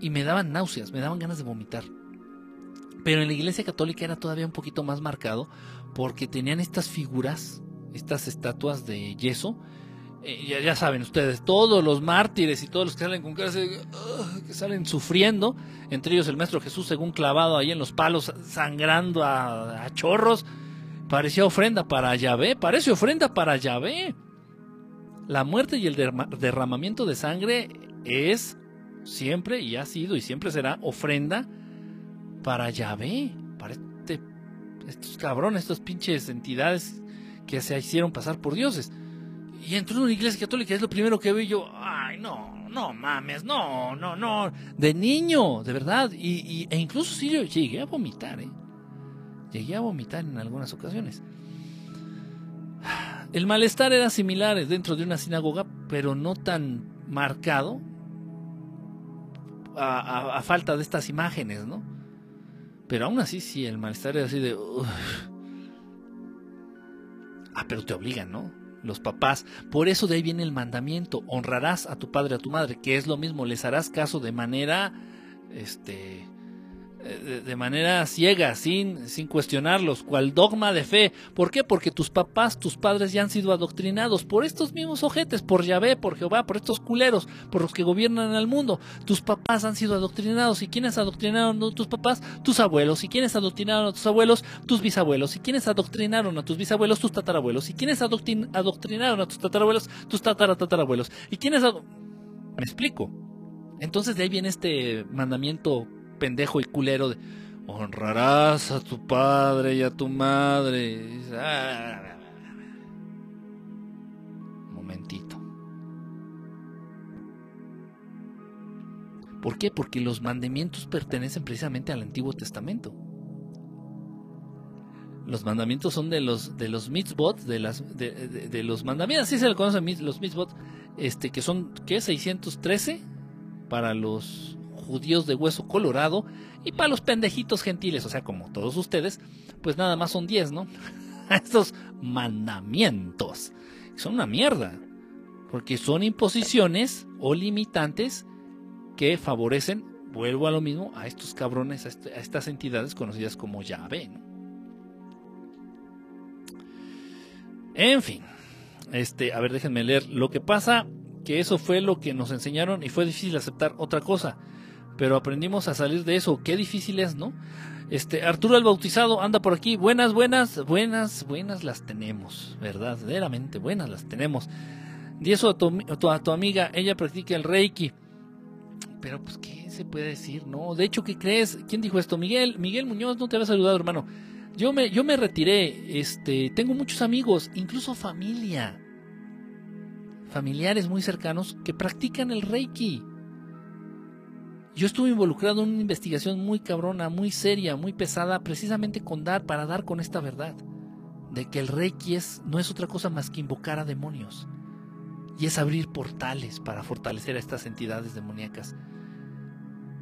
y me daban náuseas, me daban ganas de vomitar. Pero en la iglesia católica era todavía un poquito más marcado porque tenían estas figuras, estas estatuas de yeso, eh, ya, saben ustedes, todos los mártires y todos los que salen con cara que salen sufriendo, entre ellos el Maestro Jesús según clavado ahí en los palos, sangrando a, chorros, parecía ofrenda para Yahvé, parece ofrenda para Yahvé. La muerte y el derramamiento de sangre es siempre y ha sido y siempre será ofrenda para Yahvé, para este, estos cabrones, estos pinches entidades que se hicieron pasar por dioses. Y entró en una iglesia católica, es lo primero que veo yo, ay, no, no mames, no, no, no, de niño, de verdad, y, e incluso sí yo llegué a vomitar, ¿eh? Llegué a vomitar en algunas ocasiones. El malestar era similar dentro de una sinagoga, pero no tan marcado a, falta de estas imágenes, ¿no? Pero aún así, sí, el malestar era así de... Ah, pero te obligan, ¿no? Los papás. Por eso de ahí viene el mandamiento, honrarás a tu padre, a tu madre, que es lo mismo, les harás caso de manera este de manera ciega, sin, sin cuestionarlos, cual dogma de fe. ¿Por qué? Porque tus papás, tus padres ya han sido adoctrinados por estos mismos ojetes, por Yahvé, por Jehová, por estos culeros, por los que gobiernan el mundo. Tus papás han sido adoctrinados. ¿Y quiénes adoctrinaron a tus papás? Tus abuelos. ¿Y quiénes adoctrinaron a tus abuelos? Tus bisabuelos. ¿Y quiénes adoctrinaron a tus bisabuelos? Tus tatarabuelos. ¿Y quiénes adoctrinaron a tus tatarabuelos? Tus tataratatarabuelos. ¿Y quiénes... Me explico. Entonces de ahí viene este mandamiento pendejo y culero de honrarás a tu padre y a tu madre. Momentito. ¿Por qué? Porque los mandamientos pertenecen precisamente al Antiguo Testamento. Los mandamientos son de los de los mitzvot, de las de, los mandamientos, así se le conocen los mitzvot, este que son ¿qué? 613 para los judíos de hueso colorado y para los pendejitos gentiles, o sea, como todos ustedes, pues nada más son 10, ¿no? <laughs> Estos mandamientos son una mierda, porque son imposiciones o limitantes que favorecen, vuelvo a lo mismo, a estos cabrones, a, este, estas entidades conocidas como Yahvé, ¿no? En fin, este, a ver, déjenme leer. Lo que pasa que eso fue lo que nos enseñaron y fue difícil aceptar otra cosa, pero aprendimos a salir de eso. Qué difícil es, ¿no? Este, Arturo el Bautizado anda por aquí. Buenas, buenas, buenas, buenas las tenemos, verdaderamente buenas las tenemos. Di eso a tu, a tu amiga, ella practica el Reiki. Pero pues, ¿qué se puede decir? No, de hecho, ¿qué crees? ¿Quién dijo esto? Miguel, Miguel Muñoz, no te había saludado, hermano. Yo me, yo me retiré, este, tengo muchos amigos, incluso familia, familiares muy cercanos que practican el Reiki. Yo estuve involucrado en una investigación muy cabrona, muy seria, muy pesada, precisamente con dar, para dar con esta verdad, de que el Reiki es, no es otra cosa más que invocar a demonios, y es abrir portales para fortalecer a estas entidades demoníacas.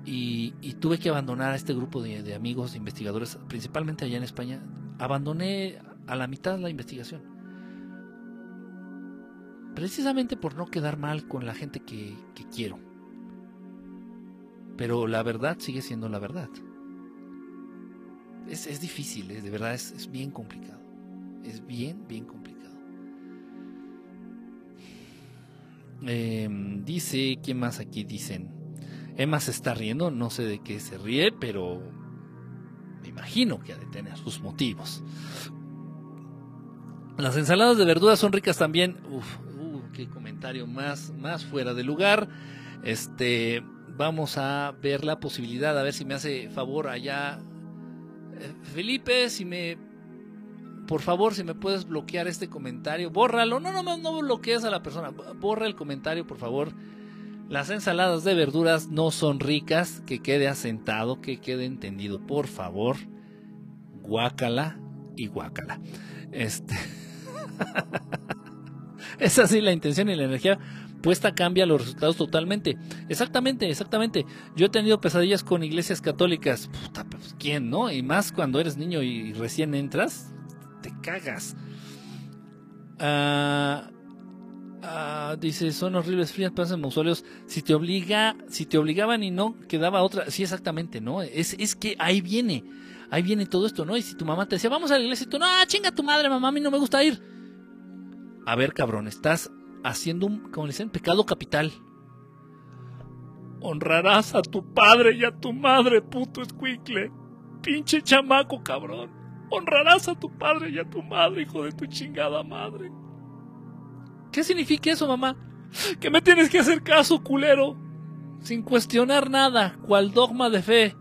Y, tuve que abandonar a este grupo de, amigos, de investigadores, principalmente allá en España. Abandoné a la mitad la investigación. Precisamente por no quedar mal con la gente que, quiero. Pero la verdad sigue siendo la verdad. Es, difícil, ¿eh? de verdad es, bien complicado. Es bien, bien complicado. Em, dice, ¿quién más aquí dicen? Emma se está riendo, no sé de qué se ríe, pero me imagino que ha de tener sus motivos. Las ensaladas de verduras son ricas también. Uf, uh, qué comentario más, más fuera de lugar. Este, vamos a ver la posibilidad, a ver si me hace favor allá. Eh, Felipe, si me por favor, si me puedes bloquear este comentario, bórralo. No, no, no, bloquees a la persona. Borra el comentario, por favor. Las ensaladas de verduras no son ricas, que quede asentado, que quede entendido, por favor. Guácala y guácala. Este. <laughs> es así la intención y la energía puesta cambia los resultados totalmente. Exactamente, exactamente. Yo he tenido pesadillas con iglesias católicas. Puta, pues, ¿quién no? Y más cuando eres niño y recién entras, te cagas. Ah Ah, dice, son horribles frías plazas mausoleos. Si te obliga, si te obligaban y no, quedaba otra. Sí, exactamente, ¿no? Es, es que ahí viene, ahí viene todo esto, ¿no? Y si tu mamá te decía, vamos a la iglesia, y tú, no, chinga tu madre, mamá, a mí no me gusta ir. A ver, cabrón, estás haciendo un, como pecado capital. Honrarás a tu padre y a tu madre, puto escuicle. Pinche chamaco, cabrón. Honrarás a tu padre y a tu madre, hijo de tu chingada madre. ¿Qué significa eso, mamá? Que me tienes que hacer caso, culero. Sin cuestionar nada, cual dogma de fe.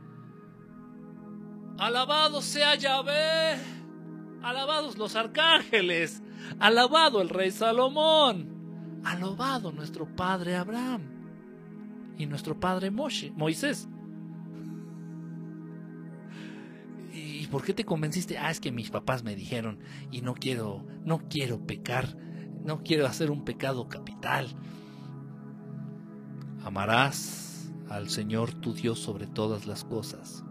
Alabado sea Yahvé. Alabados los arcángeles. Alabado el rey Salomón. Alabado nuestro padre Abraham. Y nuestro padre Moshe, Moisés. ¿Y por qué te convenciste? Ah, es que mis papás me dijeron y no quiero, no quiero pecar no quiero hacer un pecado capital. Amarás al Señor tu Dios sobre todas las cosas.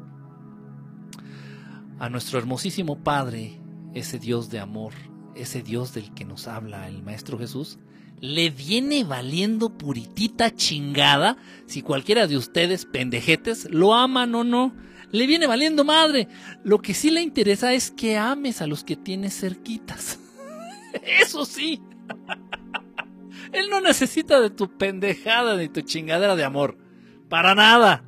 A nuestro hermosísimo Padre, ese Dios de amor, ese Dios del que nos habla el Maestro Jesús, le viene valiendo puritita chingada si cualquiera de ustedes, pendejetes, lo aman o no. Le viene valiendo madre. Lo que sí le interesa es que ames a los que tienes cerquitas. <laughs> Eso sí. <laughs> Él no necesita de tu pendejada ni tu chingadera de amor. Para nada.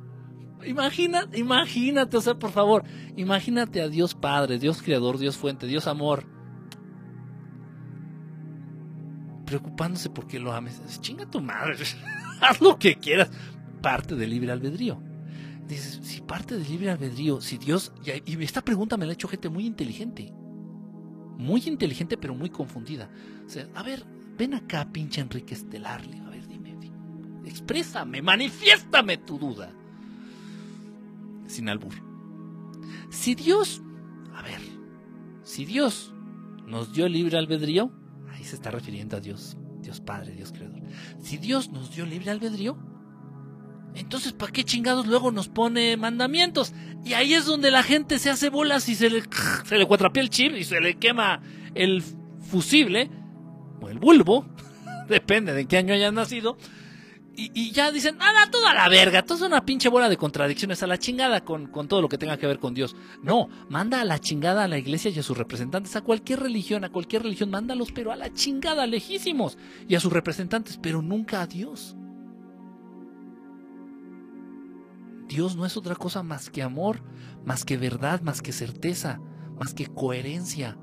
Imagina, imagínate, o sea, por favor, imagínate a Dios Padre, Dios Creador, Dios Fuente, Dios Amor. Preocupándose porque lo ames. Chinga tu madre. <laughs> Haz lo que quieras. Parte del libre albedrío. Dices, si parte del libre albedrío, si Dios. Y esta pregunta me la ha hecho gente muy inteligente muy inteligente pero muy confundida. O sea, a ver, ven acá, pinche Enrique Estelar. A ver, dime, exprésame, manifiéstame tu duda. Sin albur. Si Dios, a ver, si Dios nos dio libre albedrío, ahí se está refiriendo a Dios, Dios Padre, Dios Creador. Si Dios nos dio libre albedrío, entonces ¿para qué chingados luego nos pone mandamientos? Y ahí es donde la gente se hace bolas y se le, <laughs> se le cuatrapea el chip y se le quema el fusible o el bulbo, <laughs> depende de qué año hayan nacido. Y, ya dicen, nada, toda la verga, todo es una pinche bola de contradicciones a la chingada con, con, todo lo que tenga que ver con Dios. No, manda a la chingada a la iglesia y a sus representantes, a cualquier religión, a cualquier religión, mándalos, pero a la chingada, lejísimos, y a sus representantes, pero nunca a Dios. Dios no es otra cosa más que amor, más que verdad, más que certeza, más que coherencia.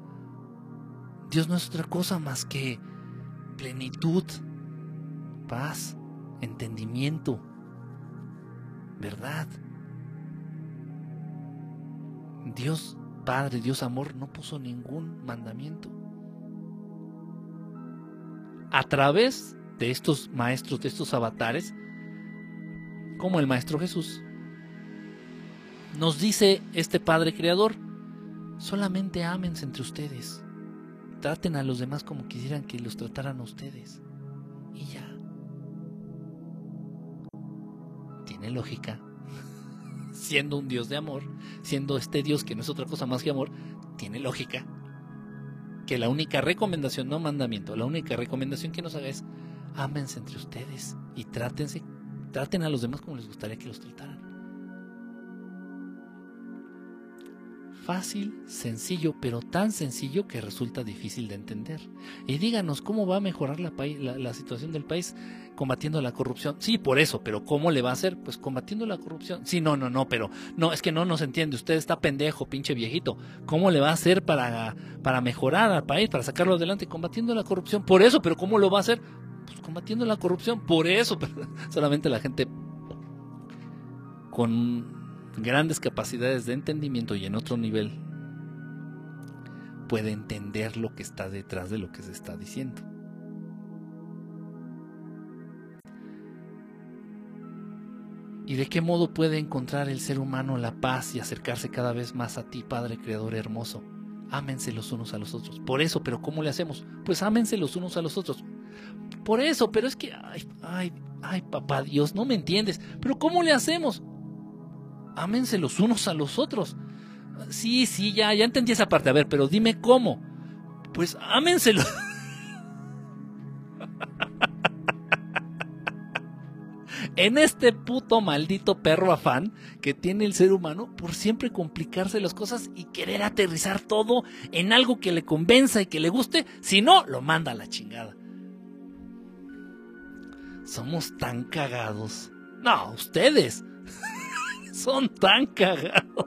Dios no es otra cosa más que plenitud, paz entendimiento, verdad. Dios Padre, Dios Amor, no puso ningún mandamiento. A través de estos maestros, de estos avatares, como el Maestro Jesús, nos dice este Padre Creador, solamente ámense entre ustedes, traten a los demás como quisieran que los trataran a ustedes, tiene lógica. <laughs> Siendo un Dios de amor, siendo este Dios que no es otra cosa más que amor, tiene lógica. Que la única recomendación, no mandamiento, la única recomendación que nos haga es ámense entre ustedes y trátense, traten a los demás como les gustaría que los trataran. fácil, sencillo, pero tan sencillo que resulta difícil de entender. Y díganos cómo va a mejorar la, la, situación del país combatiendo la corrupción. Sí, por eso, pero ¿cómo le va a hacer? Pues combatiendo la corrupción. Sí, no, no, no, pero no, es que no nos entiende. Usted está pendejo, pinche viejito. ¿Cómo le va a hacer para, para mejorar al país, para sacarlo adelante? Combatiendo la corrupción. Por eso, pero ¿cómo lo va a hacer? Pues combatiendo la corrupción. Por eso, pero <laughs> solamente la gente con grandes capacidades de entendimiento y en otro nivel puede entender lo que está detrás de lo que se está diciendo. ¿Y de qué modo puede encontrar el ser humano la paz y acercarse cada vez más a ti, Padre Creador hermoso? Ámense los unos a los otros. Por eso, pero ¿cómo le hacemos? Pues ámense los unos a los otros. Por eso, pero es que, ay, ay, ay, papá Dios, no me entiendes. Pero ¿cómo le hacemos? ámense los unos a los otros. Sí, sí, ya, ya entendí esa parte. A ver, pero dime cómo. Pues ámenselo. <laughs> en este puto maldito perro afán que tiene el ser humano por siempre complicarse las cosas y querer aterrizar todo en algo que le convenza y que le guste, si no, lo manda a la chingada. Somos tan cagados. No, ustedes. <laughs> Son tan cagados. <laughs>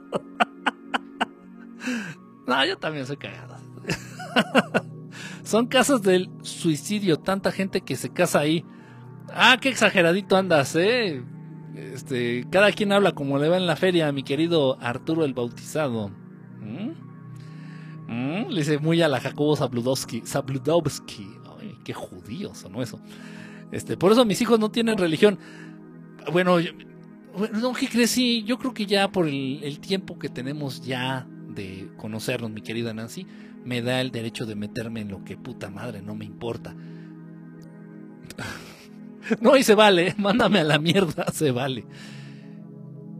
No, yo también soy cagado. <laughs> Son casos del suicidio, tanta gente que se casa ahí. Ah, qué exageradito andas, eh. Este, cada quien habla como le va en la feria, mi querido Arturo el Bautizado. ¿Mm? ¿Mm? Le dice muy a la Jacobo Zabludowski. Zabludowski. Ay, qué judío sonó eso. Este, por eso mis hijos no tienen religión. Bueno, bueno, ¿qué crees? yo creo que ya por el, tiempo que tenemos ya de conocernos, mi querida Nancy, me da el derecho de meterme en lo que puta madre no me importa. <laughs> no, y se vale, mándame a la mierda, <laughs> se vale.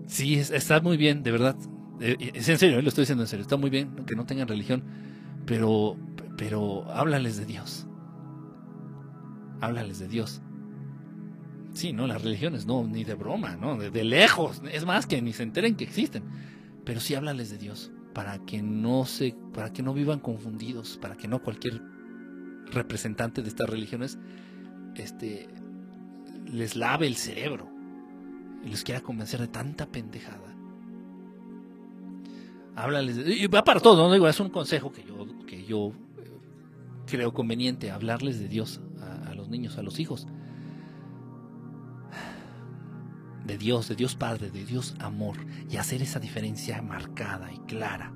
Sí, está muy bien, de verdad. Eh, eh, es en serio, eh, lo estoy diciendo en serio. Está muy bien que no tengan religión, pero, pero háblales de Dios. Háblales de Dios. Sí, no, las religiones no, ni de broma, ¿no? De, lejos. Es más, que ni se enteren que existen. Pero sí háblales de Dios, para que no se, para que no vivan confundidos, para que no cualquier representante de estas religiones este, les lave el cerebro y les quiera convencer de tanta pendejada. Háblales de, y va para todo, ¿no? Digo, es un consejo que yo, que yo eh, creo conveniente, hablarles de Dios a los niños, a los hijos de Dios, de Dios Padre, de Dios Amor, y hacer esa diferencia marcada y clara,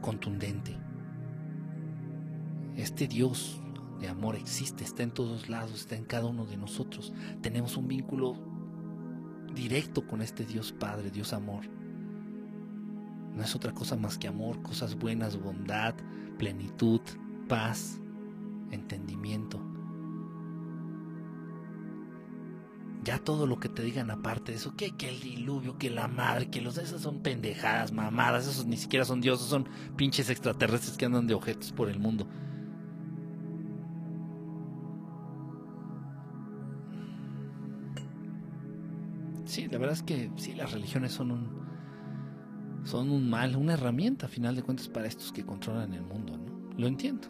contundente. Este Dios amor existe, está en todos lados, está en cada uno de nosotros. Tenemos un vínculo directo con este Dios Padre, Dios Amor. No es otra cosa más que amor, cosas buenas, bondad, plenitud, paz, entendimiento. Ya todo lo que te digan aparte de eso, que, que el diluvio, que la madre, que los esas son pendejadas, mamadas, esos ni siquiera son dioses, son pinches extraterrestres que andan de objetos por el mundo. Sí, la verdad es que sí, las religiones son un, son un mal, una herramienta a final de cuentas para estos que controlan el mundo, ¿no? Lo entiendo.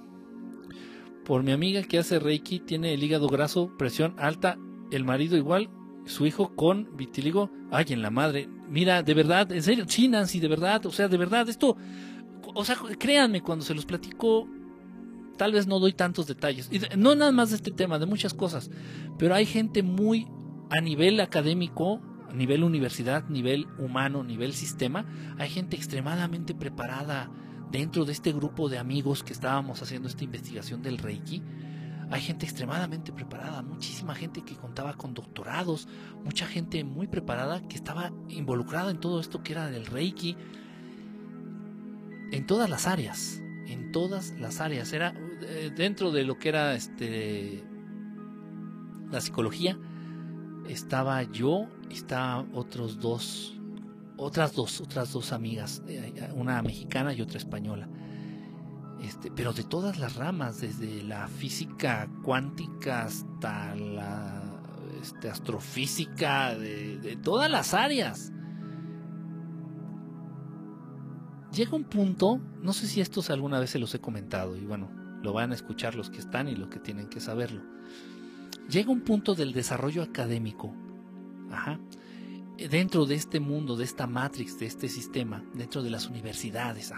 Por mi amiga que hace Reiki, tiene el hígado graso, presión alta el marido igual, su hijo con vitiligo, ay, en la madre. Mira, de verdad, en serio, sí, Nancy, de verdad, o sea, de verdad, esto, o sea, créanme, cuando se los platico, tal vez no doy tantos detalles. Y no nada más de este tema, de muchas cosas, pero hay gente muy a nivel académico, a nivel universidad, nivel humano, nivel sistema, hay gente extremadamente preparada dentro de este grupo de amigos que estábamos haciendo esta investigación del Reiki hay gente extremadamente preparada, muchísima gente que contaba con doctorados, mucha gente muy preparada que estaba involucrada en todo esto que era del Reiki, en todas las áreas, en todas las áreas. Era eh, dentro de lo que era este la psicología, estaba yo, estaban otros dos, otras dos, otras dos amigas, eh, una mexicana y otra española. Este, pero de todas las ramas, desde la física cuántica hasta la este, astrofísica, de, todas las áreas. Llega un punto, no sé si estos alguna vez se los he comentado, y bueno, lo van a escuchar los que están y los que tienen que saberlo. Llega un punto del desarrollo académico, dentro de este mundo, de esta matrix, de este sistema, dentro de las universidades,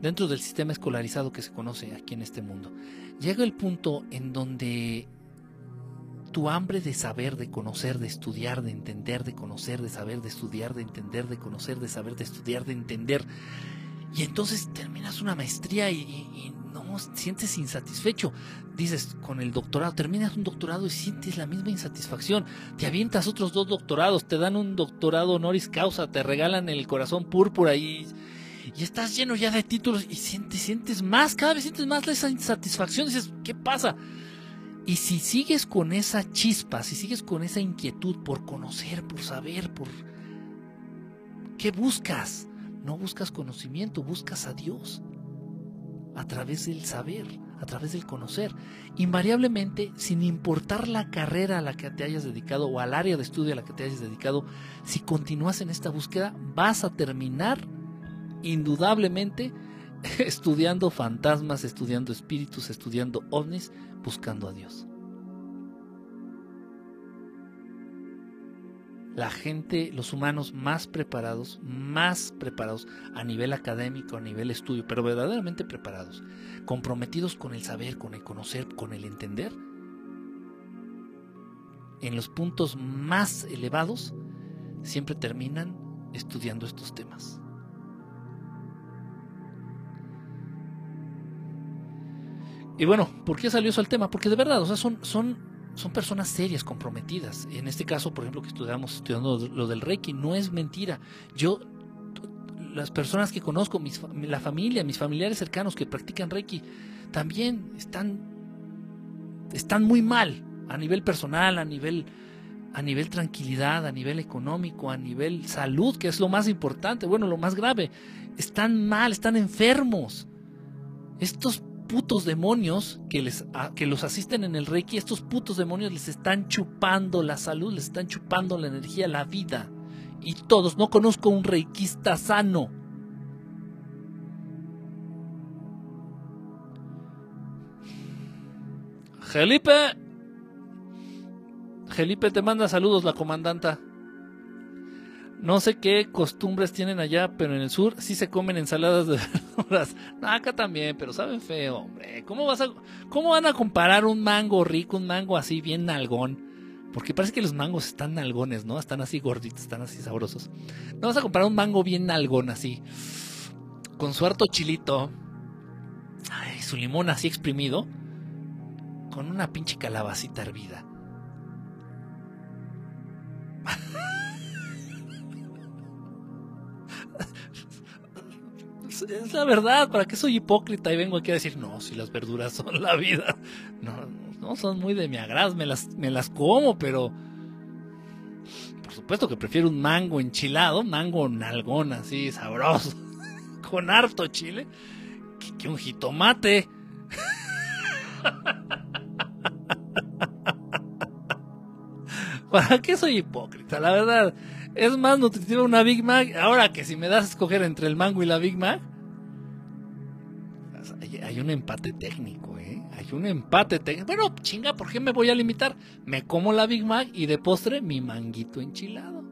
dentro del sistema escolarizado que se conoce aquí en este mundo. Llega el punto en donde tu hambre de saber, de conocer, de estudiar, de entender, de conocer, de saber, de estudiar, de entender, de conocer, de saber, de estudiar, de entender. Y entonces terminas una maestría y, no sientes insatisfecho. Dices, con el doctorado, terminas un doctorado y sientes la misma insatisfacción. Te avientas otros dos doctorados, te dan un doctorado honoris causa, te regalan el corazón púrpura y y estás lleno ya de títulos y sientes, sientes más, cada vez sientes más esa insatisfacción, dices, ¿qué pasa? Y si sigues con esa chispa, si sigues con esa inquietud por conocer, por saber, por... ¿Qué buscas? No buscas conocimiento, buscas a Dios a través del saber, a través del conocer. Invariablemente, sin importar la carrera a la que te hayas dedicado o al área de estudio a la que te hayas dedicado, si continúas en esta búsqueda, vas a terminar indudablemente <laughs> estudiando fantasmas, estudiando espíritus, estudiando ovnis, buscando a Dios. La gente, los humanos más preparados, más preparados a nivel académico, a nivel estudio, pero verdaderamente preparados, comprometidos con el saber, con el conocer, con el entender, en los puntos más elevados, siempre terminan estudiando estos temas. Y bueno, ¿por qué salió eso al tema? Porque de verdad, o sea, son, son, son personas serias, comprometidas. En este caso, por ejemplo, que estudiamos estudiando lo del Reiki, no es mentira. Yo, las personas que conozco, mis, la familia, mis familiares cercanos que practican Reiki, también están, están muy mal a nivel personal, a nivel, a nivel tranquilidad, a nivel económico, a nivel salud, que es lo más importante, bueno, lo más grave. Están mal, están enfermos. Estos putos demonios que, les, que los asisten en el Reiki, estos putos demonios les están chupando la salud, les están chupando la energía, la vida. Y todos, no conozco un reikista sano. Felipe. Felipe te manda saludos la comandanta. No sé qué costumbres tienen allá, pero en el sur sí se comen ensaladas de verduras. <laughs> No, acá también, pero saben feo, hombre. ¿Cómo, vas a, ¿Cómo van a comparar un mango rico, un mango así bien nalgón? Porque parece que los mangos están nalgones, ¿no? Están así gorditos, están así sabrosos. No vas a comparar un mango bien nalgón así. Con su harto chilito. Ay, su limón así exprimido. con una pinche calabacita hervida. <laughs> es la verdad, ¿para qué soy hipócrita y vengo aquí a decir, no, si las verduras <laughs> son la vida? No, no son muy de mi agrado, me las, me las como, pero por supuesto que prefiero un mango enchilado, mango nalgón así, sabroso, <laughs> con harto chile, que, que un jitomate. <laughs> ¿Para qué soy hipócrita? La verdad, es más nutritiva una Big Mac. Ahora que si me das a escoger entre el mango y la Big Mac, hay un empate técnico, ¿eh? Hay un empate técnico. Bueno, chinga, ¿por qué me voy a limitar? Me como la Big Mac y de postre mi manguito enchilado.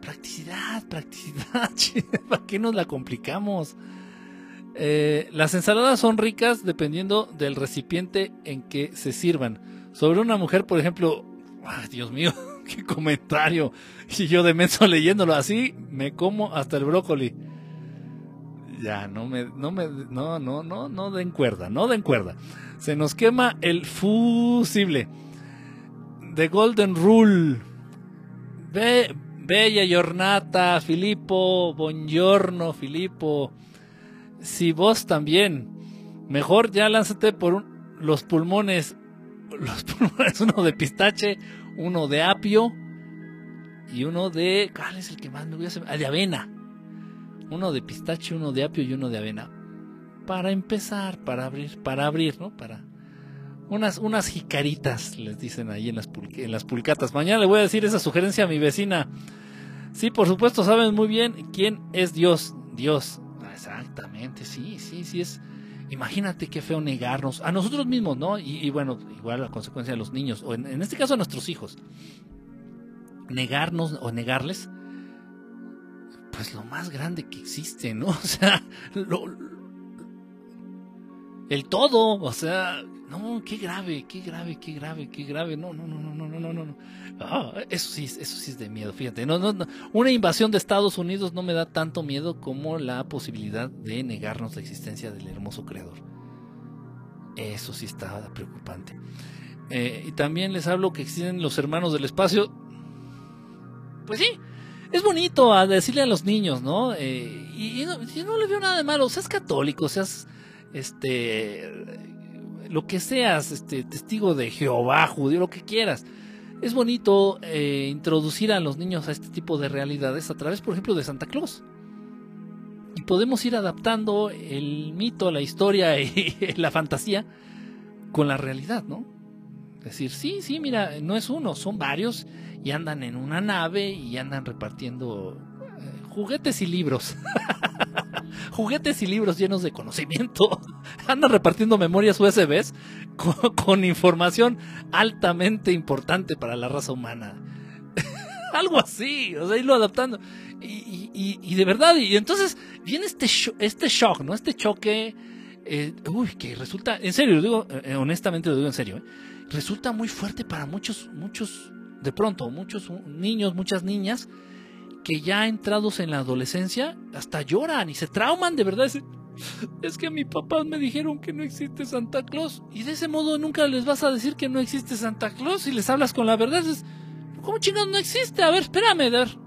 Practicidad, practicidad. <laughs> ¿Para qué nos la complicamos? Eh, las ensaladas son ricas dependiendo del recipiente en que se sirvan. Sobre una mujer, por ejemplo, ay, Dios mío, <laughs> qué <laughs> comentario. Y yo de menso leyéndolo así, me como hasta el brócoli. Ya, no me, no me, no, no, no, no den cuerda, no den cuerda. Se nos quema el fusible. The Golden Rule. Be, bella giornata, Filippo. Buongiorno, Filippo. Si vos también. Mejor ya lánzate por los pulmones. <laughs> Los pulmones, uno de pistache, uno de apio y uno de. ¿Cuál es el que más me voy a hacer? Ah, de avena. Uno de pistache, uno de apio y uno de avena. Para empezar, para abrir, para abrir, ¿no? Para. Unas, unas jicaritas, les dicen ahí en las, en las pulcatas. Mañana le voy a decir esa sugerencia a mi vecina. Sí, por supuesto, saben muy bien quién es Dios. Dios. Exactamente, sí, sí, sí es. Imagínate qué feo negarnos a nosotros mismos, ¿no? Y, bueno, igual la consecuencia de los niños, o en, este caso a nuestros hijos. Negarnos o negarles, pues lo más grande que existe, ¿no? <laughs> O sea, lo, el todo, o sea, no, qué grave, qué grave, qué grave, qué grave. No, no, no, no, no, no, no, no. Ah, eso sí, eso sí es de miedo. Fíjate, no, no, no, una invasión de Estados Unidos no me da tanto miedo como la posibilidad de negarnos la existencia del hermoso creador. Eso sí está preocupante. Eh, y también les hablo que existen los hermanos del espacio. Pues sí, es bonito a decirle a los niños, ¿no? Eh, y, no, no le veo nada de malo. Seas católico, seas este lo que seas, este testigo de Jehová, judío, lo que quieras. Es bonito eh, introducir a los niños a este tipo de realidades a través, por ejemplo, de Santa Claus. Y podemos ir adaptando el mito, la historia <laughs> y la fantasía con la realidad, ¿no? Decir, sí, sí, mira, no es uno, son varios y andan en una nave y andan repartiendo eh, juguetes y libros. <laughs> juguetes y libros llenos de conocimiento. <laughs> andan repartiendo memorias USBs con, con información altamente importante para la raza humana. <laughs> Algo así, o sea, irlo adaptando. Y, y, y, de verdad, y entonces viene este, este shock, ¿no? Este choque, eh, uy, que resulta, en serio, digo, eh, honestamente lo digo en serio, ¿eh? resulta muy fuerte para muchos, muchos de pronto muchos niños, muchas niñas que ya entrados en la adolescencia hasta lloran y se trauman de verdad. Es, que mis papás me dijeron que no existe Santa Claus y de ese modo nunca les vas a decir que no existe Santa Claus y les hablas con la verdad. Es, ¿Cómo chingados no existe? A ver, espérame, ver.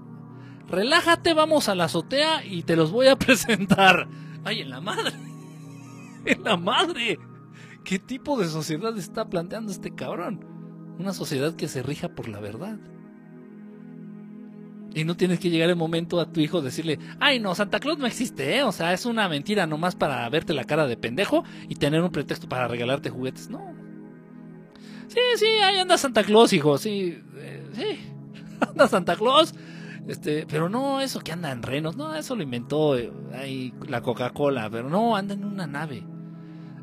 Relájate, vamos a la azotea y te los voy a <laughs> presentar. Ay, en la madre. <laughs> En la madre. ¿Qué tipo de sociedad está planteando este cabrón? Una sociedad que se rija por la verdad. Y no tienes que llegar el momento a tu hijo decirle, ay no, Santa Claus no existe, ¿eh? o sea, es una mentira nomás para verte la cara de pendejo y tener un pretexto para regalarte juguetes. No. Sí, sí, ahí anda Santa Claus, hijo, sí, eh, sí, <laughs> anda Santa Claus. Este, pero no eso que anda en renos, no, eso lo inventó eh, ahí la Coca-Cola, pero no, anda en una nave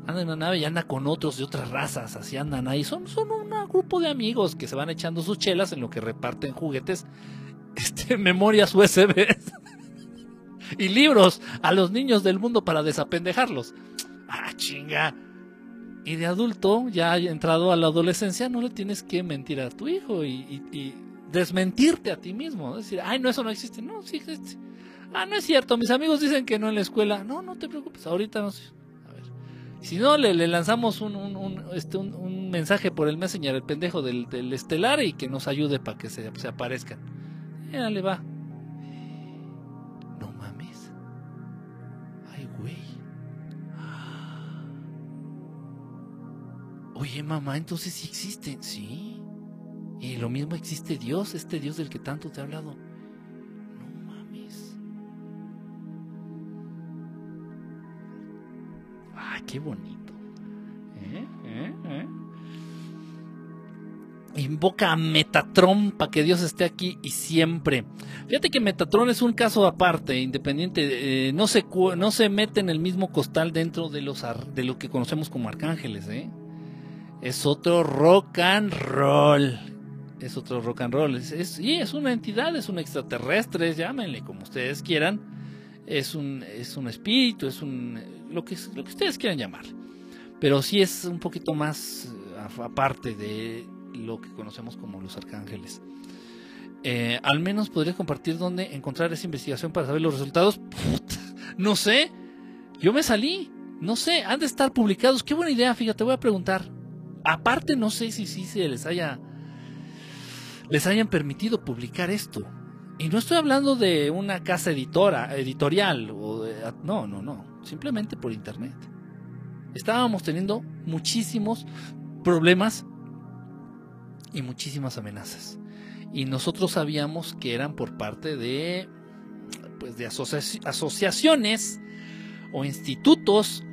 anda en una nave y anda con otros de otras razas, así andan ahí. Son, son un grupo de amigos que se van echando sus chelas en lo que reparten juguetes, este, <laughs> memorias USB <laughs> y libros a los niños del mundo para desapendejarlos. Ah, chinga. Y de adulto, ya entrado a la adolescencia, no le tienes que mentir a tu hijo y, y desmentirte a ti mismo. Decir, ay, no, eso no existe. No, sí existe. Ah, no es cierto. Mis amigos dicen que no en la escuela. No, no te preocupes. Ahorita no sé Si no, le, lanzamos un, este, un, mensaje por el Messenger, el pendejo del, estelar, y que nos ayude para que se aparezcan. Ya le va. No mames. Ay, güey. Oye, mamá, entonces sí existen, sí. Y lo mismo existe Dios, este Dios del que tanto te he hablado. No mames. Ay, qué bonito. Invoca a Metatron para que Dios esté aquí y siempre. Fíjate que Metatron es un caso aparte, independiente. eh, no, se, no se mete en el mismo costal dentro de, los de lo que conocemos como arcángeles. ¿eh? Es otro rock and roll. Es otro rock and roll. Es, es- es una entidad, es un extraterrestre, llámenle como ustedes quieran. Es un, es un espíritu, es un. Lo que, lo que ustedes quieran llamar. Pero sí es un poquito más eh, aparte de lo que conocemos como los arcángeles. Eh, al menos podrías compartir dónde encontrar esa investigación para saber los resultados. Puta, no sé. Yo me salí. No sé. Han de estar publicados. Qué buena idea. Fíjate, voy a preguntar. Aparte, no sé si sí se les haya. Les hayan permitido publicar esto. Y no estoy hablando de una casa editora, editorial. O no, no, no. Simplemente por internet. Estábamos teniendo muchísimos problemas y muchísimas amenazas. Y nosotros sabíamos que eran por parte de, pues, de asocia- asociaciones o institutos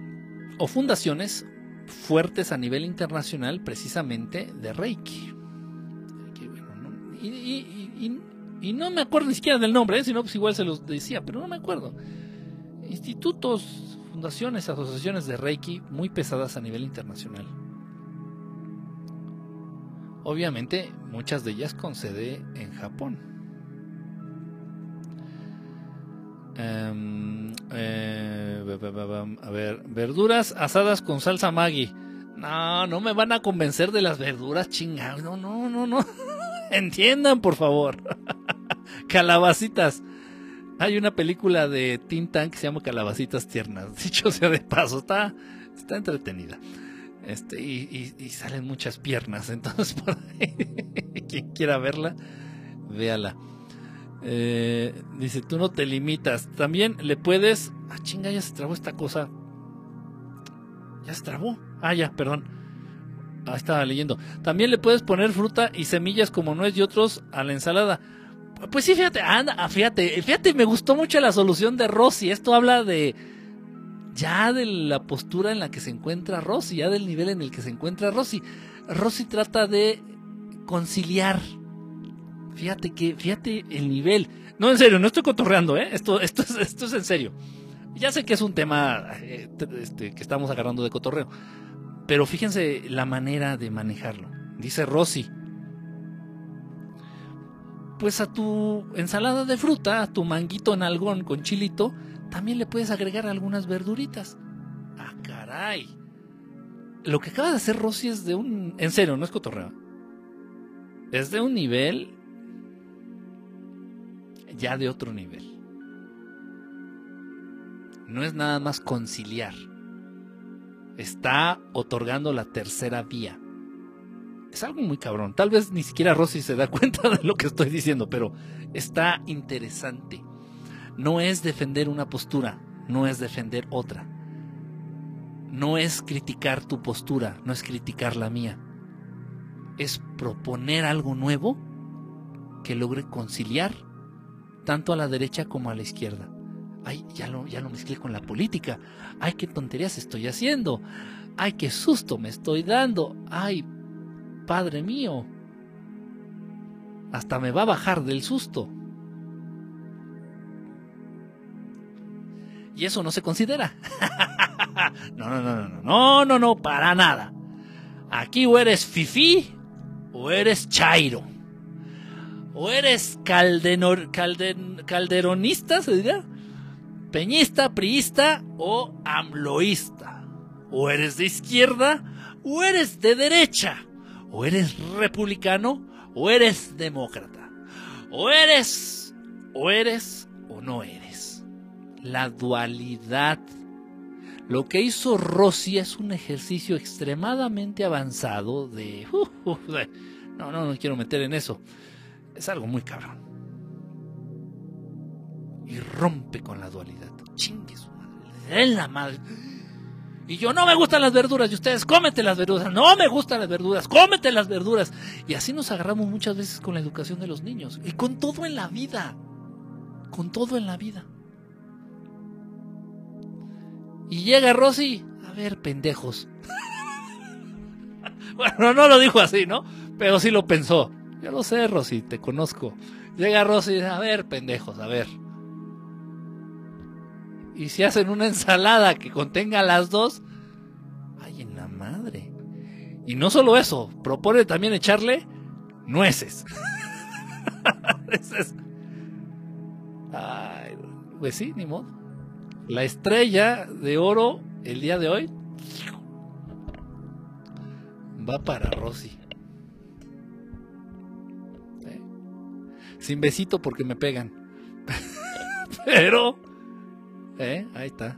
o fundaciones fuertes a nivel internacional precisamente de Reiki. Y, no me acuerdo ni siquiera del nombre, ¿eh? pues igual se los decía, pero no me acuerdo. Institutos, fundaciones, asociaciones de Reiki muy pesadas a nivel internacional. Obviamente, muchas de ellas con sede en Japón. Bam, a ver, verduras asadas con salsa Maggi. No, no me van a convencer de las verduras chingadas. No, no, no, no. <laughs> Entiendan, por favor. <laughs> Calabacitas. Hay una película de Teen Tank que se llama Calabacitas Tiernas. <laughs> Dicho sea de paso, está, está entretenida. Este, y, y- y salen muchas piernas. <laughs> Entonces, quien quiera verla, véala. Eh, dice, tú no te limitas. También le puedes. Ah, chinga, ya se trabó esta cosa. Ya se trabó. Ah, ya, perdón. Ah, estaba leyendo. También le puedes poner fruta y semillas como nuez y otros a la ensalada. Pues sí, fíjate, anda, fíjate, fíjate, me gustó mucho la solución de Rosy. Esto habla de ya de la postura en la que se encuentra Rosy, ya del nivel en el que se encuentra Rosy. Rosy trata de conciliar. Fíjate que, fíjate el nivel. No, en serio, no estoy cotorreando, ¿eh? Esto, esto, es, esto es en serio. Ya sé que es un tema eh, este, que estamos agarrando de cotorreo. Pero fíjense la manera de manejarlo. Dice Rosy. Pues a tu ensalada de fruta, a tu manguito en algón con chilito, también le puedes agregar algunas verduritas. Ah, caray. Lo que acaba de hacer Rosy es de un... En serio, no es cotorreo. Es de un nivel... Ya de otro nivel. No es nada más conciliar. Está otorgando la tercera vía. Es algo muy cabrón. Tal vez ni siquiera Rosy se da <laughs> cuenta de lo que estoy diciendo, pero está interesante. No es defender una postura, no es defender otra. No es criticar tu postura, no es criticar la mía. Es proponer algo nuevo que logre conciliar tanto a la derecha como a la izquierda. Ay, ya lo, ya mezclé con la política. Ay, qué tonterías estoy haciendo. Ay, qué susto me estoy dando. Ay, Padre mío. Hasta me va a bajar del susto. Y eso no se considera. <laughs> no, no, no, no, no, no, no, no, para nada. Aquí o eres fifí o eres chairo. O eres calderonista, se dirá. Peñista, priista o amloísta. O eres de izquierda o eres de derecha. O eres republicano o eres demócrata. O eres, o eres o no eres. La dualidad. Lo que hizo Rossi es un ejercicio extremadamente avanzado de... Uh, uh, no, no, no quiero meter en eso. Es algo muy cabrón. Y rompe con la dualidad. Chingue su madre. La madre. Y yo no me gustan las verduras y ustedes cómete las verduras. No me gustan las verduras, cómete las verduras. Y así nos agarramos muchas veces con la educación de los niños. Y con todo en la vida. Con todo en la vida. Y llega Rosy. A ver, pendejos. <laughs> bueno, no lo dijo así, ¿no? Pero sí lo pensó. Yo lo sé, Rosy, te conozco. Llega Rosy, a ver, pendejos, a ver. Y si hacen una ensalada que contenga las dos, ay, en la madre. Y no solo eso, propone también echarle nueces. <laughs> ay, pues sí, ni modo. La estrella de oro el día de hoy va para Rosy. ¿Eh? Sin besito porque me pegan. <laughs> Pero ¿Eh? Ahí está.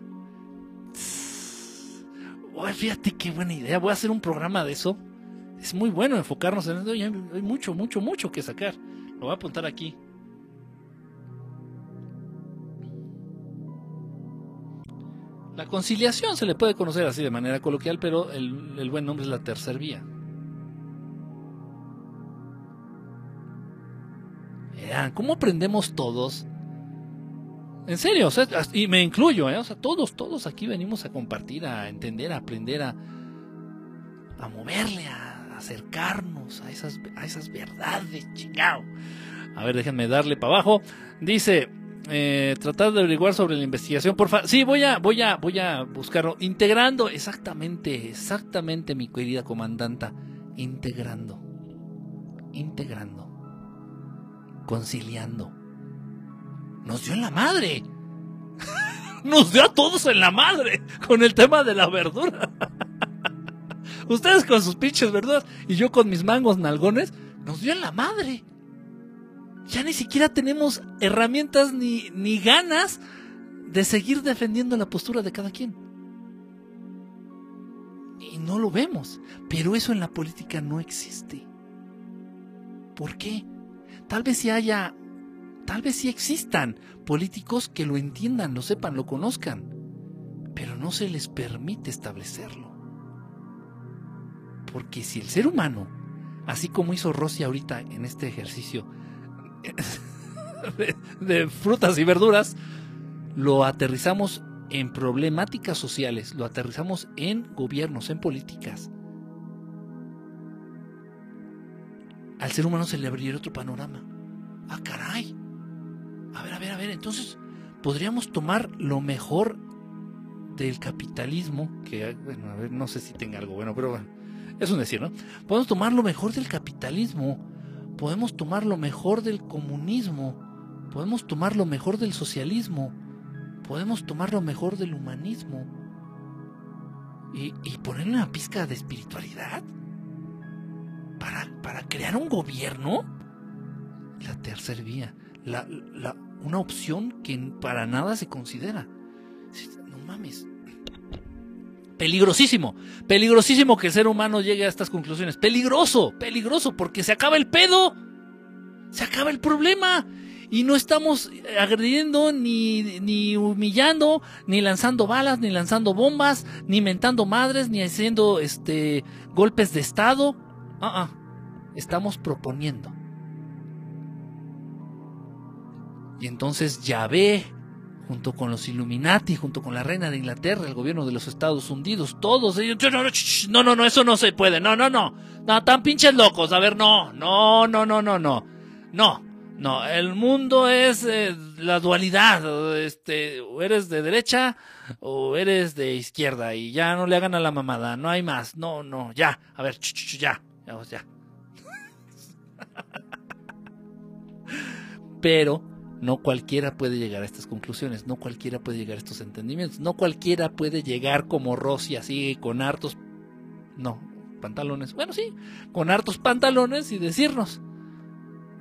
fíjate qué buena idea. Voy a hacer un programa de eso. Es muy bueno enfocarnos en eso. Hay mucho, mucho, mucho que sacar. Lo voy a apuntar aquí. La conciliación se le puede conocer así de manera coloquial, pero el, buen nombre es la tercer vía. Vean, ¿cómo aprendemos todos en serio, y me incluyo, ¿eh? o sea, todos, todos aquí venimos a compartir, a entender, a aprender, a, a moverle, a acercarnos a esas, a esas verdades, chingado. A ver, déjenme darle para abajo. Dice, eh, tratar de averiguar sobre la investigación, por favor. Sí, voy a, voy a, voy a buscarlo. Integrando, exactamente, exactamente, mi querida comandanta. Integrando. Integrando. Conciliando nos dio en la madre. <laughs> nos dio a todos en la madre con el tema de la verdura. <laughs> Ustedes con sus pinches verduras y yo con mis mangos nalgones, nos dio en la madre. Ya ni siquiera tenemos herramientas ni, ni ganas de seguir defendiendo la postura de cada quien. Y no lo vemos. Pero eso en la política no existe. ¿Por qué? Tal vez si haya Tal vez sí existan políticos que lo entiendan, lo sepan, lo conozcan, pero no se les permite establecerlo. Porque si el ser humano, así como hizo Rossi ahorita en este ejercicio <laughs> de, frutas y verduras, lo aterrizamos en problemáticas sociales, lo aterrizamos en gobiernos, en políticas. Al ser humano se le abriría otro panorama. Ah, caray. A ver, a ver, a ver, entonces podríamos tomar lo mejor del capitalismo, que, bueno, a ver, no sé si tenga algo bueno, pero bueno, es un decir, ¿no? Podemos tomar lo mejor del capitalismo, podemos tomar lo mejor del comunismo, podemos tomar lo mejor del socialismo, podemos tomar lo mejor del humanismo y, y ponerle una pizca de espiritualidad para, para crear un gobierno. La tercera vía, la, la, una opción que para nada se considera. No mames. Peligrosísimo, peligrosísimo que el ser humano llegue a estas conclusiones. Peligroso, peligroso, porque se acaba el pedo. Se acaba el problema. Y no estamos agrediendo, ni, ni humillando, ni lanzando balas, ni lanzando bombas, ni mentando madres, ni haciendo este golpes de estado. Ah, ah. Estamos proponiendo. Y entonces Yahvé, junto con los Illuminati, junto con la reina de Inglaterra, el gobierno de los Estados Unidos, todos ellos, no, no, no, eso no se puede, no, no, no, no, tan pinches locos, a ver, no, no, no, no, no, no, no, no, el mundo es eh, la dualidad, este, o eres de derecha o eres de izquierda y ya no le hagan a la mamada, no hay más, no, no, ya, a ver, ya, ya, ya. Pero no cualquiera puede llegar a estas conclusiones, no cualquiera puede llegar a estos entendimientos, no cualquiera puede llegar como Rossi así con hartos, no, pantalones, bueno sí, con hartos pantalones y decirnos,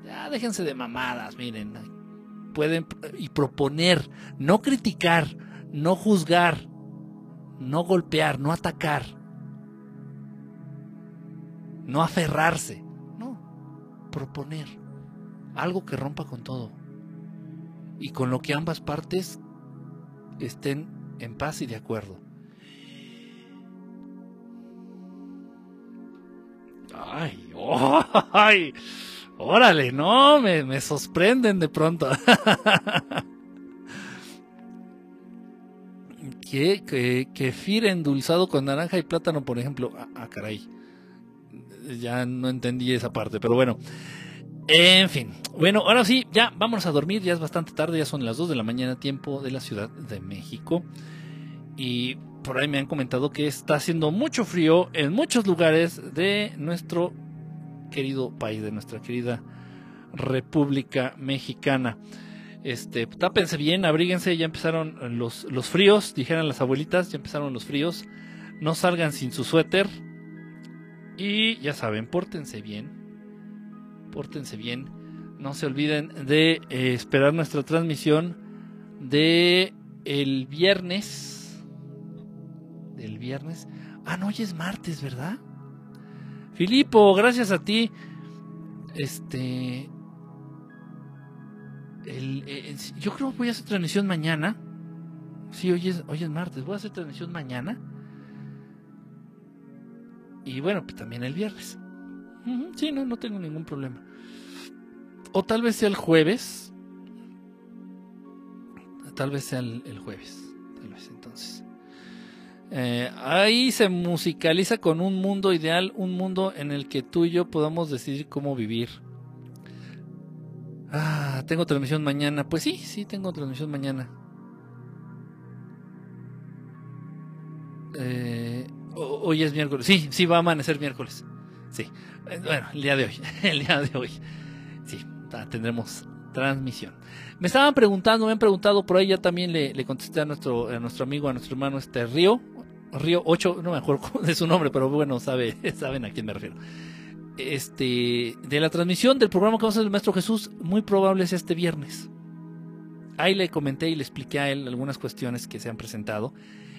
ya déjense de mamadas, miren, pueden y proponer, no criticar, no juzgar, no golpear, no atacar, no aferrarse, no, proponer algo que rompa con todo y con lo que ambas partes estén en paz y de acuerdo. Ay, <laughs> ay, órale, no, me, me sorprenden de pronto. <laughs> que, que, kefir endulzado con naranja y plátano, por ejemplo. Ah, ah, caray. Ya no entendí esa parte, pero bueno. En fin. Bueno, ahora sí, ya vamos a dormir. Ya es bastante tarde, ya son las 2 de la mañana, tiempo de la Ciudad de México. Y por ahí me han comentado que está haciendo mucho frío en muchos lugares de nuestro querido país, de nuestra querida República Mexicana. Este, tápense bien, abríguense, ya empezaron los, los fríos, dijeron las abuelitas, ya empezaron los fríos. No salgan sin su suéter. Y ya saben, pórtense bien. Pórtense bien. No se olviden de eh, esperar nuestra transmisión de el viernes. Del viernes. Ah, no, hoy es martes, ¿verdad? Filipo, gracias a ti. Este. Eh, yo creo que voy a hacer transmisión mañana. Sí, hoy es, hoy es martes. Voy a hacer transmisión mañana. Y bueno, pues también el viernes. Sí, no, no tengo ningún problema. O tal vez sea el jueves. Tal vez sea el, jueves. Tal vez entonces. Eh, ahí se musicaliza con un mundo ideal, un mundo en el que tú y yo podamos decidir cómo vivir. Ah, tengo transmisión mañana. Pues sí, sí, tengo transmisión mañana. Eh, hoy es miércoles. Sí, sí, va a amanecer miércoles. Sí. Eh, bueno, el día de hoy. <laughs> El día de hoy. Sí, tendremos transmisión. Me estaban preguntando, me han preguntado, por ahí ya también le, contesté a nuestro, a nuestro amigo, a nuestro hermano este Río. Río 8, no me acuerdo <laughs> de su nombre, pero bueno, sabe, <laughs> saben a quién me refiero este, de la transmisión del programa que vamos a hacer el Maestro Jesús, muy probable es este viernes. Ahí le comenté y le expliqué a él algunas cuestiones que se han presentado.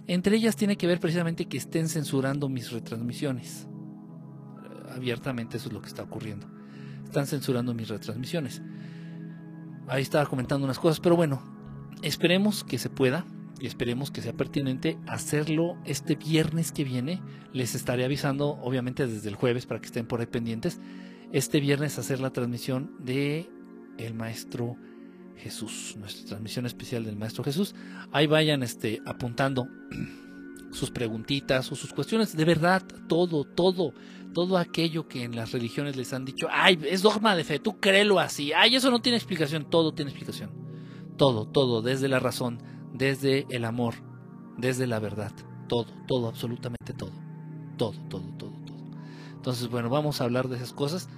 Entre ellas tiene que ver precisamente que estén censurando mis retransmisiones. Abiertamente eso es lo que está ocurriendo. Están censurando mis retransmisiones. Ahí estaba comentando unas cosas, pero bueno, esperemos que se pueda y esperemos que sea pertinente hacerlo este viernes que viene. Les estaré avisando, obviamente, desde el jueves para que estén por ahí pendientes. Este viernes hacer la transmisión de el Maestro Jesús, nuestra transmisión especial del Maestro Jesús. Ahí vayan este, apuntando <clears throat> sus preguntitas o sus cuestiones. De verdad, todo, todo, todo aquello que en las religiones les han dicho, ay, es dogma de fe, tú créelo así, ay, eso no tiene explicación, todo tiene explicación. Todo, todo, desde la razón desde el amor, desde la verdad. Todo, todo, absolutamente todo. Todo, todo, todo, todo. Entonces, bueno, vamos a hablar de esas cosas.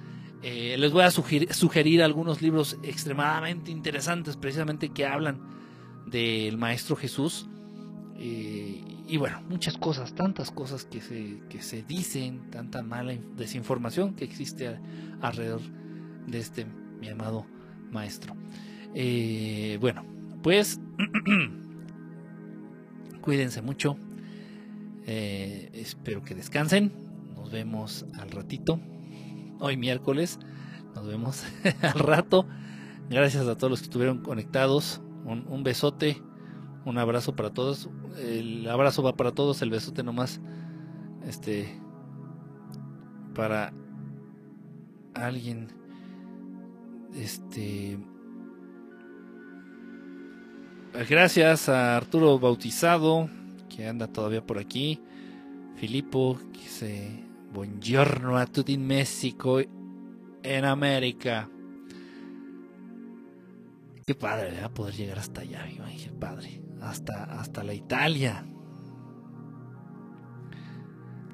Eh, les voy a sugerir, algunos libros extremadamente interesantes, precisamente que hablan del Maestro Jesús. Eh, y bueno, muchas cosas, tantas cosas que se, que se dicen, tanta mala desinformación que existe alrededor de este mi amado Maestro. Eh, bueno, pues <clears throat> Cuídense mucho. Eh, espero que descansen. Nos vemos al ratito. Hoy miércoles. Nos vemos <laughs> al rato. Gracias a todos los que estuvieron conectados. Un, besote. Un abrazo para todos. El abrazo va para todos. El besote nomás. Este. Para alguien. Este Gracias a Arturo Bautizado, que anda todavía por aquí. Filippo, que dice Buongiorno a tutti in México, en América. Qué padre, ¿verdad? Poder llegar hasta allá, qué padre. Hasta, hasta la Italia.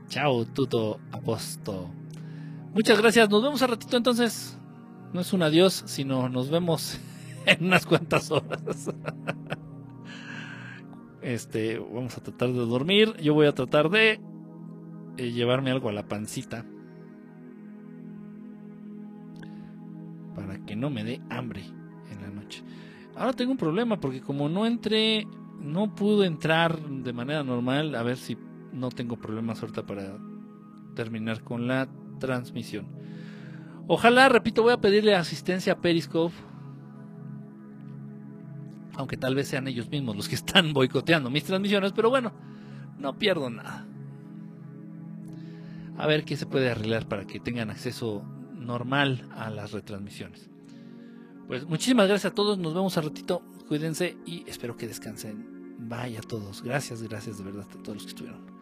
Chao, tuto aposto. Muchas gracias, nos vemos a ratito entonces. No es un adiós, sino nos vemos <laughs> en unas cuantas horas. <laughs> Este, vamos a tratar de dormir. Yo voy a tratar de eh, llevarme algo a la pancita. Para que no me dé hambre. Ahora tengo un problema porque como no entré no pudo entrar de manera normal. A ver si no tengo problemas ahorita para terminar con la transmisión. Ojalá, repito, voy a pedirle asistencia a Periscope. Aunque tal vez sean ellos mismos los que están boicoteando mis transmisiones, pero bueno, no pierdo nada. A ver qué se puede arreglar para que tengan acceso normal a las retransmisiones. Pues muchísimas gracias a todos, nos vemos a ratito, cuídense y espero que descansen. Vaya a todos, gracias, gracias de verdad a todos los que estuvieron.